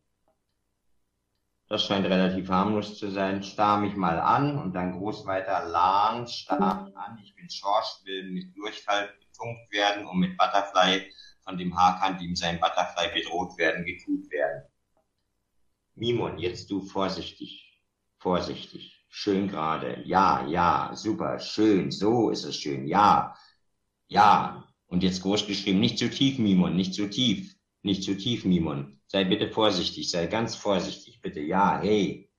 Das scheint relativ harmlos zu sein. Starr mich mal an und dann groß weiter. Lan, starr mich an. Ich bin Schorsch, will mit Durchfall betunkt werden und mit Butterfly von dem Haarkant, ihm sein Butterfly bedroht werden, getut werden. Mimon, jetzt du vorsichtig, vorsichtig. Schön gerade. Ja, ja, super, schön. So ist es schön. Ja, ja. Und jetzt groß geschrieben, nicht zu tief, Mimon, nicht zu tief. Nicht zu tief, Mimon. Sei bitte vorsichtig, sei ganz vorsichtig, bitte. Ja, hey.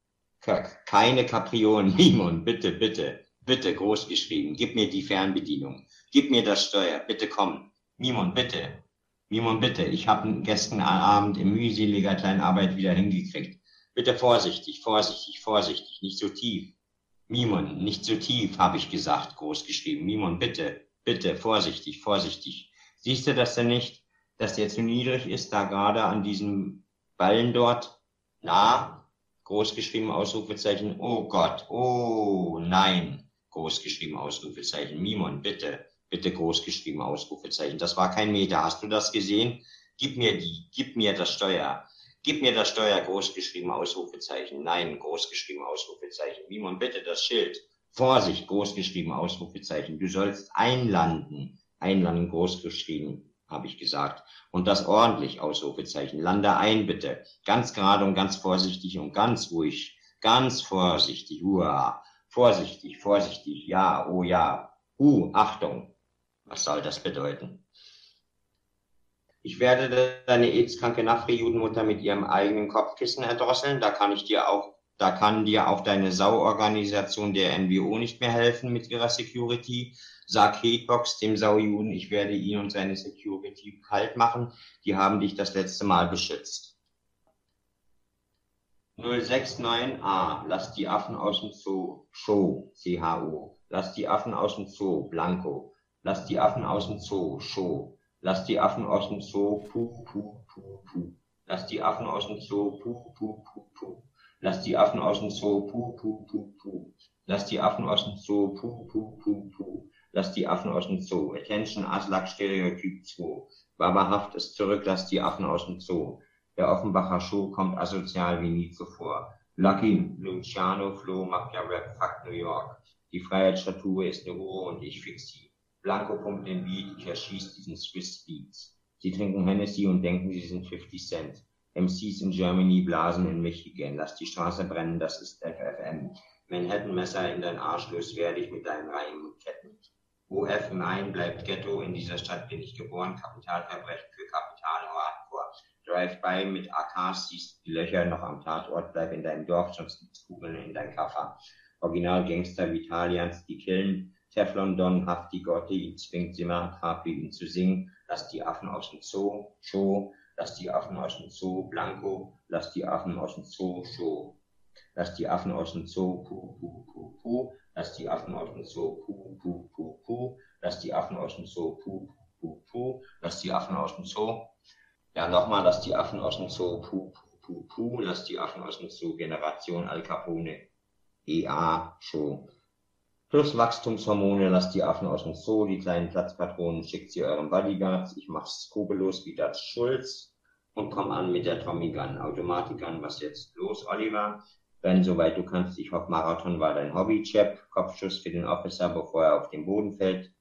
Keine Kapriolen, Mimon, bitte, bitte, bitte, groß geschrieben. Gib mir die Fernbedienung. Gib mir das Steuer. Bitte komm. Mimon, bitte. Mimon, bitte. Ich habe gestern Abend in mühseliger kleinen Arbeit wieder hingekriegt. Bitte vorsichtig, vorsichtig, vorsichtig, nicht so tief. Mimon, nicht so tief, habe ich gesagt, groß geschrieben. Mimon, bitte, bitte, vorsichtig, vorsichtig. Siehst du das denn nicht, dass der zu niedrig ist, da gerade an diesem Ballen dort? Na, groß geschrieben, Ausrufezeichen. Oh Gott, oh nein, groß geschrieben, Ausrufezeichen. Mimon, bitte, bitte groß geschrieben, Ausrufezeichen. Das war kein Meter. Hast du das gesehen? Gib mir die, gib mir das Steuer. Gib mir das Steuer, großgeschrieben, Ausrufezeichen. Nein, großgeschrieben, Ausrufezeichen. Wie man bitte das Schild. Vorsicht, großgeschrieben, Ausrufezeichen. Du sollst einlanden. Einlanden, großgeschrieben, habe ich gesagt. Und das ordentlich, Ausrufezeichen. Lande ein, bitte. Ganz gerade und ganz vorsichtig und ganz ruhig. Ganz vorsichtig. Hurra. Vorsichtig, vorsichtig. Ja, oh ja. Uh, Achtung. Was soll das bedeuten? Ich werde deine AIDS-kranke Nafri-Judenmutter mit ihrem eigenen Kopfkissen erdrosseln. Da kann ich dir auch da kann dir auch deine Sauorganisation der NWO nicht mehr helfen mit ihrer Security. Sag Hatebox dem Saujuden, ich werde ihn und seine Security kalt machen. Die haben dich das letzte Mal beschützt. 069a, lass die Affen aus dem Zoo, Show, CHO. Lass die Affen aus dem Zoo, Blanco. Lass die Affen aus dem Zoo, Show. Lass die Affen aus dem Zoo, puh, puh, puh, puh. Lass die Affen aus dem Zoo, puh, puh, puh, puh. Lass die Affen aus dem Zoo, puh, puh, puh, puh. Lass die Affen aus dem Zoo, puh, puh, puh, puh. Lass die Affen aus dem Zoo. Attention, Aslak, Stereotyp 2. Barbarhaft ist zurück, lass die Affen aus dem Zoo. Der Offenbacher Show kommt asozial wie nie zuvor. Lucky, Luciano, Flo macht ja Rap, fuck New York. Die Freiheitsstatue ist eine Hure und ich fix sie. Blanco pumpt den Beat, ich erschieß diesen Swiss Beats. Sie trinken Hennessy und denken, sie sind 50 Cent. MCs in Germany blasen in Michigan. Lass die Straße brennen, das ist FFM. Manhattan-Messer in dein Arsch werde ich mit deinen Reihen und Ketten. OF Main bleibt Ghetto, in dieser Stadt bin ich geboren. Kapitalverbrechen für Kapital Hardcore. Drive-by mit AKs, siehst die Löcher noch am Tatort, bleib in deinem Dorf, sonst gibt's Kugeln in dein Kaffer. Original Gangster Vitalians, die killen. Teflon Don, Hafti Gotti, zwingt Simmer, Capri ihn zu singen. Lass die Affen aus dem Zoo, Show lass die Affen aus dem Zoo, Blanco, lass die Affen aus dem Zoo, Show. Lass die Affen aus dem Zoo, pu, pu, pu, pu, lass die Affen aus dem Zoo, pu, pu, pu, pu, lass die Affen aus dem Zoo, pu, pu, pu, lass die Affen aus dem Zoo. Ja, nochmal, lass die Affen aus dem Zoo, pu, pu, pu, pu, lass die Affen aus dem Zoo, Generation Al Capone, EA, Show. Plus Wachstumshormone, lasst die Affen aus dem Zoo, die kleinen Platzpatronen schickt sie euren Bodyguards. Ich mach's skrupellos wie das Schulz und komm an mit der Tommy Gun. Automatikgun, was jetzt los, Oliver? Renn soweit du kannst. Ich hoffe, Marathon war dein Hobby, Chap. Kopfschuss für den Officer, bevor er auf den Boden fällt.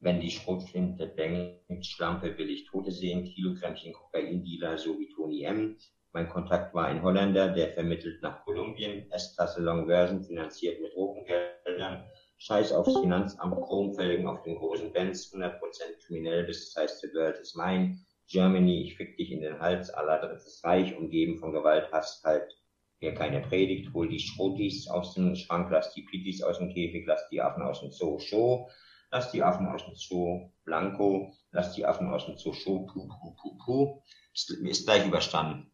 Wenn die Schrotflinte bängt, Schlampe will ich Tote sehen. Kilogrammchen Kokain-Dealer, so wie Tony M. Mein Kontakt war ein Holländer, der vermittelt nach Kolumbien. S-Klasse Long Version, finanziert mit Drogengeldern. Scheiß aufs Finanzamt, Chromfelgen auf den großen Benz, 100% kriminell, bis das heißt, the world is mine. Germany, ich fick dich in den Hals, aller drittes Reich, umgeben von Gewalt, hast halt hier keine Predigt, hol die Schrotis aus dem Schrank, lass die Pitis aus dem Käfig, lass die Affen aus dem Zoo, Show, lass die Affen aus dem Zoo, Blanco, lass die Affen aus dem Zoo, Show, pu, pu, pu, pu, ist, ist gleich überstanden.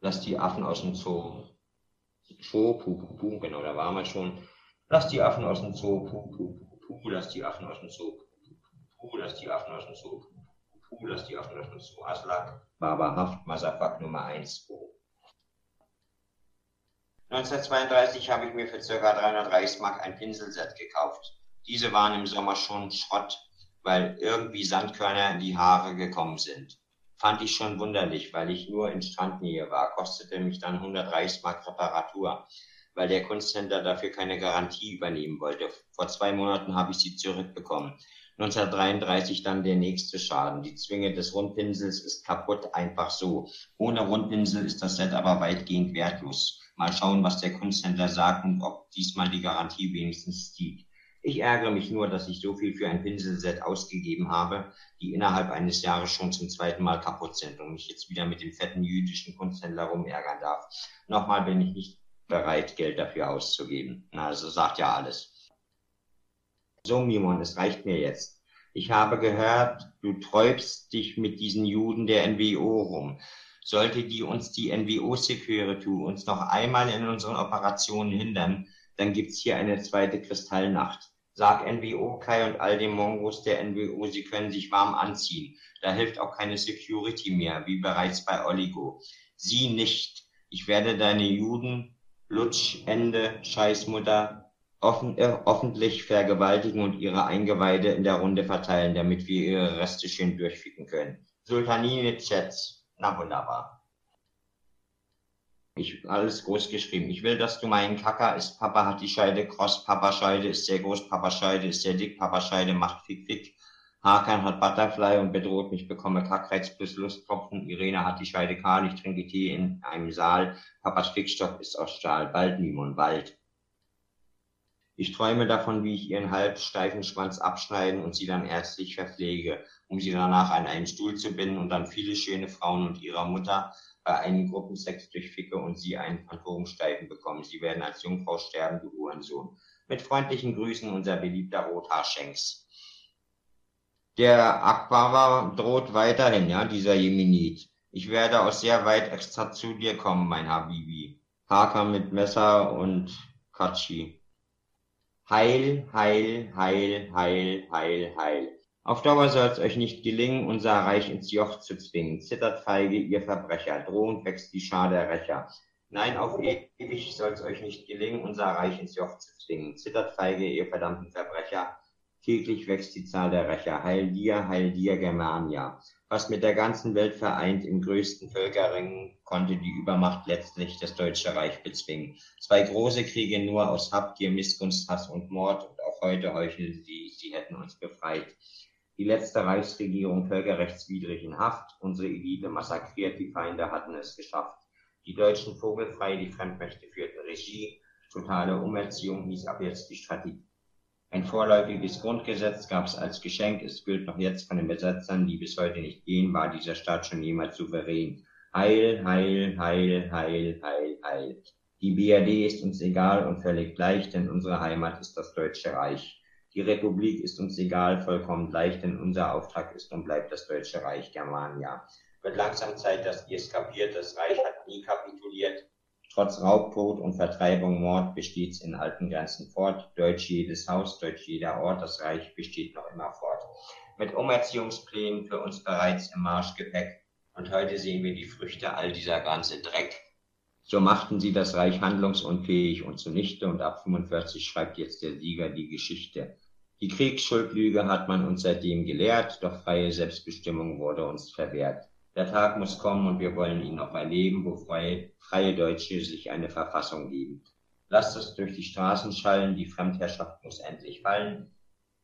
Lass die Affen aus dem Zoo, Show, pu, pu, pu, genau, da waren wir schon. Lass die Affen aus dem Zoo, puh, puh, puh, puh, lass die Affen aus dem Zoo, puh, puh, puh, lass die Affen aus dem Zoo, puh, puh, puh, lass die Affen aus dem Zoo, Aslak, Barbarhaft, Masafak Nummer 1, 2. 1932 habe ich mir für ca. 300 Reichsmark ein Pinselset gekauft. Diese waren im Sommer schon Schrott, weil irgendwie Sandkörner in die Haare gekommen sind. Fand ich schon wunderlich, weil ich nur in Strandnähe war, kostete mich dann 100 Reichsmark Reparatur weil der Kunsthändler dafür keine Garantie übernehmen wollte. Vor zwei Monaten habe ich sie zurückbekommen. 1933 dann der nächste Schaden. Die Zwinge des Rundpinsels ist kaputt, einfach so. Ohne Rundpinsel ist das Set aber weitgehend wertlos. Mal schauen, was der Kunsthändler sagt und ob diesmal die Garantie wenigstens zieht. Ich ärgere mich nur, dass ich so viel für ein Pinselset ausgegeben habe, die innerhalb eines Jahres schon zum zweiten Mal kaputt sind und mich jetzt wieder mit dem fetten jüdischen Kunsthändler rumärgern darf. Nochmal bin ich nicht bereit, Geld dafür auszugeben. Also sagt ja alles. So, Mimon, es reicht mir jetzt. Ich habe gehört, du träubst dich mit diesen Juden der NWO rum. Sollte die uns die NWO Security uns noch einmal in unseren Operationen hindern, dann gibt's hier eine zweite Kristallnacht. Sag NWO Kai und all den Mongos der NWO, sie können sich warm anziehen. Da hilft auch keine Security mehr, wie bereits bei Oligo. Sie nicht. Ich werde deine Juden Lutsch, Ende, Scheißmutter, offen, äh, öffentlich vergewaltigen und ihre Eingeweide in der Runde verteilen, damit wir ihre Reste schön durchficken können. Sultanine Chats. Na wunderbar. Ich, alles groß geschrieben. Ich will, dass du meinen Kacker ist. Papa hat die Scheide kross. Papa Scheide ist sehr groß. Papa Scheide ist sehr dick. Papa Scheide macht fick fick. Hakan hat Butterfly und bedroht mich, bekomme Kackreiz plus Lusttropfen. Irene hat die Scheide kahl. Ich trinke Tee in einem Saal. Papas Fickstock ist aus Stahl. Bald, Mimon, bald. Ich träume davon, wie ich ihren halbsteifen Schwanz abschneiden und sie dann ärztlich verpflege, um sie danach an einen Stuhl zu binden und dann viele schöne Frauen und ihrer Mutter bei einem Gruppensex durchficke und sie einen Phantomsteifen bekommen. Sie werden als Jungfrau sterben, du Uhrensohn. Mit freundlichen Grüßen, unser beliebter Rothaarschenks. Der Aquara droht weiterhin, ja, dieser Jemenit. Ich werde aus sehr weit extra zu dir kommen, mein Habibi. Parker mit Messer und Katschi. Heil, heil, heil, heil, heil, heil. Auf Dauer soll es euch nicht gelingen, unser Reich ins Joch zu zwingen. Zittert feige, ihr Verbrecher, drohend wächst die Schar der Rächer. Nein, auf ewig soll es euch nicht gelingen, unser Reich ins Joch zu zwingen. Zittert feige, ihr verdammten Verbrecher, täglich wächst die Zahl der Rächer. Heil dir, heil dir, Germania. Was mit der ganzen Welt vereint im größten Völkerring, konnte die Übermacht letztlich das Deutsche Reich bezwingen. Zwei große Kriege nur aus Habgier, Missgunst, Hass und Mord und auch heute heucheln sie, sie hätten uns befreit. Die letzte Reichsregierung völkerrechtswidrig in Haft, unsere Elite massakriert, die Feinde hatten es geschafft. Die Deutschen vogelfrei, die Fremdmächte führten Regie, totale Umerziehung hieß ab jetzt die Strategie. Ein vorläufiges Grundgesetz gab es als Geschenk, es gilt noch jetzt von den Besetzern, die bis heute nicht gehen, war dieser Staat schon jemals souverän. Heil, heil, heil, heil, heil, heil. Die BRD ist uns egal und völlig gleich, denn unsere Heimat ist das Deutsche Reich. Die Republik ist uns egal, vollkommen gleich, denn unser Auftrag ist und bleibt das Deutsche Reich Germania. Wird langsam Zeit, dass ihr es kapiert, das Reich hat nie kapituliert. Trotz Raubtod und Vertreibung, Mord besteht's in alten Grenzen fort. Deutsch jedes Haus, Deutsch jeder Ort, das Reich besteht noch immer fort. Mit Umerziehungsplänen für uns bereits im Marschgepäck und heute sehen wir die Früchte all dieser ganze Dreck. So machten sie das Reich handlungsunfähig und zunichte und ab 45 schreibt jetzt der Sieger die Geschichte. Die Kriegsschuldlüge hat man uns seitdem gelehrt, doch freie Selbstbestimmung wurde uns verwehrt. Der Tag muss kommen und wir wollen ihn noch erleben, wo freie, freie Deutsche sich eine Verfassung geben. Lasst es durch die Straßen schallen, die Fremdherrschaft muss endlich fallen.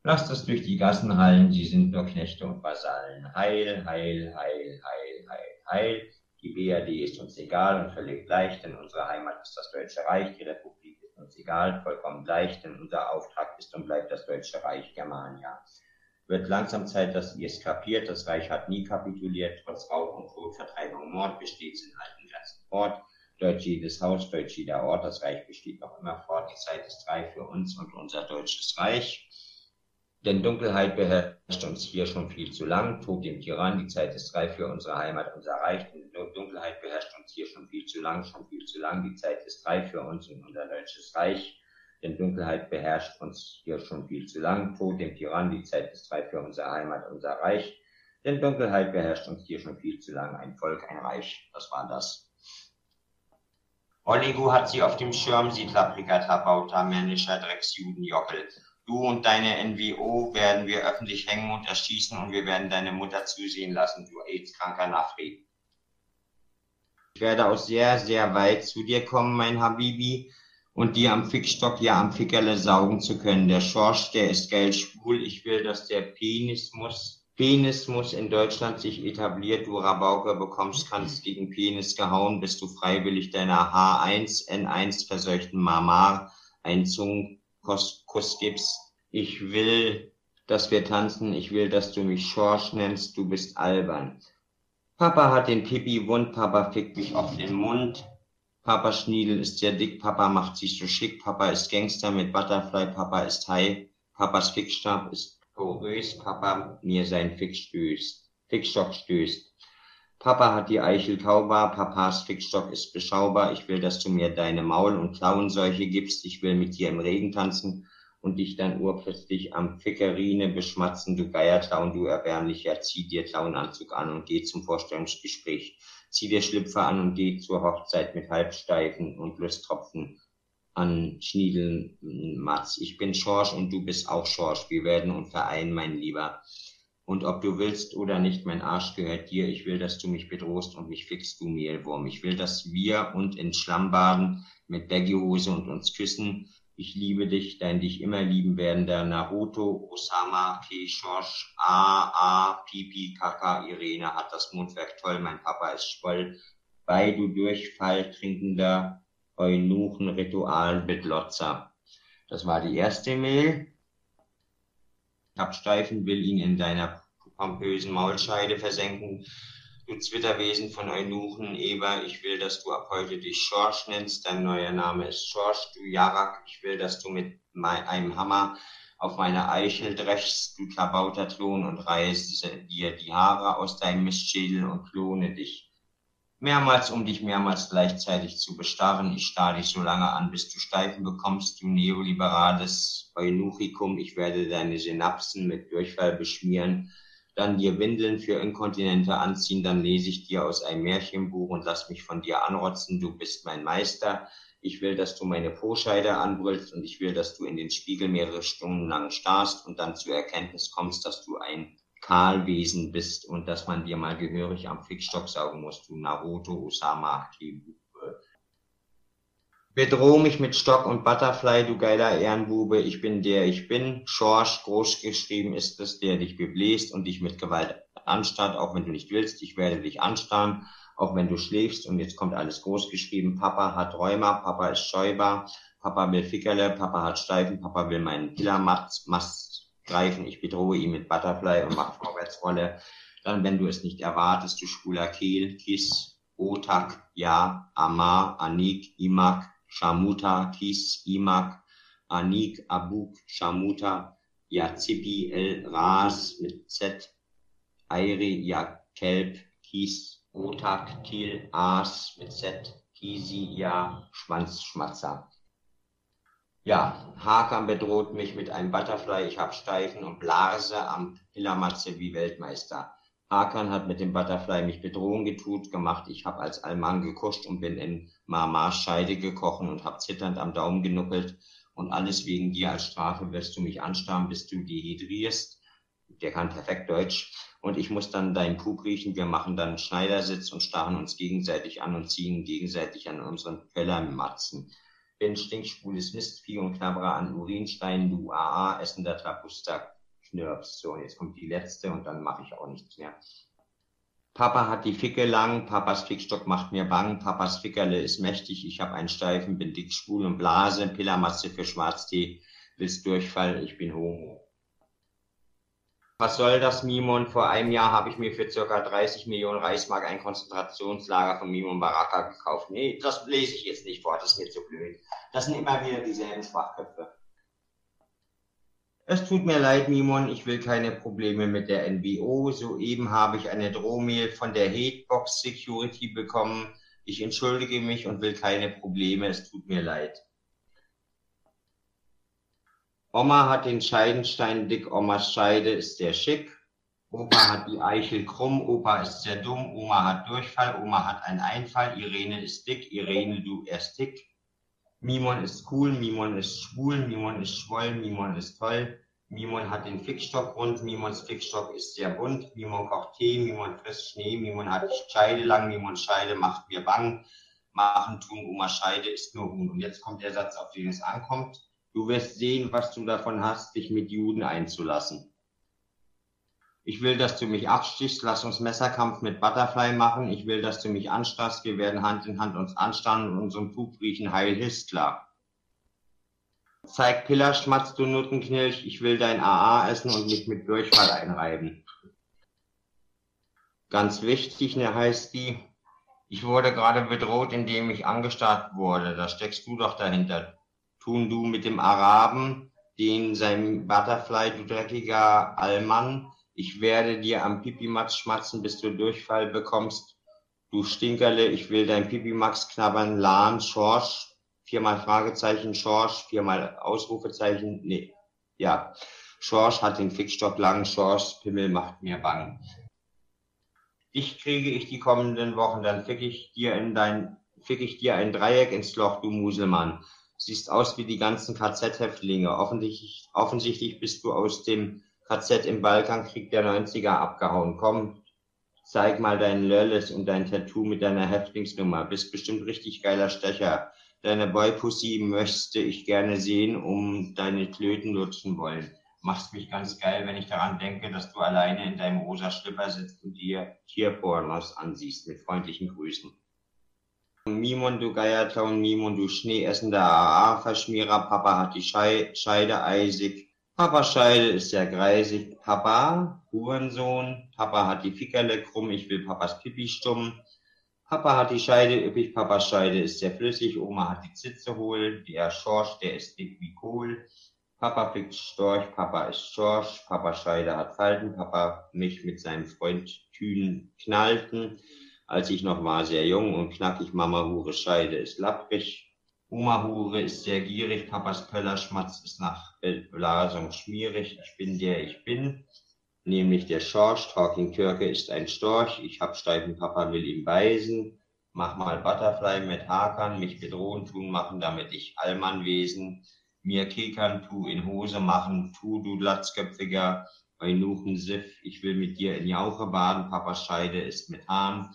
Lasst es durch die Gassen hallen, sie sind nur Knechte und Vasallen. Heil, heil, heil, heil, heil, heil. Die BRD ist uns egal und völlig gleich, denn unsere Heimat ist das Deutsche Reich, die Republik ist uns egal, vollkommen gleich, denn unser Auftrag ist und bleibt das Deutsche Reich Germania. Wird langsam Zeit, dass ihr es kapiert, das Reich hat nie kapituliert, trotz Rauch und Tod, Vertreibung und Mord besteht in alten Grenzen fort. Deutsch jedes Haus, Deutsch jeder Ort, das Reich besteht noch immer fort. Die Zeit ist reif für uns und unser deutsches Reich. Denn Dunkelheit beherrscht uns hier schon viel zu lang, Tod dem Tyrann, die Zeit ist reif für unsere Heimat, unser Reich. Denn Dunkelheit beherrscht uns hier schon viel zu lang, schon viel zu lang, die Zeit ist reif für uns und unser deutsches Reich. Denn Dunkelheit beherrscht uns hier schon viel zu lang, Tod dem Tyrann, die Zeit ist reif für unsere Heimat, unser Reich. Denn Dunkelheit beherrscht uns hier schon viel zu lang, ein Volk, ein Reich. Das war das. Oligo hat sie auf dem Schirm, Siedlerbrigata Bauta, männischer Drecksjuden Jockel. Du und deine NWO werden wir öffentlich hängen und erschießen und wir werden deine Mutter zusehen lassen, du AIDS-kranker Nafri. Ich werde auch sehr, sehr weit zu dir kommen, mein Habibi, und dir am Fickstock ja am Fickerle saugen zu können. Der Schorsch, der ist geil schwul. Ich will, dass der Penismus, Penismus in Deutschland sich etabliert. Du Rabauke bekommst, kannst gegen Penis gehauen, bis du freiwillig deiner H1, N1 verseuchten Mama einen Zungen Kuss gibst. Ich will, dass wir tanzen. Ich will, dass du mich Schorsch nennst. Du bist albern. Papa hat den Pipi wund. Papa fickt mich auf den Mund. Papa Schniedel ist sehr dick. Papa macht sich so schick. Papa ist Gangster mit Butterfly. Papa ist High. Papas Fickstab ist porös. Papa mir sein Fickstöß. Fickstock stößt. Papa hat die Eichel taubar, Papas Fickstock ist beschaubar. Ich will, dass du mir deine Maul- und Klauenseuche gibst. Ich will mit dir im Regen tanzen und dich dann urplötzlich am Fickerine beschmatzen. Du Geierclown, du erbärmlicher, zieh dir Clownanzug an und geh zum Vorstellungsgespräch. Zieh dir Schlüpfer an und geh zur Hochzeit mit Halbsteifen und Lusttropfen an Schniedeln, Matz. Ich bin Schorsch und du bist auch Schorsch. Wir werden uns vereinen, mein Lieber. Und ob du willst oder nicht, mein Arsch gehört dir. Ich will, dass du mich bedrohst und mich fickst, du Mehlwurm. Ich will, dass wir und in Schlamm baden mit Baggyhose und uns küssen. Ich liebe dich, dein dich immer lieben werdender Naruto, Osama, P. Schorsch, A, A, Pipi, Kaka, Irene hat das Mundwerk toll, mein Papa ist voll. Bei du Durchfall trinkender Eunuchen, Ritual, Betlotzer. Das war die erste Mail. Absteifen will ihn in deiner pompösen Maulscheide versenken. Du Zwitterwesen von Eunuchen, Eber, ich will, dass du ab heute dich Schorsch nennst. Dein neuer Name ist Schorsch, du Jarak. Ich will, dass du mit einem Hammer auf meine Eichel drechst, du klabauter Klon, und reiße dir die Haare aus deinem Mistschädel und klone dich mehrmals, um dich mehrmals gleichzeitig zu bestarren. Ich starr dich so lange an, bis du Steifen bekommst, du neoliberales Eunuchikum. Ich werde deine Synapsen mit Durchfall beschmieren, dann dir Windeln für Inkontinente anziehen, dann lese ich dir aus einem Märchenbuch und lass mich von dir anrotzen. Du bist mein Meister. Ich will, dass du meine Poscheide anbrüllst und ich will, dass du in den Spiegel mehrere Stunden lang starrst und dann zur Erkenntnis kommst, dass du ein Kahlwesen bist und dass man dir mal gehörig am Fixstock saugen muss, du Naruto, Osama, Kibuke. Bedroh mich mit Stock und Butterfly, du geiler Ehrenbube, ich bin der ich bin. Schorsch, groß geschrieben ist es, der dich bebläst und dich mit Gewalt anstarrt, auch wenn du nicht willst, ich werde dich anstarren, auch wenn du schläfst und jetzt kommt alles groß geschrieben. Papa hat Rheuma, Papa ist scheubar, Papa will Fickerle, Papa hat Steifen, Papa will meinen Pillermast greifen, ich bedrohe ihn mit Butterfly und mache Vorwärtsrolle. Dann, wenn du es nicht erwartest, du schwuler Kehl, Kiss, Otak, Ja, Amar, Anik, Imak, Shamuta, Kis, Imak, Anik, Abuk, Shamuta, Yazibi, El, Ras mit Z, Airi, Ja, Kelb, Kis, Otak, Til, As mit Z, Kisi, Ja, Schwanzschmatzer. Ja, Hakan bedroht mich mit einem Butterfly, ich habe Steifen und Blase am Pillermatze wie Weltmeister. Hakan hat mit dem Butterfly mich Bedrohung getut gemacht. Ich habe als Alman gekuscht und bin in Mamas Scheide gekochen und habe zitternd am Daumen genuckelt. Und alles wegen dir als Strafe wirst du mich anstarren, bis du dehydrierst. Der kann perfekt Deutsch. Und ich muss dann deinen Pup riechen. Wir machen dann einen Schneidersitz und starren uns gegenseitig an und ziehen gegenseitig an unseren Pöllermatzen bin stinkschwules Mistvieh und knabbere an Urinstein, du AA, essender Trapuster, Knirps. So, jetzt kommt die letzte und dann mache ich auch nichts mehr. Papa hat die Ficke lang, Papas Fickstock macht mir bang, Papas Fickerle ist mächtig, ich habe einen Steifen, bin dick, schwul und Blase, Pillermasse für Schwarztee, willst Durchfall, ich bin Homo. Was soll das, Mimon? Vor einem Jahr habe ich mir für circa 30 Millionen Reichsmark ein Konzentrationslager von Mimon Baraka gekauft. Nee, das lese ich jetzt nicht vor, das ist mir zu blöd. Das sind immer wieder dieselben Schwachköpfe. Es tut mir leid, Mimon, ich will keine Probleme mit der NWO. Soeben habe ich eine Drohmail von der Hatebox Security bekommen. Ich entschuldige mich und will keine Probleme. Es tut mir leid. Oma hat den Scheidenstein dick, Omas Scheide ist sehr schick. Opa hat die Eichel krumm, Opa ist sehr dumm, Oma hat Durchfall, Oma hat einen Einfall, Irene ist dick, Irene, du erst dick. Mimon ist cool, Mimon ist schwul, Mimon ist schwoll, Mimon ist toll. Mimon hat den Fickstock rund, Mimons Fickstock ist sehr bunt, Mimon kocht Tee, Mimon frisst Schnee, Mimon hat Scheide lang, Mimon Scheide macht mir bang. Machen tun, Oma Scheide ist nur Huhn. Und jetzt kommt der Satz, auf den es ankommt. Du wirst sehen, was du davon hast, dich mit Juden einzulassen. Ich will, dass du mich abstichst. Lass uns Messerkampf mit Butterfly machen. Ich will, dass du mich anstarrst. Wir werden Hand in Hand uns anstarren und unseren Pup riechen. Heil Histler. Zeig Piller, schmatzt du Nuttenknilch. Ich will dein AA essen und mich mit Durchfall einreiben. Ganz wichtig, ne, heißt die. Ich wurde gerade bedroht, indem ich angestarrt wurde. Da steckst du doch dahinter tun du mit dem Araben, den sein Butterfly, du dreckiger Allmann, ich werde dir am Pipimax schmatzen, bis du Durchfall bekommst. Du Stinkerle, ich will dein Pipimax knabbern, Lahn, Schorsch, viermal Fragezeichen, Schorsch, viermal Ausrufezeichen, nee, ja. Schorsch hat den Fickstock lang, Schorsch, Pimmel macht mir bang. Dich kriege ich die kommenden Wochen, dann fick ich dir in dein, fick ich dir ein Dreieck ins Loch, du Muselmann siehst aus wie die ganzen KZ-Häftlinge. Offensichtlich, offensichtlich bist du aus dem KZ im Balkankrieg der 90er abgehauen. Komm, zeig mal deinen Lölles und dein Tattoo mit deiner Häftlingsnummer. Bist bestimmt richtig geiler Stecher. Deine Boypussy möchte ich gerne sehen, um deine Klöten nutzen wollen. Machst mich ganz geil, wenn ich daran denke, dass du alleine in deinem rosa Schlipper sitzt und dir Tierpornos ansiehst. Mit freundlichen Grüßen. Mimon, du Geiertown, Mimon, du schneeessender AA-Verschmierer, Papa hat die Schei Scheide eisig, Papa Scheide ist sehr greisig, Papa, Hurensohn, Papa hat die Fickerle krumm, ich will Papas Pipi stumm, Papa hat die Scheide üppig, Papas Scheide ist sehr flüssig, Oma hat die Zitze hohl, der Schorsch, der ist dick wie Kohl, Papa fickt Storch, Papa ist Schorsch, Papa Scheide hat Falten, Papa mich mit seinem Freund Thünen knallten, als ich noch war, sehr jung und knackig, Mama Hure Scheide ist lapprig. Oma Hure ist sehr gierig, Papas Pöllerschmatz ist nach Blasung schmierig. Ich bin der ich bin, nämlich der Schorsch. Talking Türke ist ein Storch. Ich hab steifen Papa, will ihm weisen. Mach mal Butterfly mit Hakern, mich bedrohen tun machen, damit ich Allmann wesen. Mir Kekern tu in Hose machen, tu du Latzköpfiger, bei Nuchen Siff, ich will mit dir in Jauche baden, Papas Scheide ist mit Hahn.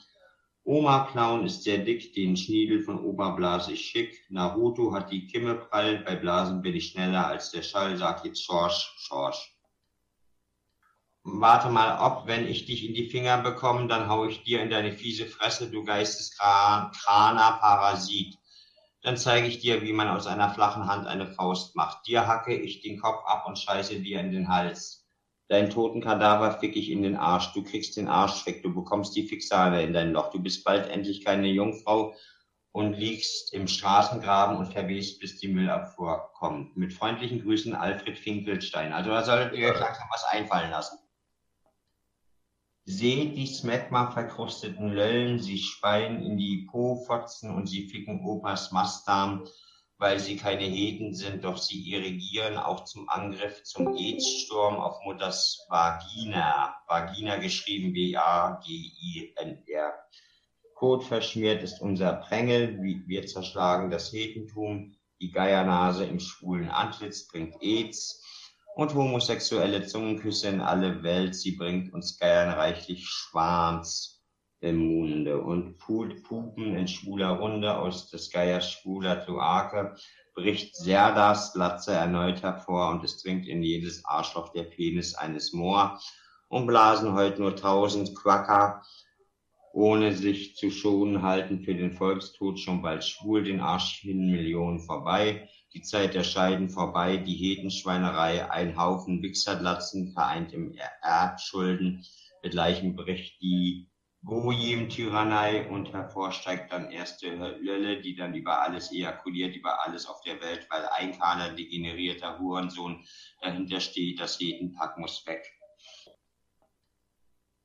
Oma Clown ist sehr dick, den Schniedel von Opa blase ich schick. Naruto hat die Kimme prall, bei Blasen bin ich schneller als der Schall, sag jetzt Schorsch, Schorsch. Warte mal ob, wenn ich dich in die Finger bekomme, dann hau ich dir in deine fiese Fresse, du Geisteskraner Parasit. Dann zeige ich dir, wie man aus einer flachen Hand eine Faust macht. Dir hacke ich den Kopf ab und scheiße dir in den Hals. Deinen toten Kadaver fick ich in den Arsch. Du kriegst den Arsch weg. Du bekommst die Fixale in dein Loch. Du bist bald endlich keine Jungfrau und liegst im Straßengraben und verwehst, bis die Müllabfuhr kommt. Mit freundlichen Grüßen, Alfred Finkelstein. Also da solltet ihr euch langsam was einfallen lassen. Seht die Smegma verkrusteten Löllen, sie speien in die Po-Fotzen und sie ficken Opas Mastdarm weil sie keine Heden sind, doch sie irrigieren auch zum Angriff zum AIDS-Sturm auf Mutters Vagina. Vagina geschrieben B-A-G-I-N-R. Kot verschmiert ist unser Prängel, wir zerschlagen das Hetentum, die Geiernase im schwulen Antlitz bringt AIDS. Und homosexuelle Zungenküsse in alle Welt, sie bringt uns Geiern reichlich Schwans im Munde und Pupen in schwuler Runde aus des Geiers schwuler Kloake bricht Serdas Glatze erneut hervor und es dringt in jedes Arschloch der Penis eines Moor. Und blasen heut nur tausend Quacker, ohne sich zu schonen, halten für den Volkstod schon bald schwul den Arsch hin Millionen vorbei, die Zeit der Scheiden vorbei, die Hetenschweinerei, ein Haufen Wichserglatzen vereint im Erdschulden, mit Leichen bricht die Gojim-Tyrannei und hervorsteigt dann erste Hölle, die dann über alles ejakuliert, über alles auf der Welt, weil ein Kader degenerierter Hurensohn dahinter steht, das Hetenpack muss weg.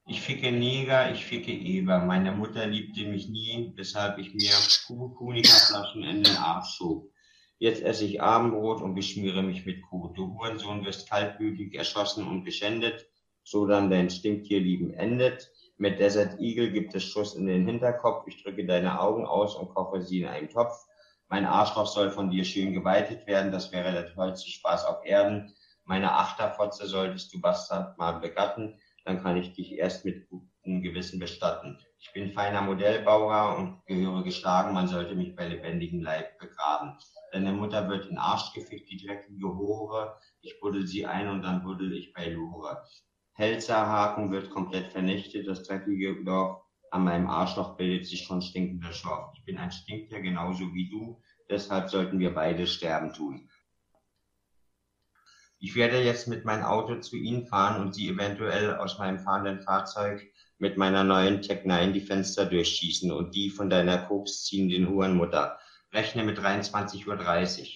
Ich ficke Neger, ich ficke Eber. Meine Mutter liebte mich nie, weshalb ich mir Kunika-Flaschen in den Arsch schob. Jetzt esse ich Abendbrot und beschmiere mich mit Kuh. Du Hurensohn wirst kaltblütig erschossen und geschändet, so dann dein Stinktierlieben endet. Mit Desert Eagle gibt es Schuss in den Hinterkopf. Ich drücke deine Augen aus und koche sie in einen Topf. Mein Arschloch soll von dir schön geweitet werden. Das wäre der tollste Spaß auf Erden. Meine Achterfotze solltest du Bastard mal begatten. Dann kann ich dich erst mit gutem Gewissen bestatten. Ich bin feiner Modellbauer und gehöre geschlagen. Man sollte mich bei lebendigem Leib begraben. Deine Mutter wird in Arsch gefickt, die dreckige Hure. Ich buddel sie ein und dann buddel ich bei Lore. Pelzerhaken wird komplett vernichtet. Das dreckige Dorf an meinem Arschloch bildet sich schon stinkender Schorf. Ich bin ein Stinktier genauso wie du. Deshalb sollten wir beide sterben tun. Ich werde jetzt mit meinem Auto zu Ihnen fahren und Sie eventuell aus meinem fahrenden Fahrzeug mit meiner neuen Tech 9 die Fenster durchschießen und die von deiner Koks ziehenden Hurenmutter. Rechne mit 23.30 Uhr.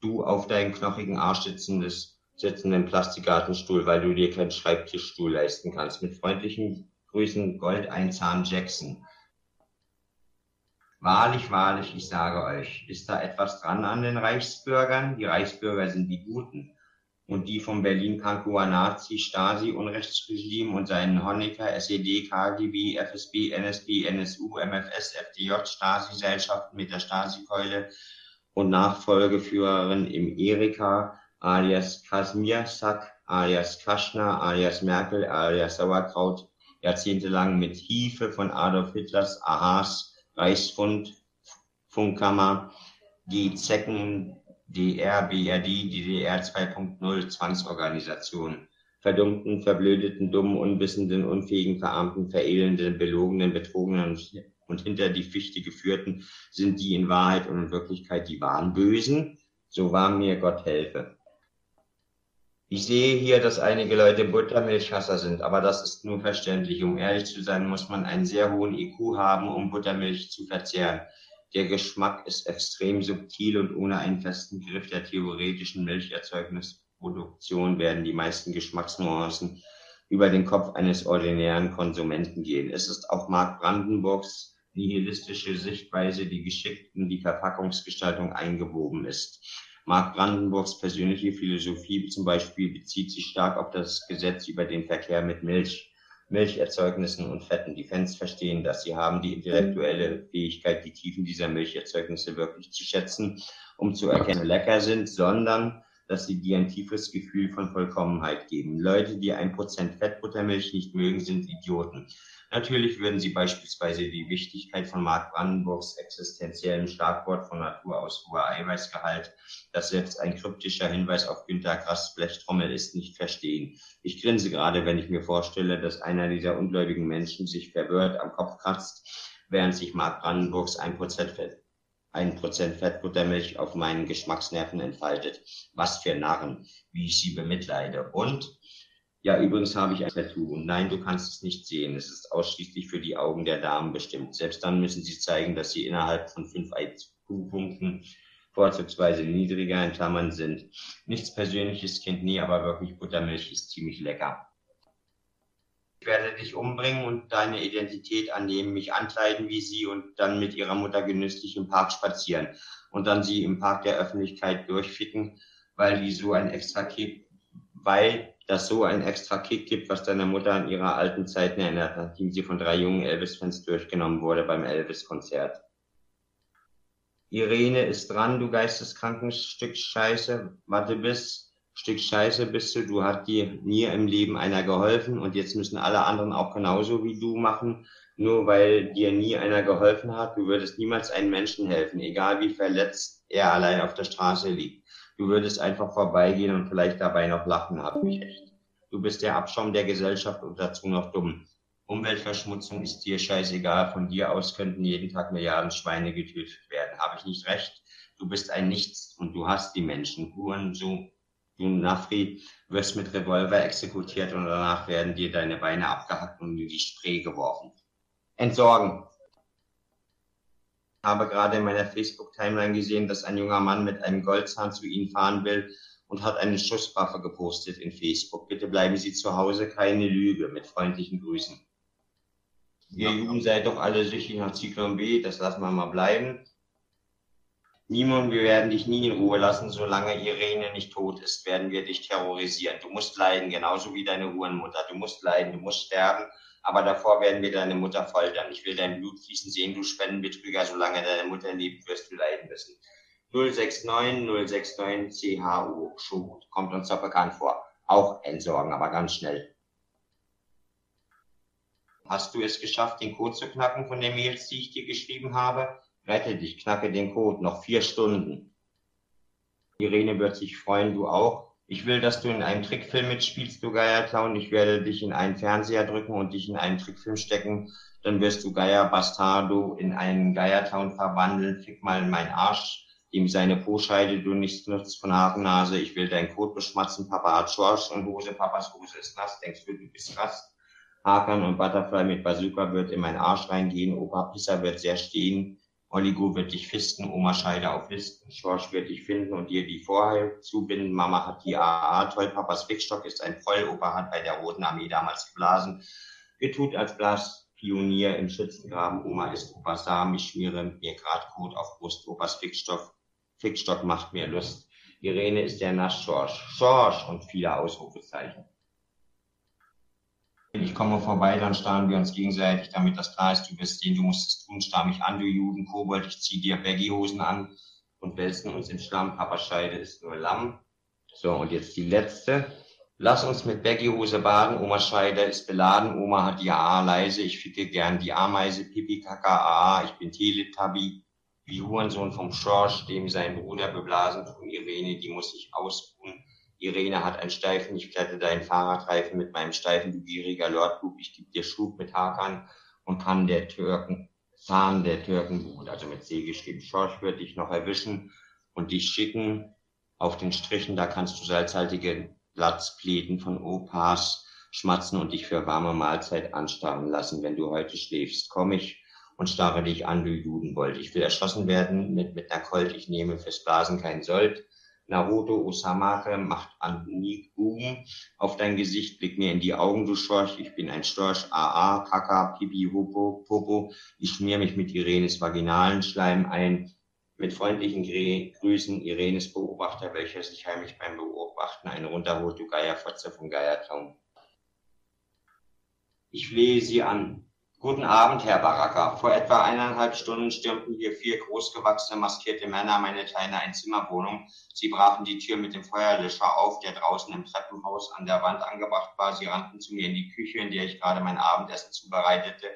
Du auf deinen knochigen Arsch sitzendes sitzenden Plastikgartenstuhl, weil du dir keinen Schreibtischstuhl leisten kannst. Mit freundlichen Grüßen Gold Einzahn Jackson. Wahrlich, wahrlich, ich sage euch, ist da etwas dran an den Reichsbürgern? Die Reichsbürger sind die Guten. Und die vom Berlin-Pankower Nazi, Stasi, Unrechtsregime und seinen Honecker, SED, KGB, FSB, NSB, NSU, MFS, FDJ, Stasi-Gesellschaften mit der Stasi-Keule und Nachfolgeführerin im Erika alias Kasimiersack, alias Kaschner, alias Merkel, alias Sauerkraut, jahrzehntelang mit Hiefe von Adolf Hitlers Ahas, Reichsfund, Funkkammer, die Zecken, DR, BRD, DDR 2.0, Zwangsorganisation, verdummten, verblödeten, dummen, unwissenden, unfähigen, verarmten, verelenden, belogenen, betrogenen und hinter die Fichte geführten sind die in Wahrheit und in Wirklichkeit die wahren Bösen. So wahr mir Gott helfe. Ich sehe hier, dass einige Leute Buttermilchhasser sind, aber das ist nur verständlich. Um ehrlich zu sein, muss man einen sehr hohen IQ haben, um Buttermilch zu verzehren. Der Geschmack ist extrem subtil und ohne einen festen Griff der theoretischen Milcherzeugnisproduktion werden die meisten Geschmacksnuancen über den Kopf eines ordinären Konsumenten gehen. Es ist auch Mark Brandenburgs nihilistische Sichtweise, die geschickt in die Verpackungsgestaltung eingewoben ist. Mark Brandenburgs persönliche Philosophie zum Beispiel bezieht sich stark auf das Gesetz über den Verkehr mit Milch, Milcherzeugnissen und Fetten. Die Fans verstehen dass Sie haben die intellektuelle Fähigkeit, die Tiefen dieser Milcherzeugnisse wirklich zu schätzen, um zu erkennen, lecker sind, sondern dass sie dir ein tiefes Gefühl von Vollkommenheit geben. Leute, die ein Prozent Fettbuttermilch nicht mögen, sind Idioten. Natürlich würden sie beispielsweise die Wichtigkeit von Mark Brandenburgs existenziellem Schlagwort von Natur aus hoher Eiweißgehalt, das selbst ein kryptischer Hinweis auf Günter Grass Blechtrommel ist, nicht verstehen. Ich grinse gerade, wenn ich mir vorstelle, dass einer dieser ungläubigen Menschen sich verwirrt am Kopf kratzt, während sich Mark Brandenburgs ein Prozent Fett ein Prozent Fettbuttermilch auf meinen Geschmacksnerven entfaltet. Was für Narren, wie ich sie bemitleide. Und ja, übrigens habe ich ein Tattoo. Und nein, du kannst es nicht sehen. Es ist ausschließlich für die Augen der Damen bestimmt. Selbst dann müssen sie zeigen, dass sie innerhalb von fünf IQ-Punkten vorzugsweise niedriger in Klammern sind. Nichts Persönliches, Kind, nie, aber wirklich Buttermilch ist ziemlich lecker. Ich werde dich umbringen und deine Identität annehmen, mich ankleiden wie sie und dann mit ihrer Mutter genüsslich im Park spazieren und dann sie im Park der Öffentlichkeit durchficken, weil die so ein extra Kick, weil das so ein extra Kick gibt, was deiner Mutter an ihrer alten Zeiten erinnert, nachdem sie von drei jungen Elvis-Fans durchgenommen wurde beim Elvis-Konzert. Irene ist dran, du geisteskrankes Stück Scheiße. Warte bis. Stück Scheiße bist du, du hat dir nie im Leben einer geholfen und jetzt müssen alle anderen auch genauso wie du machen, nur weil dir nie einer geholfen hat. Du würdest niemals einem Menschen helfen, egal wie verletzt er allein auf der Straße liegt. Du würdest einfach vorbeigehen und vielleicht dabei noch lachen, hab mich echt. Du bist der Abschaum der Gesellschaft und dazu noch dumm. Umweltverschmutzung ist dir scheißegal. Von dir aus könnten jeden Tag Milliarden Schweine getötet werden. Habe ich nicht recht? Du bist ein Nichts und du hast die Menschen. Huren so Du Nafri wirst mit Revolver exekutiert und danach werden dir deine Beine abgehackt und in die Spree geworfen. Entsorgen. Ich habe gerade in meiner Facebook-Timeline gesehen, dass ein junger Mann mit einem Goldzahn zu Ihnen fahren will und hat eine Schusswaffe gepostet in Facebook. Bitte bleiben Sie zu Hause, keine Lüge. Mit freundlichen Grüßen. Ihr Juden seid doch alle süchtig nach Zyklon B, das lassen wir mal bleiben. Nimon, wir werden dich nie in Ruhe lassen, solange Irene nicht tot ist, werden wir dich terrorisieren. Du musst leiden, genauso wie deine Uhrenmutter. Du musst leiden, du musst sterben, aber davor werden wir deine Mutter foltern. Ich will dein Blut fließen sehen, du Spendenbetrüger, solange deine Mutter lebt, wirst du leiden müssen. 069 069 CHU, Schubut, kommt uns doch bekannt vor. Auch entsorgen, aber ganz schnell. Hast du es geschafft, den Code zu knacken von den Mails, die ich dir geschrieben habe? Rette dich, knacke den Code, noch vier Stunden. Irene wird sich freuen, du auch. Ich will, dass du in einem Trickfilm mitspielst, du Geierclown. Ich werde dich in einen Fernseher drücken und dich in einen Trickfilm stecken. Dann wirst du Geier Bastardo in einen Geierclown verwandeln. Fick mal in meinen Arsch, dem seine Po-Scheide du nichts nutzt von Hakennase. Ich will deinen Kot beschmatzen. Papa hat Schorsch und Hose. Papas Hose ist nass. Denkst du, du bist krass? Hakan und Butterfly mit Bazooka wird in meinen Arsch reingehen. Opa Pisser wird sehr stehen. Oligo wird dich fisten, Oma Scheide auf Listen, Schorsch wird dich finden und dir die Vorhalle zubinden. Mama hat die AA, toll, Papas Fickstock ist ein Voll, Opa hat bei der Roten Armee damals geblasen. Getut als Blaspionier im Schützengraben, Oma ist Opas Samen, ich schmiere mir grad Kot auf Brust, Opas Fickstock, Fickstock macht mir Lust. Irene ist der Nasch Schorsch, Schorsch und viele Ausrufezeichen ich komme vorbei, dann starren wir uns gegenseitig, damit das klar ist, du bist den, du musst es tun, starr mich an, du Juden, Kobold, ich zieh dir Baggy-Hosen an und wälzen uns im Schlamm, Papa Scheide ist nur Lamm. So, und jetzt die letzte. Lass uns mit Baggy-Hose baden. Oma Scheider ist beladen. Oma hat die A leise. Ich ficke gern die Ameise. Pipi, Kaka, A. Ich bin Teletubby. Wie Hurensohn vom Schorsch, dem sein Bruder beblasen von Irene. Die muss ich ausruhen. Irene hat einen Steifen. Ich glätte deinen Fahrradreifen mit meinem Steifen, du gieriger Lordbub. Ich geb dir Schub mit Hakan und kann der Türken, Zahn der Türken, also mit C geschrieben, Schorsch wird dich noch erwischen und dich schicken auf den Strichen. Da kannst du salzhaltige Platzpläten von Opas schmatzen und dich für warme Mahlzeit anstarren lassen. Wenn du heute schläfst, komm ich und starre dich an, du Judenbold. Ich will erschossen werden mit, mit einer Colt. Ich nehme fürs Blasen kein Sold. Naruto Osamare macht an Buben auf dein Gesicht, blick mir in die Augen, du Schorch, ich bin ein Storch, AA, Kaka, Pipi, Hopo, Popo, ich schmier mich mit Irenes vaginalen Schleim ein, mit freundlichen Grüßen Irenes Beobachter, welcher sich heimlich beim Beobachten eine runterholt, du Geierfotze vom Geiertraum. Ich flehe sie an. Guten Abend, Herr Baraka. Vor etwa eineinhalb Stunden stürmten hier vier großgewachsene, maskierte Männer meine kleine Einzimmerwohnung. Sie brachen die Tür mit dem Feuerlöscher auf, der draußen im Treppenhaus an der Wand angebracht war. Sie rannten zu mir in die Küche, in der ich gerade mein Abendessen zubereitete,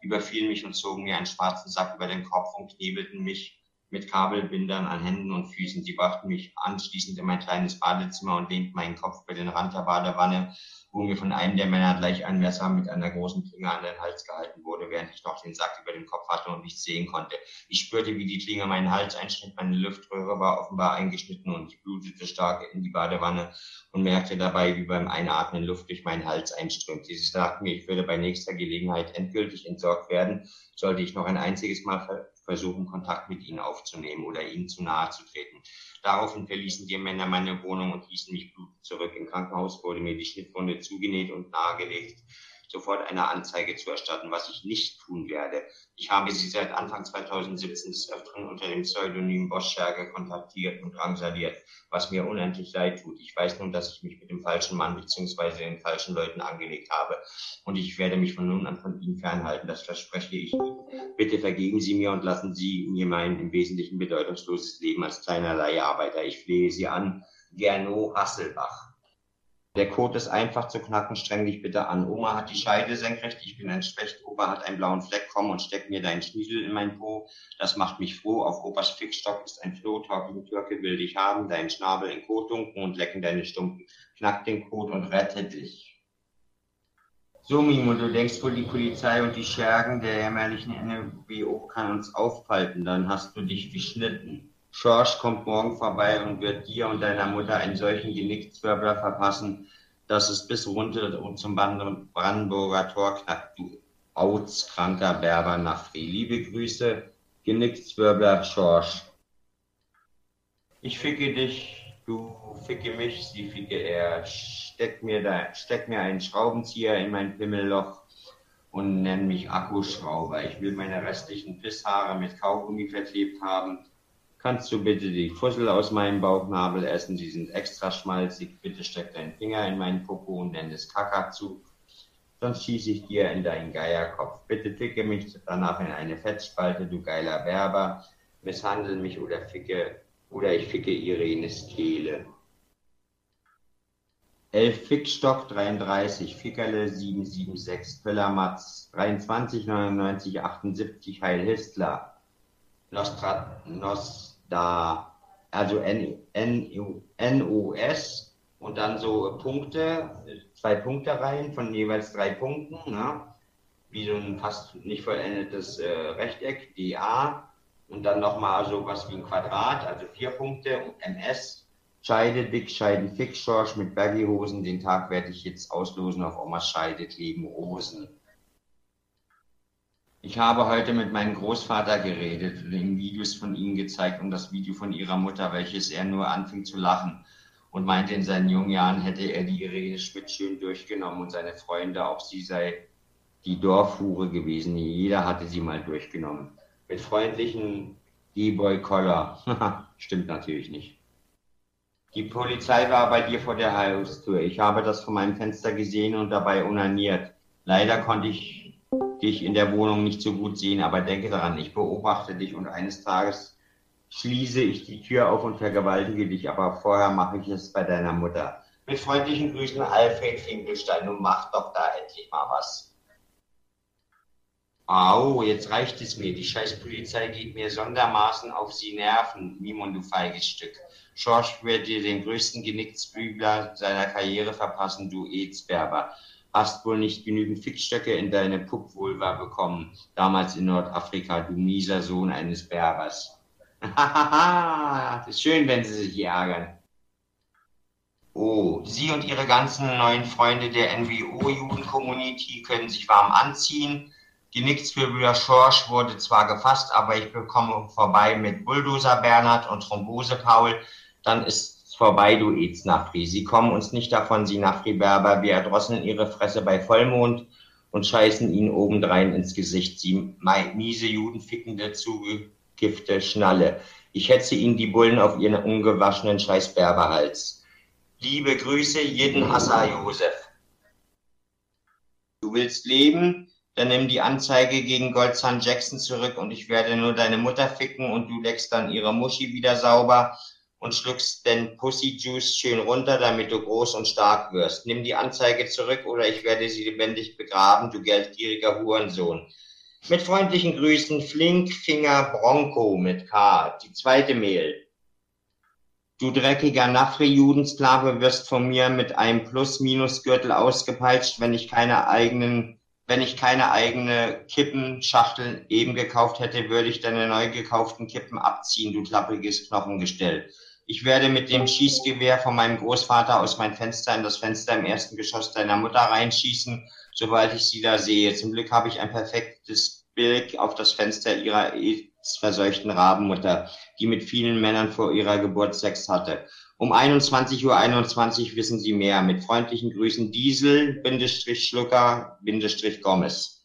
überfielen mich und zogen mir einen schwarzen Sack über den Kopf und knebelten mich mit Kabelbindern an Händen und Füßen. Sie brachten mich anschließend in mein kleines Badezimmer und lehnten meinen Kopf über den Rand der Badewanne, mir von einem der Männer gleich ein Messer mit einer großen Klinge an den Hals gehalten wurde, während ich noch den Sack über dem Kopf hatte und nichts sehen konnte. Ich spürte, wie die Klinge meinen Hals einschnitt, meine Luftröhre war offenbar eingeschnitten und ich blutete stark in die Badewanne und merkte dabei, wie beim Einatmen Luft durch meinen Hals einströmte. Sie sagten mir, ich würde bei nächster Gelegenheit endgültig entsorgt werden, sollte ich noch ein einziges Mal versuchen, Kontakt mit ihnen aufzunehmen oder ihnen zu nahe zu treten. Daraufhin verließen die Männer meine Wohnung und ließen mich blutend zurück. Im Krankenhaus wurde mir die Schnittwunde zugenäht und nahegelegt, sofort eine Anzeige zu erstatten, was ich nicht tun werde. Ich habe sie seit Anfang 2017 des Öfteren unter dem Pseudonym Boschscherge kontaktiert und drangsaliert, was mir unendlich leid tut. Ich weiß nun, dass ich mich mit dem falschen Mann bzw. den falschen Leuten angelegt habe und ich werde mich von nun an von Ihnen fernhalten. Das verspreche ich Ihnen. Bitte vergeben Sie mir und lassen Sie mir mein im Wesentlichen bedeutungsloses Leben als kleiner Leiharbeiter. Ich flehe Sie an. Gernot Hasselbach. Der Code ist einfach zu knacken, streng dich bitte an. Oma hat die Scheide senkrecht, ich bin ein Specht, Opa hat einen blauen Fleck, komm und steck mir deinen Schniedel in mein Po. Das macht mich froh, auf Opas Fixstock ist ein Floh, Torkel Türke will dich haben, deinen Schnabel in Kot dunken und lecken deine Stumpen. Knack den Code und rette dich. So, Mimo, du denkst wohl, die Polizei und die Schergen der jämmerlichen NWO kann uns aufhalten, dann hast du dich geschnitten. Schorsch kommt morgen vorbei und wird dir und deiner Mutter einen solchen Genickzwirbler verpassen, dass es bis runter und zum Brandenburger Tor knackt, du autskranker Berber Nafri. Liebe Grüße, Genickzwirbler Schorsch. Ich ficke dich, du ficke mich, sie ficke er. Steck mir, da, steck mir einen Schraubenzieher in mein Pimmelloch und nenn mich Akkuschrauber. Ich will meine restlichen Pisshaare mit Kaugummi verklebt haben Kannst du bitte die Fussel aus meinem Bauchnabel essen? Sie sind extra schmalzig. Bitte steck deinen Finger in meinen Popo und nenn es Kakazug. Sonst schieße ich dir in deinen Geierkopf. Bitte ficke mich danach in eine Fettspalte, du geiler Werber. Misshandel mich oder ficke, oder ich ficke Irenes Kehle. 11 Fickstock 33, Fickerle 776, Pöllermatz 23, 99, 78, Heil Histler. Nostrat, Nost, da, also N, N, NOS und dann so Punkte, zwei Punkte rein von jeweils drei Punkten, ne? wie so ein fast nicht vollendetes äh, Rechteck, DA und dann nochmal so was wie ein Quadrat, also vier Punkte und MS, Scheide, Dick, Scheiden, Fix, Schorsch mit Baggyhosen, den Tag werde ich jetzt auslosen auf Omas Scheide kleben Rosen. Ich habe heute mit meinem Großvater geredet, ihm Videos von ihm gezeigt und das Video von ihrer Mutter, welches er nur anfing zu lachen und meinte, in seinen jungen Jahren hätte er die Irene Schmidt schön durchgenommen und seine Freunde, auch sie sei die Dorfhure gewesen. Jeder hatte sie mal durchgenommen. Mit freundlichen D-Boy Collar. Stimmt natürlich nicht. Die Polizei war bei dir vor der Haustür. Ich habe das von meinem Fenster gesehen und dabei unaniert. Leider konnte ich dich in der Wohnung nicht so gut sehen, aber denke daran, ich beobachte dich und eines Tages schließe ich die Tür auf und vergewaltige dich, aber vorher mache ich es bei deiner Mutter. Mit freundlichen Grüßen, Alfred Finkelstein, und mach doch da endlich mal was. Au, jetzt reicht es mir. Die scheiß Polizei geht mir sondermaßen auf sie Nerven, Mimon, du feiges Stück. Schorsch wird dir den größten Genicksbügler seiner Karriere verpassen, du Aedsberber. Hast wohl nicht genügend Fixstöcke in deine Puppvulva bekommen, damals in Nordafrika, du mieser Sohn eines Berbers. Hahaha, ist schön, wenn sie sich ärgern. Oh, Sie und Ihre ganzen neuen Freunde der NWO-Juden-Community können sich warm anziehen. Die Nichtswirbler Schorsch wurde zwar gefasst, aber ich bekomme vorbei mit Bulldozer Bernhard und Thrombose Paul. Dann ist vorbei, du Aids-Nafri. Sie kommen uns nicht davon, Sie Nafri-Berber. Wir erdrosseln Ihre Fresse bei Vollmond und scheißen Ihnen obendrein ins Gesicht. Sie miese Judenfickende, zugegifte Schnalle. Ich hetze Ihnen die Bullen auf Ihren ungewaschenen Scheiß-Berberhals. Liebe Grüße, jeden Hasser Josef. Du willst leben? Dann nimm die Anzeige gegen Goldzahn Jackson zurück und ich werde nur deine Mutter ficken und du leckst dann ihre Muschi wieder sauber und schluckst den Pussy Juice schön runter, damit du groß und stark wirst. Nimm die Anzeige zurück oder ich werde sie lebendig begraben, du geldgieriger Hurensohn. Mit freundlichen Grüßen Flinkfinger Bronco mit K. Die zweite Mail. Du dreckiger Nafri-Judensklave wirst von mir mit einem Plus-Minus-Gürtel ausgepeitscht, wenn ich keine eigenen wenn ich keine eigene Kippenschachtel eben gekauft hätte, würde ich deine neu gekauften Kippen abziehen, du klappriges Knochengestell. Ich werde mit dem Schießgewehr von meinem Großvater aus mein Fenster in das Fenster im ersten Geschoss deiner Mutter reinschießen, sobald ich sie da sehe. Zum Glück habe ich ein perfektes Bild auf das Fenster ihrer verseuchten Rabenmutter, die mit vielen Männern vor ihrer Geburt Sex hatte. Um 21.21 Uhr 21 wissen Sie mehr. Mit freundlichen Grüßen Diesel-Schlucker-Gomez.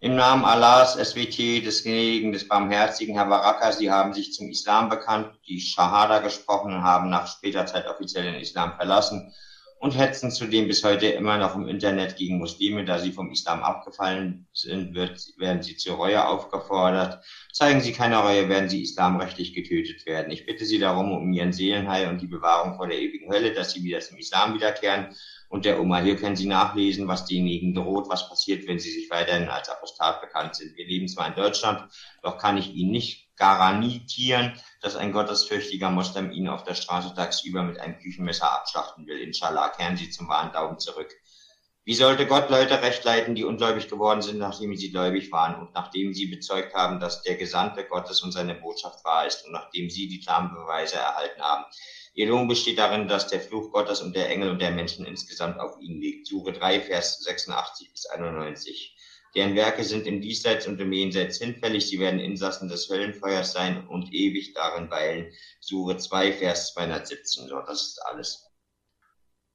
Im Namen Allahs, SWT, des Gnädigen, des Barmherzigen, Herr Baraka, Sie haben sich zum Islam bekannt, die Shahada gesprochen und haben nach später Zeit offiziell den Islam verlassen und hetzen zudem bis heute immer noch im Internet gegen Muslime, da sie vom Islam abgefallen sind, wird, werden sie zur Reue aufgefordert. Zeigen sie keine Reue, werden sie islamrechtlich getötet werden. Ich bitte Sie darum um Ihren Seelenheil und die Bewahrung vor der ewigen Hölle, dass Sie wieder zum Islam wiederkehren. Und der Oma, hier können Sie nachlesen, was denjenigen droht, was passiert, wenn sie sich weiterhin als Apostat bekannt sind. Wir leben zwar in Deutschland, doch kann ich Ihnen nicht garantieren, dass ein gottesfürchtiger Moslem ihn auf der Straße tagsüber mit einem Küchenmesser abschlachten will. Inshallah, kehren Sie zum wahren Daumen zurück. Wie sollte Gott Leute recht leiten, die ungläubig geworden sind, nachdem sie gläubig waren und nachdem sie bezeugt haben, dass der Gesandte Gottes und seine Botschaft wahr ist und nachdem sie die klaren Beweise erhalten haben? Ihr Lohn besteht darin, dass der Fluch Gottes und der Engel und der Menschen insgesamt auf ihn liegt. Suche 3, Vers 86 bis 91. Deren Werke sind im Diesseits und im Jenseits hinfällig, sie werden Insassen des Höllenfeuers sein und ewig darin weilen. Sure 2, Vers 217. So, das ist alles.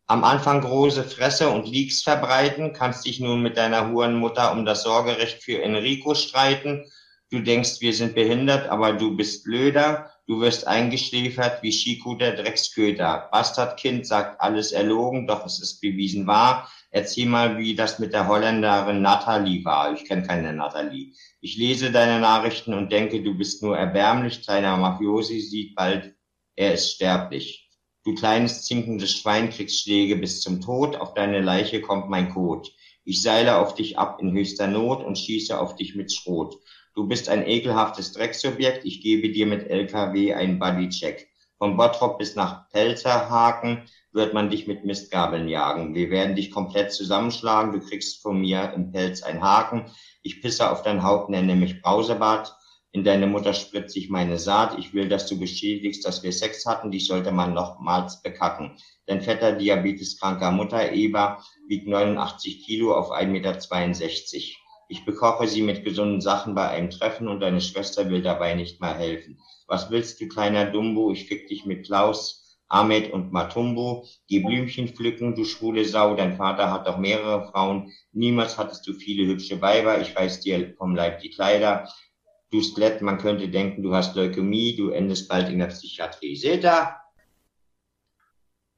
Am Anfang große Fresse und Leaks verbreiten, kannst dich nun mit deiner Hurenmutter um das Sorgerecht für Enrico streiten. Du denkst, wir sind behindert, aber du bist blöder. Du wirst eingeschläfert wie Chico der Drecksköter. Bastardkind sagt alles erlogen, doch es ist bewiesen wahr. Erzähl mal, wie das mit der Holländerin Nathalie war. Ich kenne keine Nathalie. Ich lese deine Nachrichten und denke, du bist nur erbärmlich. Kleiner Mafiosi sieht bald, er ist sterblich. Du kleines zinkendes Schwein kriegst Schläge bis zum Tod. Auf deine Leiche kommt mein Kot. Ich seile auf dich ab in höchster Not und schieße auf dich mit Schrot. Du bist ein ekelhaftes Drecksobjekt. Ich gebe dir mit LKW einen Bodycheck. Von Bottrop bis nach Pelzerhaken wird man dich mit Mistgabeln jagen. Wir werden dich komplett zusammenschlagen. Du kriegst von mir im Pelz einen Haken. Ich pisse auf dein Haupt, nenne mich Brausebart. In deine Mutter spritze ich meine Saat. Ich will, dass du bestätigst, dass wir Sex hatten. Dich sollte man nochmals bekacken. Dein fetter, diabeteskranker Mutter Eber wiegt 89 Kilo auf 1,62 Meter. Ich bekoche sie mit gesunden Sachen bei einem Treffen und deine Schwester will dabei nicht mal helfen. Was willst du, kleiner Dumbo? Ich fick dich mit Klaus, Ahmed und Matumbo. Geh Blümchen pflücken, du schwule Sau. Dein Vater hat doch mehrere Frauen. Niemals hattest du viele hübsche Weiber. Ich reiß dir vom Leib die Kleider. Du Skelett, man könnte denken, du hast Leukämie. Du endest bald in der Psychiatrie. Seht ihr?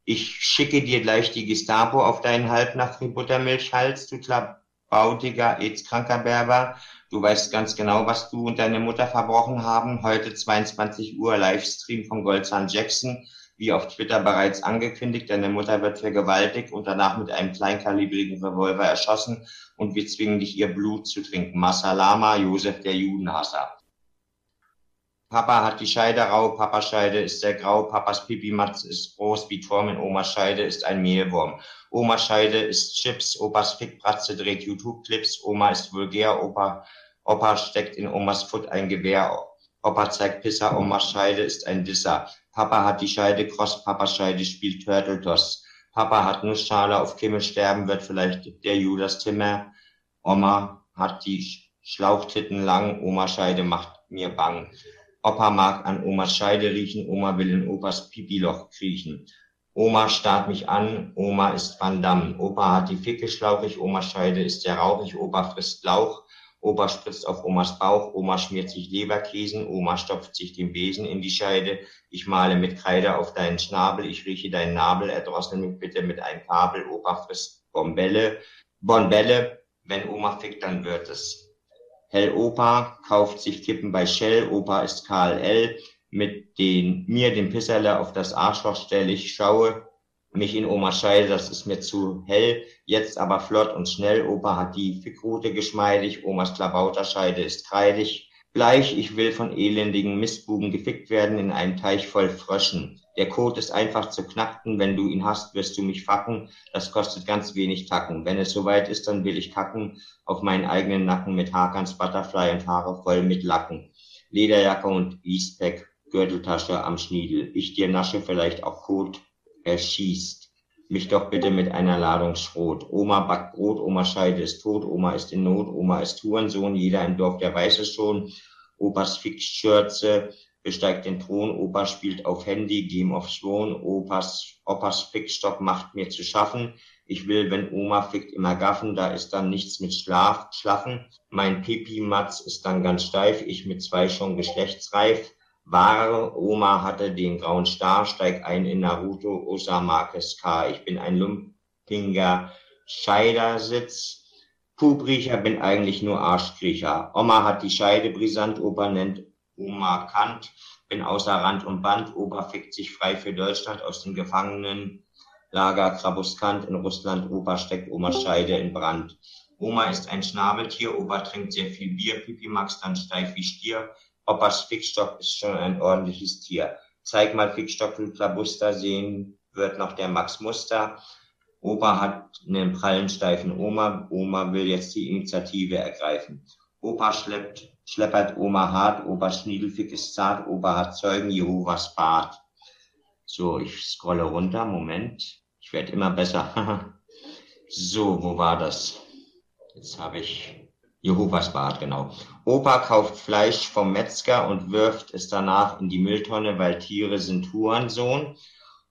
Ich schicke dir gleich die Gestapo auf deinen Halbnacht Buttermilchhals, du klapp bautiger, AIDS-kranker Berber. Du Du weißt ganz genau, was du und deine Mutter verbrochen haben. Heute 22 Uhr Livestream von Goldzahn Jackson. Wie auf Twitter bereits angekündigt, deine Mutter wird vergewaltigt und danach mit einem kleinkalibrigen Revolver erschossen und wir zwingen dich, ihr Blut zu trinken. Masalama, Josef der Judenhasser. Papa hat die Scheide rau, Papas Scheide ist sehr grau, Papas Pipimatz ist groß wie Turm in Omas Scheide ist ein Mehlwurm. Omas Scheide ist Chips, Opas Fickbratze dreht YouTube-Clips, Oma ist vulgär, Opa, Opa steckt in Omas Foot ein Gewehr, Opa zeigt Pisser, Omas Scheide ist ein Disser. Papa hat die Scheide cross, Papas Scheide spielt Turtle Toss. Papa hat Nussschale, auf Kimmel sterben wird vielleicht der Judas Timmer. Oma hat die Schlauchtitten lang, Oma Scheide macht mir bang. Opa mag an Omas Scheide riechen, Oma will in Opas Pipiloch kriechen. Oma starrt mich an, Oma ist Van Damme. Opa hat die Ficke schlauchig, Omas Scheide ist sehr rauchig, Opa frisst Lauch. Opa spritzt auf Omas Bauch, Oma schmiert sich Leberkäsen, Oma stopft sich den Besen in die Scheide. Ich male mit Kreide auf deinen Schnabel, ich rieche deinen Nabel, erdrossel mich bitte mit einem Kabel. Opa frisst Bombelle, Bonbelle, wenn Oma fickt, dann wird es. Hell Opa kauft sich Kippen bei Shell, Opa ist Karl L. Mit den, mir den Pisserle auf das Arschloch stelle ich, schaue mich in Oma Scheide, das ist mir zu hell, jetzt aber flott und schnell, Opa hat die Fickrute geschmeidig, Omas Klabauterscheide ist kreidig, bleich, ich will von elendigen Mistbuben gefickt werden in einem Teich voll Fröschen. Der Kot ist einfach zu knacken. Wenn du ihn hast, wirst du mich facken. Das kostet ganz wenig Tacken. Wenn es soweit ist, dann will ich kacken auf meinen eigenen Nacken mit Hakans Butterfly und Haare voll mit Lacken. Lederjacke und Eastpack, Gürteltasche am Schniedel. Ich dir nasche vielleicht auch Kot. Er schießt. Mich doch bitte mit einer Ladung Schrot. Oma backt Brot, Oma Scheide ist tot, Oma ist in Not, Oma ist Hurensohn, jeder im Dorf, der weiß es schon. Opas Fixschürze, besteigt den Thron, Opa spielt auf Handy, Game of Thrones, Opas, Opas Fickstock macht mir zu schaffen. Ich will, wenn Oma fickt, immer gaffen, da ist dann nichts mit Schlaf, Schlaffen. Mein Pipi-Matz ist dann ganz steif, ich mit zwei schon geschlechtsreif. Wahre Oma hatte den grauen Star, steig ein in Naruto, Osamakes K. Ich bin ein lumpinger Scheidersitz. Pubriecher bin eigentlich nur Arschkriecher. Oma hat die Scheide brisant, Opa nennt Oma Kant, bin außer Rand und Band, Opa fickt sich frei für Deutschland aus dem Gefangenenlager Krabuskant in Russland, Opa steckt Omas Scheide in Brand. Oma ist ein Schnabeltier, Opa trinkt sehr viel Bier, Pipi Max dann steif wie Stier, Opas Fickstock ist schon ein ordentliches Tier. Zeig mal Fickstock und Klabuster, sehen wird noch der Max Muster. Opa hat einen prallen steifen Oma, Oma will jetzt die Initiative ergreifen. Opa schleppt schleppert Oma hart, Opa Schniedelfick ist zart, Opa hat Zeugen Jehovas Bart. So, ich scrolle runter, Moment. Ich werde immer besser. so, wo war das? Jetzt habe ich Jehovas Bart, genau. Opa kauft Fleisch vom Metzger und wirft es danach in die Mülltonne, weil Tiere sind Hurensohn.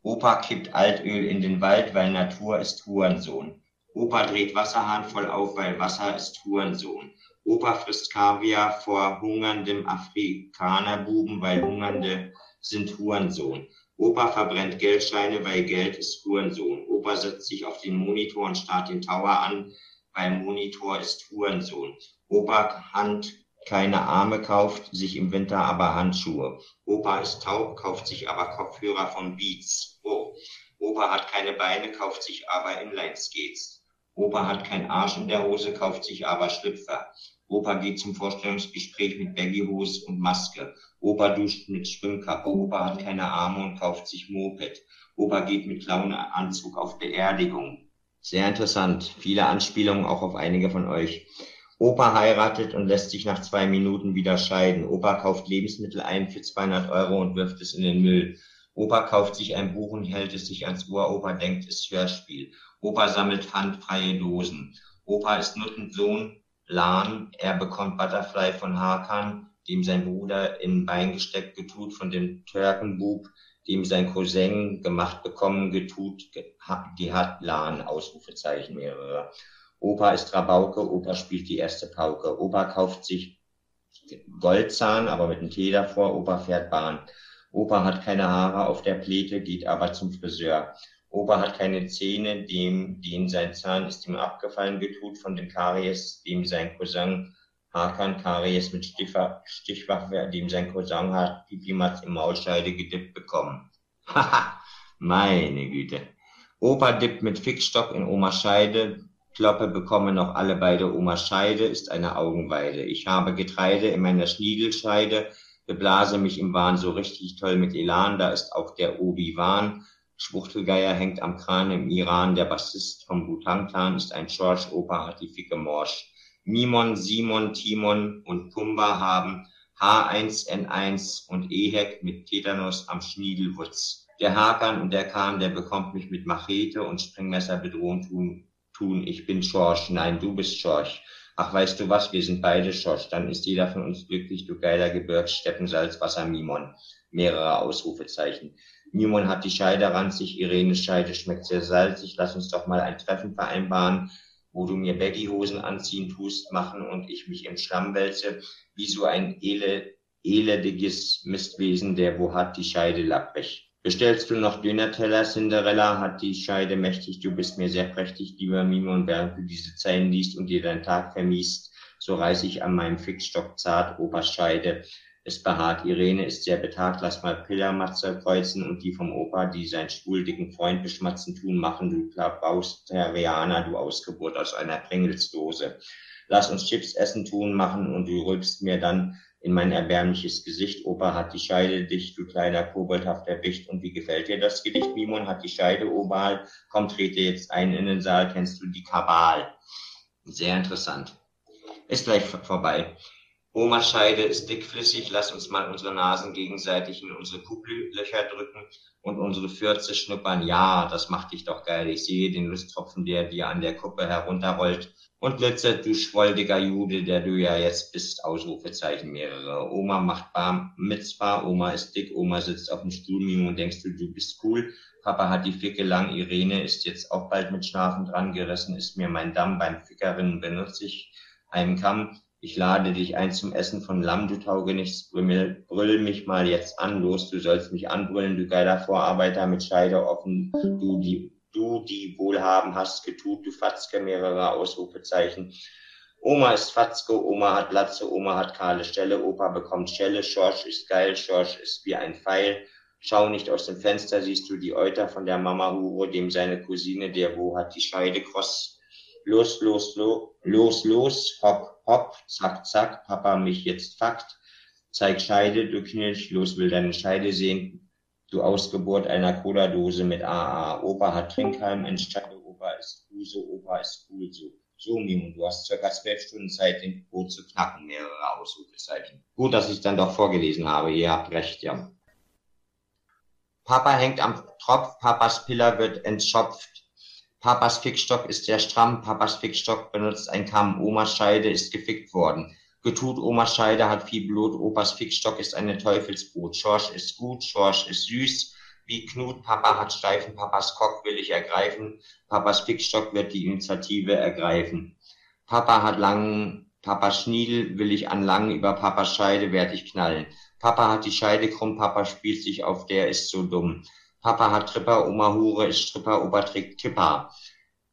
Opa kippt Altöl in den Wald, weil Natur ist Hurensohn. Opa dreht Wasserhahn voll auf, weil Wasser ist Hurensohn. Opa frisst Kaviar vor hungerndem Afrikanerbuben, weil Hungernde sind Hurensohn. Opa verbrennt Geldscheine, weil Geld ist Hurensohn. Opa setzt sich auf den Monitor und starrt den Tower an, weil Monitor ist Hurensohn. Opa Hand keine Arme kauft, sich im Winter aber Handschuhe. Opa ist taub, kauft sich aber Kopfhörer von Beats. Oh. Opa hat keine Beine, kauft sich aber Inline-Skates. Opa hat kein Arsch in der Hose, kauft sich aber Schlüpfer. Opa geht zum Vorstellungsgespräch mit Baggyhose und Maske. Opa duscht mit Schwimmkappe. Opa hat keine Arme und kauft sich Moped. Opa geht mit Clownanzug auf Beerdigung. Sehr interessant. Viele Anspielungen auch auf einige von euch. Opa heiratet und lässt sich nach zwei Minuten wieder scheiden. Opa kauft Lebensmittel ein für 200 Euro und wirft es in den Müll. Opa kauft sich ein Buch und hält es sich ans Ohr. Opa denkt, es ist Hörspiel. Opa sammelt pfandfreie Dosen. Opa ist Nuttensohn, Lan, er bekommt Butterfly von Hakan, dem sein Bruder in Bein gesteckt getut, von dem Türkenbub, dem sein Cousin gemacht bekommen getut, die hat Lan, Ausrufezeichen mehrere. Opa ist Rabauke, Opa spielt die erste Pauke. Opa kauft sich Goldzahn, aber mit einem Tee davor. Opa fährt Bahn. Opa hat keine Haare auf der Pläte, geht aber zum Friseur. Opa hat keine Zähne, dem, den sein Zahn ist ihm abgefallen getut von dem Karies, dem sein Cousin Hakan Karies mit Stichwaffe, dem sein Cousin hat Pipimatz im Maulscheide gedippt bekommen. Haha, meine Güte. Opa dippt mit Fixstock in Omas Scheide, Kloppe bekommen noch alle beide Omas Scheide, ist eine Augenweide. Ich habe Getreide in meiner Schniedelscheide, beblase mich im Wahn so richtig toll mit Elan, da ist auch der Obi-Wan. Schwuchtelgeier hängt am Kran im Iran, der Bassist vom Bhutan-Clan ist ein Schorsch, Opa hat die Ficke Morsch. Mimon, Simon, Timon und Pumba haben H1N1 und Ehek mit Tetanus am Schniedelwutz. Der Hakan und der Kahn, der bekommt mich mit Machete und Springmesser bedrohen tun, tun. Ich bin Schorsch. Nein, du bist Schorsch. Ach, weißt du was? Wir sind beide Schorsch. Dann ist jeder von uns glücklich, du geiler Gebirgssteppensalzwasser Mimon. Mehrere Ausrufezeichen. Mimon hat die Scheide ranzig, Irenes Scheide schmeckt sehr salzig. Lass uns doch mal ein Treffen vereinbaren wo du mir Baggyhosen anziehen tust, machen und ich mich im Schlamm wälze, wie so ein ele, elendiges Mistwesen, der wo hat die Scheide lapprig. Bestellst du noch Dönerteller, Cinderella, hat die Scheide mächtig, du bist mir sehr prächtig, lieber Mimon, während du diese Zeilen liest und dir deinen Tag vermiest, so reiß ich an meinem Fixstock zart, Oberscheide, es behaart. Irene ist sehr betagt, lass mal Pillermatze kreuzen und die vom Opa, die seinen schwuldigen Freund beschmatzen tun, machen, du Klabausterianer, du Ausgeburt aus einer Pringelsdose. Lass uns Chips essen tun, machen und du rülpst mir dann in mein erbärmliches Gesicht. Opa hat die Scheide dicht, du kleiner koboldhafter Wicht. Und wie gefällt dir das Gedicht? Mimon hat die Scheide oval. Komm, trete jetzt ein in den Saal, kennst du die Kabal? Sehr interessant. Ist gleich vorbei. Omas Scheide ist dickflüssig, lass uns mal unsere Nasen gegenseitig in unsere Kuppellöcher drücken und unsere Fürze schnuppern. Ja, das macht dich doch geil. Ich sehe den Lusttropfen, der dir an der Kuppe herunterrollt und glitzert, du schwoldiger Jude, der du ja jetzt bist. Ausrufezeichen mehrere. Oma macht Bar Mitzvah, Oma ist dick, Oma sitzt auf dem Stuhl, Mimo und denkst du, du bist cool. Papa hat die Ficke lang, Irene ist jetzt auch bald mit Schlafen dran gerissen, ist mir mein Damm beim Fickerinnen benutze ich einen Kamm. Ich lade dich ein zum Essen von Lamm, du Taugenichts, brüll, brüll mich mal jetzt an, los, du sollst mich anbrüllen, du geiler Vorarbeiter mit Scheide offen, du die, du die Wohlhaben hast getut, du Fatzke, mehrere Ausrufezeichen. Oma ist Fatzke, Oma hat Latze, Oma hat kahle Stelle, Opa bekommt Schelle, Schorsch ist geil, Schorsch ist wie ein Pfeil. Schau nicht aus dem Fenster, siehst du die Euter von der Mama Hure, dem seine Cousine, der wo hat die Scheide kross. Los, los, los, los, los, hopp, hopp, zack, zack, Papa mich jetzt fuckt, zeig Scheide, du Knirsch, los will deine Scheide sehen, du Ausgeburt einer Cola-Dose mit AA, Opa hat Trinkheim, entscheide, Opa ist cool so, Opa ist cool so. So, Mimo, du hast circa zwölf Stunden Zeit, den Code zu knacken, mehrere Ausrufezeichen. Gut, dass ich dann doch vorgelesen habe, ihr habt recht, ja. Papa hängt am Tropf, Papas Piller wird entschopft, Papas Fickstock ist sehr stramm, Papas Fickstock benutzt ein Kamm, Omas Scheide ist gefickt worden. Getut, Omas Scheide hat viel Blut, Opas Fickstock ist eine Teufelsbrut. Schorsch ist gut, Schorsch ist süß. Wie Knut, Papa hat Steifen, Papas Kock will ich ergreifen. Papas Fickstock wird die Initiative ergreifen. Papa hat langen, Papas Schniedel will ich anlangen, über Papas Scheide werd ich knallen. Papa hat die Scheide krumm, Papa spielt sich auf, der ist so dumm. Papa hat Tripper, Oma Hure ist Stripper, Opa trägt Tipper.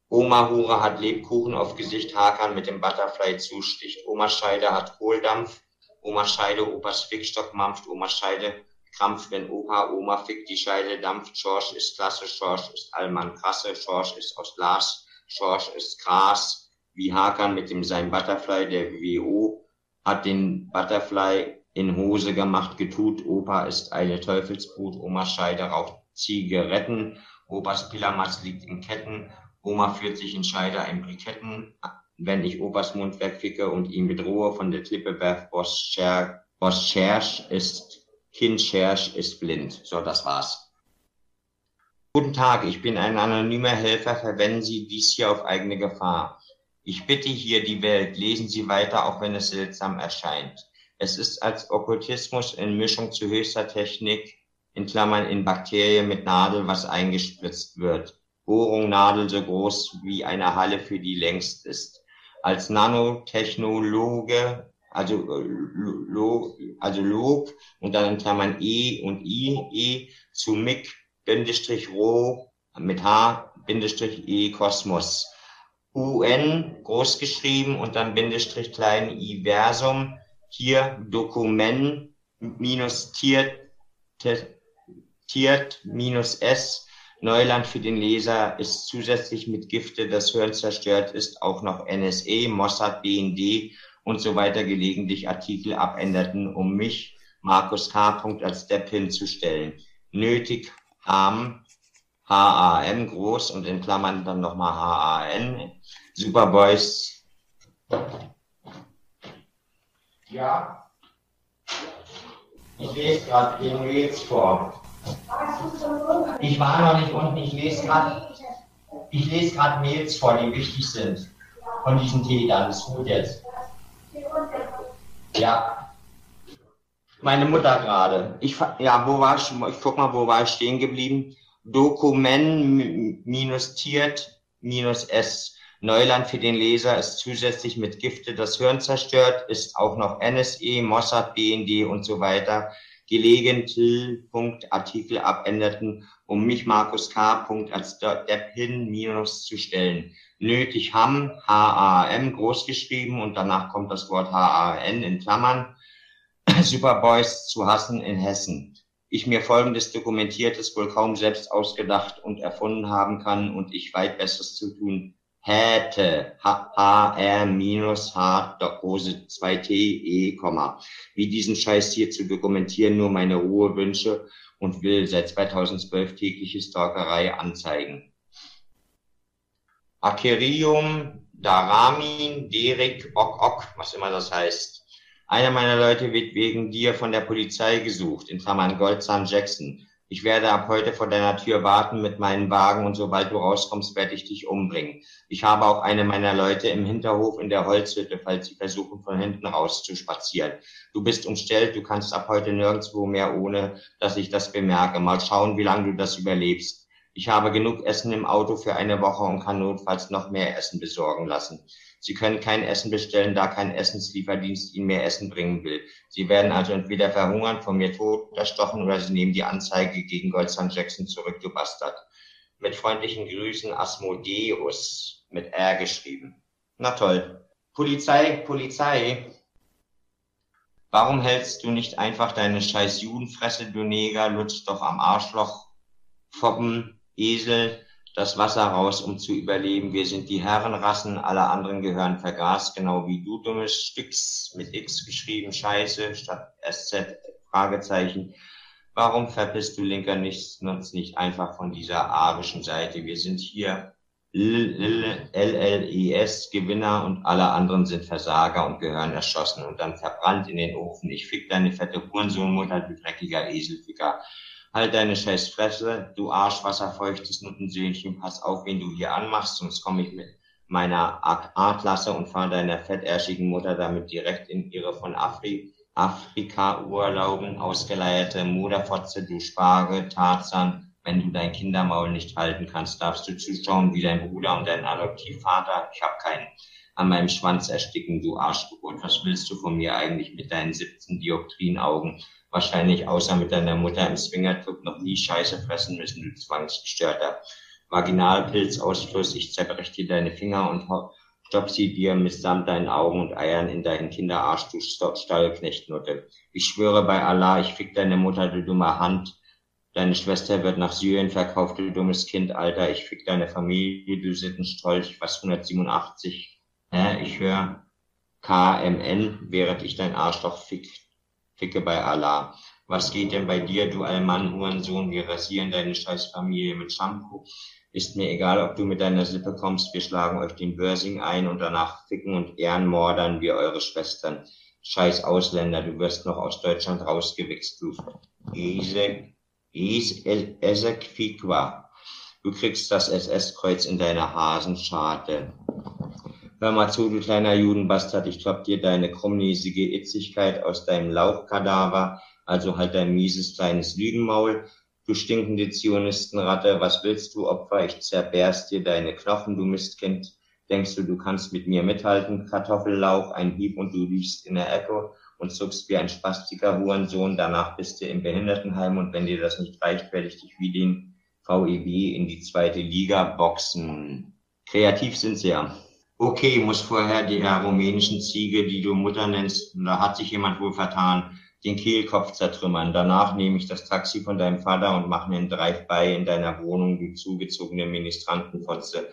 Oma Hure hat Lebkuchen auf Gesicht, Hakan mit dem Butterfly zusticht. Oma Scheide hat Kohldampf. Oma Scheide, Opas Fickstock mampft. Oma Scheide krampft, wenn Opa, Oma fickt, die Scheide dampft. Schorsch ist klasse, Schorsch ist Allmann krasse, Schorsch ist aus Glas, Schorsch ist Gras. Wie Hakan mit dem sein Butterfly, der WO hat den Butterfly in Hose gemacht, getut. Opa ist eine Teufelsbrut, Oma Scheide raucht Zigaretten. Opas Pilamatz liegt in Ketten. Oma führt sich in Scheide ein Briketten. Wenn ich Opas Mund wegficke und ihn bedrohe von der Klippe werf, Boss Schersch ist, Kind Schersch ist blind. So, das war's. Guten Tag, ich bin ein anonymer Helfer. Verwenden Sie dies hier auf eigene Gefahr. Ich bitte hier die Welt, lesen Sie weiter, auch wenn es seltsam erscheint. Es ist als Okkultismus in Mischung zu höchster Technik in Klammern in Bakterien mit Nadel, was eingespritzt wird. Bohrung Nadel so groß wie eine Halle, für die längst ist. Als Nanotechnologe, also, äh, Log, also Log und dann in Klammern E und I, E zu MIG, Bindestrich Rho mit H, Bindestrich E Kosmos. UN groß geschrieben und dann Bindestrich klein Iversum, hier Dokument minus tiert minus S. Neuland für den Leser ist zusätzlich mit Gifte das Hören zerstört, ist auch noch NSE, Mossad, BND und so weiter gelegentlich Artikel abänderten, um mich, Markus K. als Depp hinzustellen. Nötig haben HAM groß und in Klammern dann nochmal HAN. Superboys. Ja. Ich lese gerade den Mails vor. Ich war noch nicht unten, ich lese gerade ich lese gerade Mails vor, die wichtig sind. Von diesen Tätern. Ist gut jetzt. Ja. Meine Mutter gerade. Ich, ja, wo war ich? Ich guck mal, wo war ich stehen geblieben? Dokument minus tiert minus S. Neuland für den Leser ist zusätzlich mit Gifte das Hirn zerstört, ist auch noch NSE, Mossad, BND und so weiter gelegentlich Artikel abänderten, um mich Markus K. als Depp hin minus zu stellen. Nötig haben, H-A-M groß geschrieben und danach kommt das Wort H-A-N in Klammern, Superboys zu hassen in Hessen. Ich mir folgendes dokumentiertes wohl kaum selbst ausgedacht und erfunden haben kann und ich weit Besseres zu tun hätte, HR minus H, Große 2T, E, wie diesen Scheiß hier zu dokumentieren, nur meine Ruhe wünsche und will seit 2012 tägliche Stalkerei anzeigen. Akerium, Daramin, Derek, Ok, Ok, was immer das heißt. Einer meiner Leute wird wegen dir von der Polizei gesucht, in Klammern Goldzahn Jackson. Ich werde ab heute vor deiner Tür warten mit meinen Wagen und sobald du rauskommst, werde ich dich umbringen. Ich habe auch eine meiner Leute im Hinterhof in der Holzhütte, falls sie versuchen, von hinten raus zu spazieren. Du bist umstellt, du kannst ab heute nirgendwo mehr, ohne dass ich das bemerke. Mal schauen, wie lange du das überlebst. Ich habe genug Essen im Auto für eine Woche und kann notfalls noch mehr Essen besorgen lassen. Sie können kein Essen bestellen, da kein Essenslieferdienst Ihnen mehr Essen bringen will. Sie werden also entweder verhungern, von mir tot erstochen oder Sie nehmen die Anzeige gegen Goldson Jackson zurück, du Bastard. Mit freundlichen Grüßen Asmodeus mit R geschrieben. Na toll. Polizei, Polizei. Warum hältst du nicht einfach deine scheiß Judenfresse, du Neger, lutsch doch am Arschloch, Foppen, Esel, das Wasser raus, um zu überleben. Wir sind die Herrenrassen, alle anderen gehören vergast, genau wie du, dummes Stücks, mit X geschrieben, Scheiße, statt SZ, Fragezeichen. Warum verpisst du Linker nicht, uns nicht einfach von dieser arischen Seite? Wir sind hier LLES Gewinner und alle anderen sind Versager und gehören erschossen und dann verbrannt in den Ofen. Ich fick deine fette Hurensohnmutter, du dreckiger Eselficker. Halt deine scheiß Fresse, du arschwasserfeuchtes Nuttensöhnchen, pass auf, wen du hier anmachst, sonst komme ich mit meiner A-Klasse und fahre deiner fettärschigen Mutter damit direkt in ihre von Afri Afrika-Urlauben ausgeleierte Moderfotze, du Spargel, Tarzan. Wenn du dein Kindermaul nicht halten kannst, darfst du zuschauen, wie dein Bruder und dein Adoptivvater, ich hab keinen, an meinem Schwanz ersticken, du Arschgeburt. Was willst du von mir eigentlich mit deinen 17 Dioptrienaugen? Wahrscheinlich außer mit deiner Mutter im Swingerclub noch nie Scheiße fressen müssen, du zwangsgestörter Vaginalpilzausfluss. Ich zerbrech dir deine Finger und stopp sie dir mitsamt deinen Augen und Eiern in deinen Kinderarsch, du Stallknechtnutte. Ich schwöre bei Allah, ich fick deine Mutter, du dumme Hand. Deine Schwester wird nach Syrien verkauft, du dummes Kind, Alter. Ich fick deine Familie, du Sittenstrolch, was 187. Hä? Ich höre KMN, während ich dein Arschloch fick. Ficke bei Allah. Was geht denn bei dir, du Allmann, Hurensohn? Wir rasieren deine Scheißfamilie mit Shampoo. Ist mir egal, ob du mit deiner Sippe kommst. Wir schlagen euch den Börsing ein und danach ficken und ehrenmordern wir eure Schwestern. Scheiß Ausländer, du wirst noch aus Deutschland rausgewichst, du. Du kriegst das SS-Kreuz in deiner Hasenscharte. Hör mal zu, du kleiner Judenbastard, ich klopp dir deine krummnäsige Itzigkeit aus deinem Lauchkadaver, also halt dein mieses kleines Lügenmaul. Du stinkende Zionistenratte, was willst du, Opfer? Ich zerberst dir deine Knochen, du Mistkind. Denkst du, du kannst mit mir mithalten? Kartoffellauch, ein Hieb und du liegst in der Ecke und zuckst wie ein spastiker Hurensohn. Danach bist du im Behindertenheim und wenn dir das nicht reicht, werde ich dich wie den VEB in die zweite Liga boxen. Kreativ sind sie ja. Okay, muss vorher der rumänischen Ziege, die du Mutter nennst, da hat sich jemand wohl vertan, den Kehlkopf zertrümmern. Danach nehme ich das Taxi von deinem Vater und mache einen Drive-by in deiner Wohnung, die zugezogene Ministrantenfotze.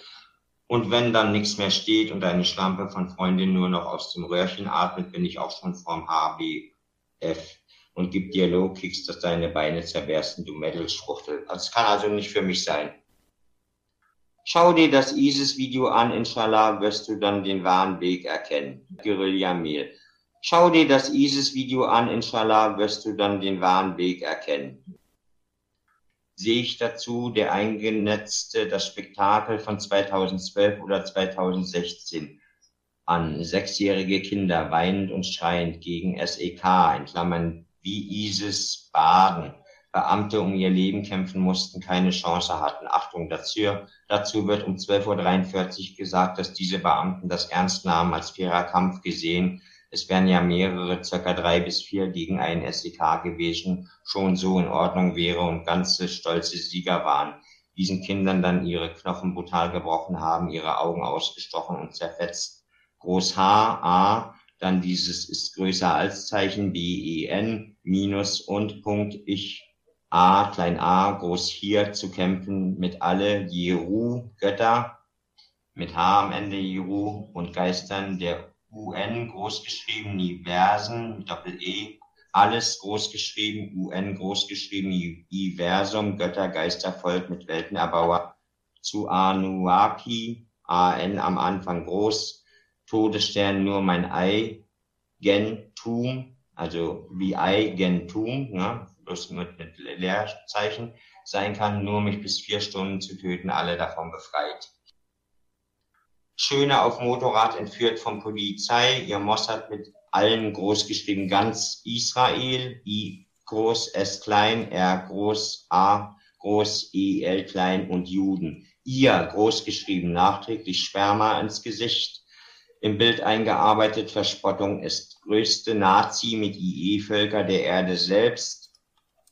Und wenn dann nichts mehr steht und deine Schlampe von Freundin nur noch aus dem Röhrchen atmet, bin ich auch schon vorm HBF und gib dir Low-Kicks, dass deine Beine zerbersten, du Metal-Schruchtel. Das kann also nicht für mich sein. Schau dir das ISIS-Video an, inshallah wirst du dann den wahren Weg erkennen. Guerilla-Mehl. Schau dir das ISIS-Video an, inshallah wirst du dann den wahren Weg erkennen. Sehe ich dazu der eingenetzte, das Spektakel von 2012 oder 2016 an. Sechsjährige Kinder weinend und schreiend gegen SEK, in Klammern wie ISIS baden. Beamte um ihr Leben kämpfen mussten, keine Chance hatten. Achtung dazu, dazu wird um 12.43 Uhr gesagt, dass diese Beamten das ernst nahmen, als fairer Kampf gesehen. Es wären ja mehrere, circa drei bis vier gegen einen SEK gewesen, schon so in Ordnung wäre und ganze stolze Sieger waren. Diesen Kindern dann ihre Knochen brutal gebrochen haben, ihre Augen ausgestochen und zerfetzt. Groß H, A, dann dieses ist größer als Zeichen, B, E, N, Minus und Punkt, ich, A, klein a, groß hier zu kämpfen mit alle Jeru, Götter, mit H am Ende Jeru und Geistern der UN großgeschrieben, Diversen, Doppel-E, alles großgeschrieben, UN großgeschrieben, Iversum, Götter, Geister, Volk mit Weltenerbauer, zu Anuaki, AN am Anfang groß, Todesstern nur mein Ei, Gentum, also wie Ei, Gentum, ne, bloß mit, Leerzeichen sein kann, nur mich bis vier Stunden zu töten, alle davon befreit. Schöne auf Motorrad entführt von Polizei, ihr Mossad mit allen großgeschrieben, ganz Israel, I groß, S klein, R groß, A groß, E, L klein und Juden. Ihr großgeschrieben, nachträglich Sperma ins Gesicht, im Bild eingearbeitet, Verspottung ist größte Nazi mit IE-Völker der Erde selbst.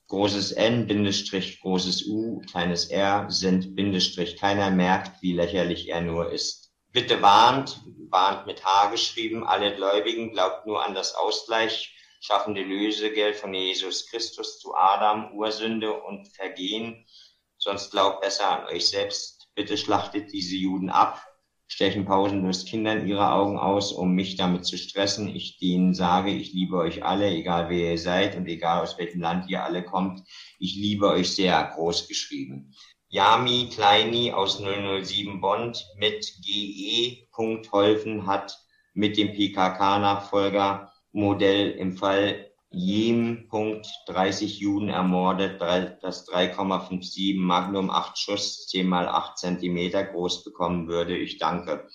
Großes N, Bindestrich, großes U, kleines R sind Bindestrich. Keiner merkt, wie lächerlich er nur ist. Bitte warnt, warnt mit H geschrieben, alle Gläubigen, glaubt nur an das Ausgleich, schaffende Lösegeld von Jesus Christus zu Adam, Ursünde und Vergehen. Sonst glaubt besser an euch selbst. Bitte schlachtet diese Juden ab, stechen pausenlos Kindern ihre Augen aus, um mich damit zu stressen. Ich denen sage, ich liebe euch alle, egal wer ihr seid und egal aus welchem Land ihr alle kommt. Ich liebe euch sehr, groß geschrieben. Yami Kleini aus 007 Bond mit GE. Holfen hat mit dem PKK-Nachfolger Modell im Fall Jem, Punkt, 30 Juden ermordet, das 3,57 Magnum 8 Schuss, 10 mal 8 Zentimeter groß bekommen würde. Ich danke.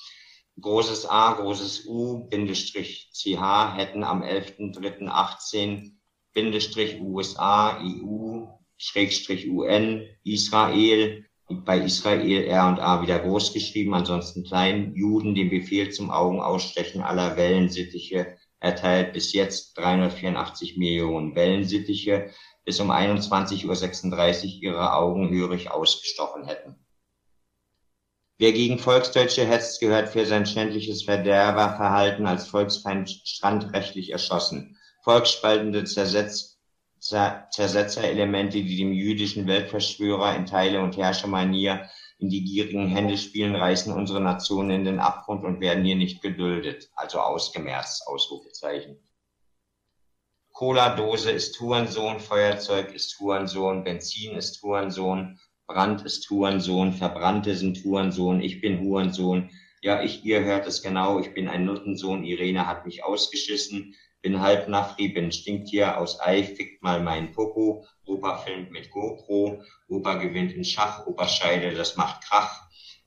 Großes A, großes U, Bindestrich CH hätten am 11.03.18 Bindestrich USA, EU, Schrägstrich UN, Israel, bei Israel R und A wieder groß geschrieben, ansonsten klein, Juden den Befehl zum Augenausstechen aller Wellensittiche erteilt bis jetzt 384 Millionen Wellensittiche bis um 21.36 Uhr ihre Augen hörig ausgestochen hätten. Wer gegen Volksdeutsche hetzt, gehört für sein schändliches Verderberverhalten als Volksfeind strandrechtlich erschossen. Volksspaltende Zersetz Zersetzerelemente, die dem jüdischen Weltverschwörer in Teile- und Herrschermanier in die gierigen Hände spielen, reißen unsere Nation in den Abgrund und werden hier nicht geduldet, also ausgemerzt, Ausrufezeichen. Cola-Dose ist Hurensohn, Feuerzeug ist Hurensohn, Benzin ist Hurensohn, Brand ist Hurensohn, Verbrannte sind Hurensohn, ich bin Hurensohn. Ja, ich, ihr hört es genau, ich bin ein Nuttensohn, Irene hat mich ausgeschissen, bin halb Nafri, bin Stinktier aus Ei, fickt mal meinen Popo, Opa filmt mit GoPro, Opa gewinnt in Schach, Opa scheide, das macht Krach,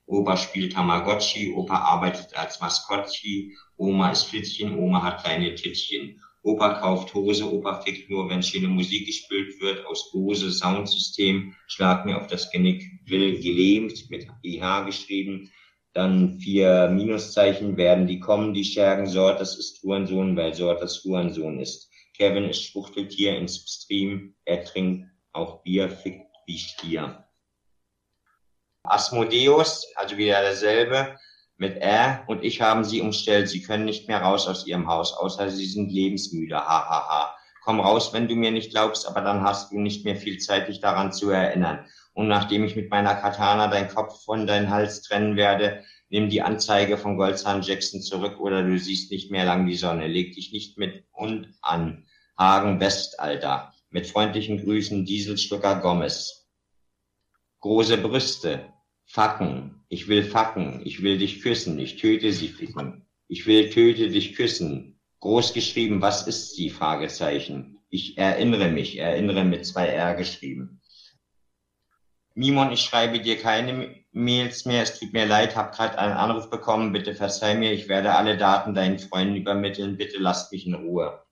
Opa spielt Tamagotchi, Opa arbeitet als Maskottchi, Oma ist Flitzchen, Oma hat kleine Tittchen. Opa kauft Hose, Opa fickt nur, wenn schöne Musik gespielt wird, aus Bose Soundsystem, schlag mir auf das Genick, will gelähmt, mit IH geschrieben, dann vier Minuszeichen werden die kommen, die Schergen, Sortes ist Hurensohn, weil Sortes Hurensohn ist. Kevin ist Schwuchteltier im Stream. Er trinkt auch Bier, fickt wie Stier. Asmodeus, also wieder derselbe, mit R und ich haben sie umstellt. Sie können nicht mehr raus aus ihrem Haus, außer sie sind lebensmüde. Ha, ha, ha. Komm raus, wenn du mir nicht glaubst, aber dann hast du nicht mehr viel Zeit, dich daran zu erinnern. Und nachdem ich mit meiner Katana deinen Kopf von deinem Hals trennen werde, nimm die Anzeige von Goldzahn Jackson zurück oder du siehst nicht mehr lang die Sonne. Leg dich nicht mit und an. Hagen Westalter. Mit freundlichen Grüßen Dieselstucker Gomez. Große Brüste. Facken. Ich will facken. Ich will dich küssen. Ich töte sie ficken. Ich will töte dich küssen. Groß geschrieben, was ist sie? Fragezeichen. Ich erinnere mich. Erinnere mit zwei R geschrieben. Mimon, ich schreibe dir keine Mails mehr. Es tut mir leid, hab gerade einen Anruf bekommen. Bitte verzeih mir. Ich werde alle Daten deinen Freunden übermitteln. Bitte lasst mich in Ruhe.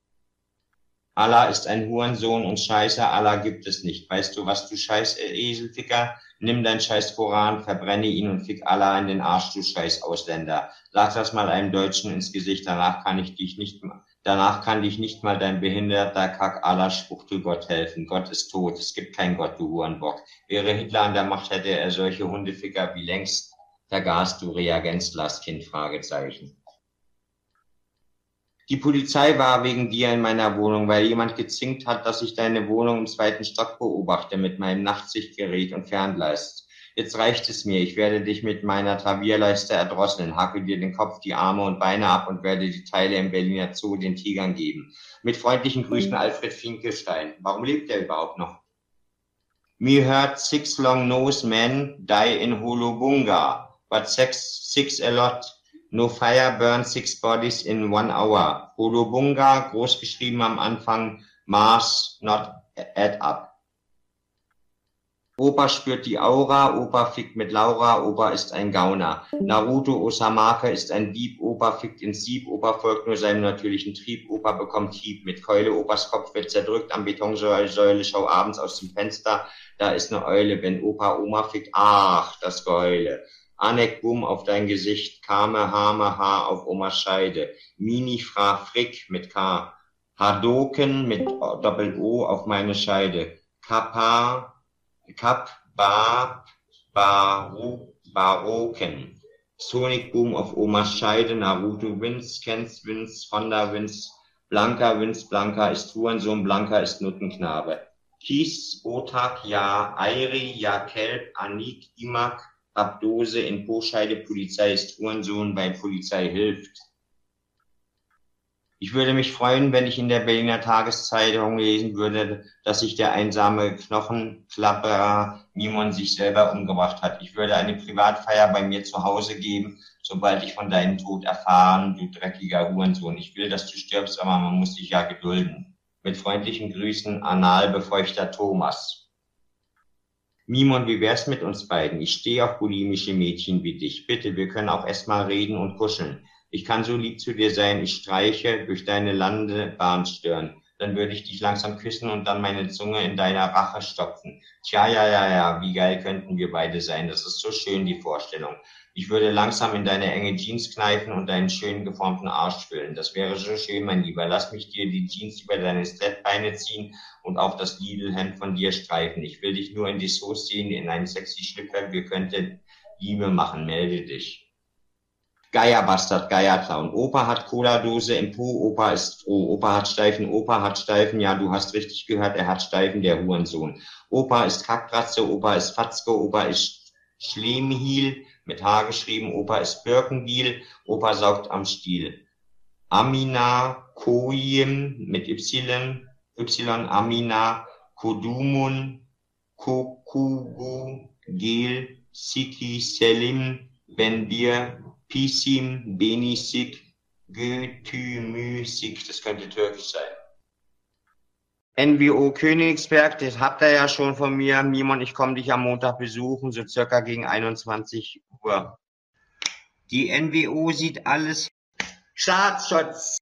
Allah ist ein Hurensohn und Scheiße, Allah gibt es nicht. Weißt du, was du scheiß Eselficker? Nimm dein scheiß Koran, verbrenne ihn und fick Allah in den Arsch, du scheiß Ausländer. Sag das mal einem Deutschen ins Gesicht, danach kann ich dich nicht, danach kann dich nicht mal dein behinderter Kack Allah Spruch du Gott helfen. Gott ist tot, es gibt keinen Gott, du Hurenbock. Wäre Hitler an der Macht, hätte er solche Hundeficker wie längst vergaß du Reagenzlastkind, Fragezeichen. Die Polizei war wegen dir in meiner Wohnung, weil jemand gezinkt hat, dass ich deine Wohnung im zweiten Stock beobachte mit meinem Nachtsichtgerät und Ferngleis. Jetzt reicht es mir. Ich werde dich mit meiner Travierleiste erdrosseln, hacke dir den Kopf, die Arme und Beine ab und werde die Teile im Berliner Zoo den Tigern geben. Mit freundlichen Grüßen Alfred Finkelstein. Warum lebt er überhaupt noch? Me heard six long nose men die in Holobunga, but six, six a lot. No fire burns six bodies in one hour. Holobunga, groß geschrieben am Anfang, Mars not add up. Opa spürt die Aura, Opa fickt mit Laura, Opa ist ein Gauner. Naruto Osamake ist ein Dieb, Opa fickt ins Sieb, Opa folgt nur seinem natürlichen Trieb, Opa bekommt Hieb. Mit Keule, Opas Kopf wird zerdrückt am Betonsäule, schau abends aus dem Fenster, da ist eine Eule, wenn Opa Oma fickt, ach, das Geheule. Anek Bum auf dein Gesicht, Kame, Hame, Haar auf Omas Scheide, Mini, Fra, Frick mit K, Hadoken mit Doppel-O auf meine Scheide, Kappa, Kap, Ba, Baru, Baroken, Sonic Boom auf Omas Scheide, Naruto Wins, Kens Wins, Honda Wins, Blanka Wins, Blanka ist Hurensohn, Blanka ist Nuttenknabe. Kies, Otak, Ja, Airi, Ja, Kelb, Anik, Imak, Abdose in Poscheide, Polizei ist Hurensohn, bei Polizei hilft. Ich würde mich freuen, wenn ich in der Berliner Tageszeitung lesen würde, dass sich der einsame Knochenklapperer Mimon sich selber umgebracht hat. Ich würde eine Privatfeier bei mir zu Hause geben, sobald ich von deinem Tod erfahren, du dreckiger Hurensohn. Ich will, dass du stirbst, aber man muss dich ja gedulden. Mit freundlichen Grüßen, Analbefeuchter Thomas. Mimon, wie wär's mit uns beiden? Ich stehe auf bulimische Mädchen wie dich. Bitte, wir können auch erstmal reden und kuscheln. Ich kann so lieb zu dir sein, ich streiche durch deine Landebahn stören. Dann würde ich dich langsam küssen und dann meine Zunge in deiner Rache stopfen. Tja, ja, ja, ja, wie geil könnten wir beide sein. Das ist so schön, die Vorstellung. Ich würde langsam in deine enge Jeans kneifen und deinen schönen geformten Arsch füllen. Das wäre so schön, mein Lieber. Lass mich dir die Jeans über deine Steppbeine ziehen und auf das Lidl-Hemd von dir streifen. Ich will dich nur in die Soße ziehen, in einen sexy Schlüpfer. Wir könnten Liebe machen. Melde dich. Geierbastard, Geierclown. Opa hat Cola-Dose im Po, Opa ist froh. Opa hat Steifen, Opa hat Steifen. Ja, du hast richtig gehört, er hat Steifen, der Hurensohn. Opa ist Kackratze, Opa ist Fatzke, Opa ist Schlemhiel mit H geschrieben, Opa ist Birkenbiel, Opa saugt am Stiel. Amina Koyim mit Y, Y, Amina Kodumun, Kokugu, Gel, Siki, Selim, Benbir, Pisim, Benisik, Götümüsik, das könnte türkisch sein. NWO Königsberg, das habt ihr ja schon von mir. Mimon, ich komme dich am Montag besuchen, so circa gegen 21 Uhr. Die NWO sieht alles. Staatsschutz.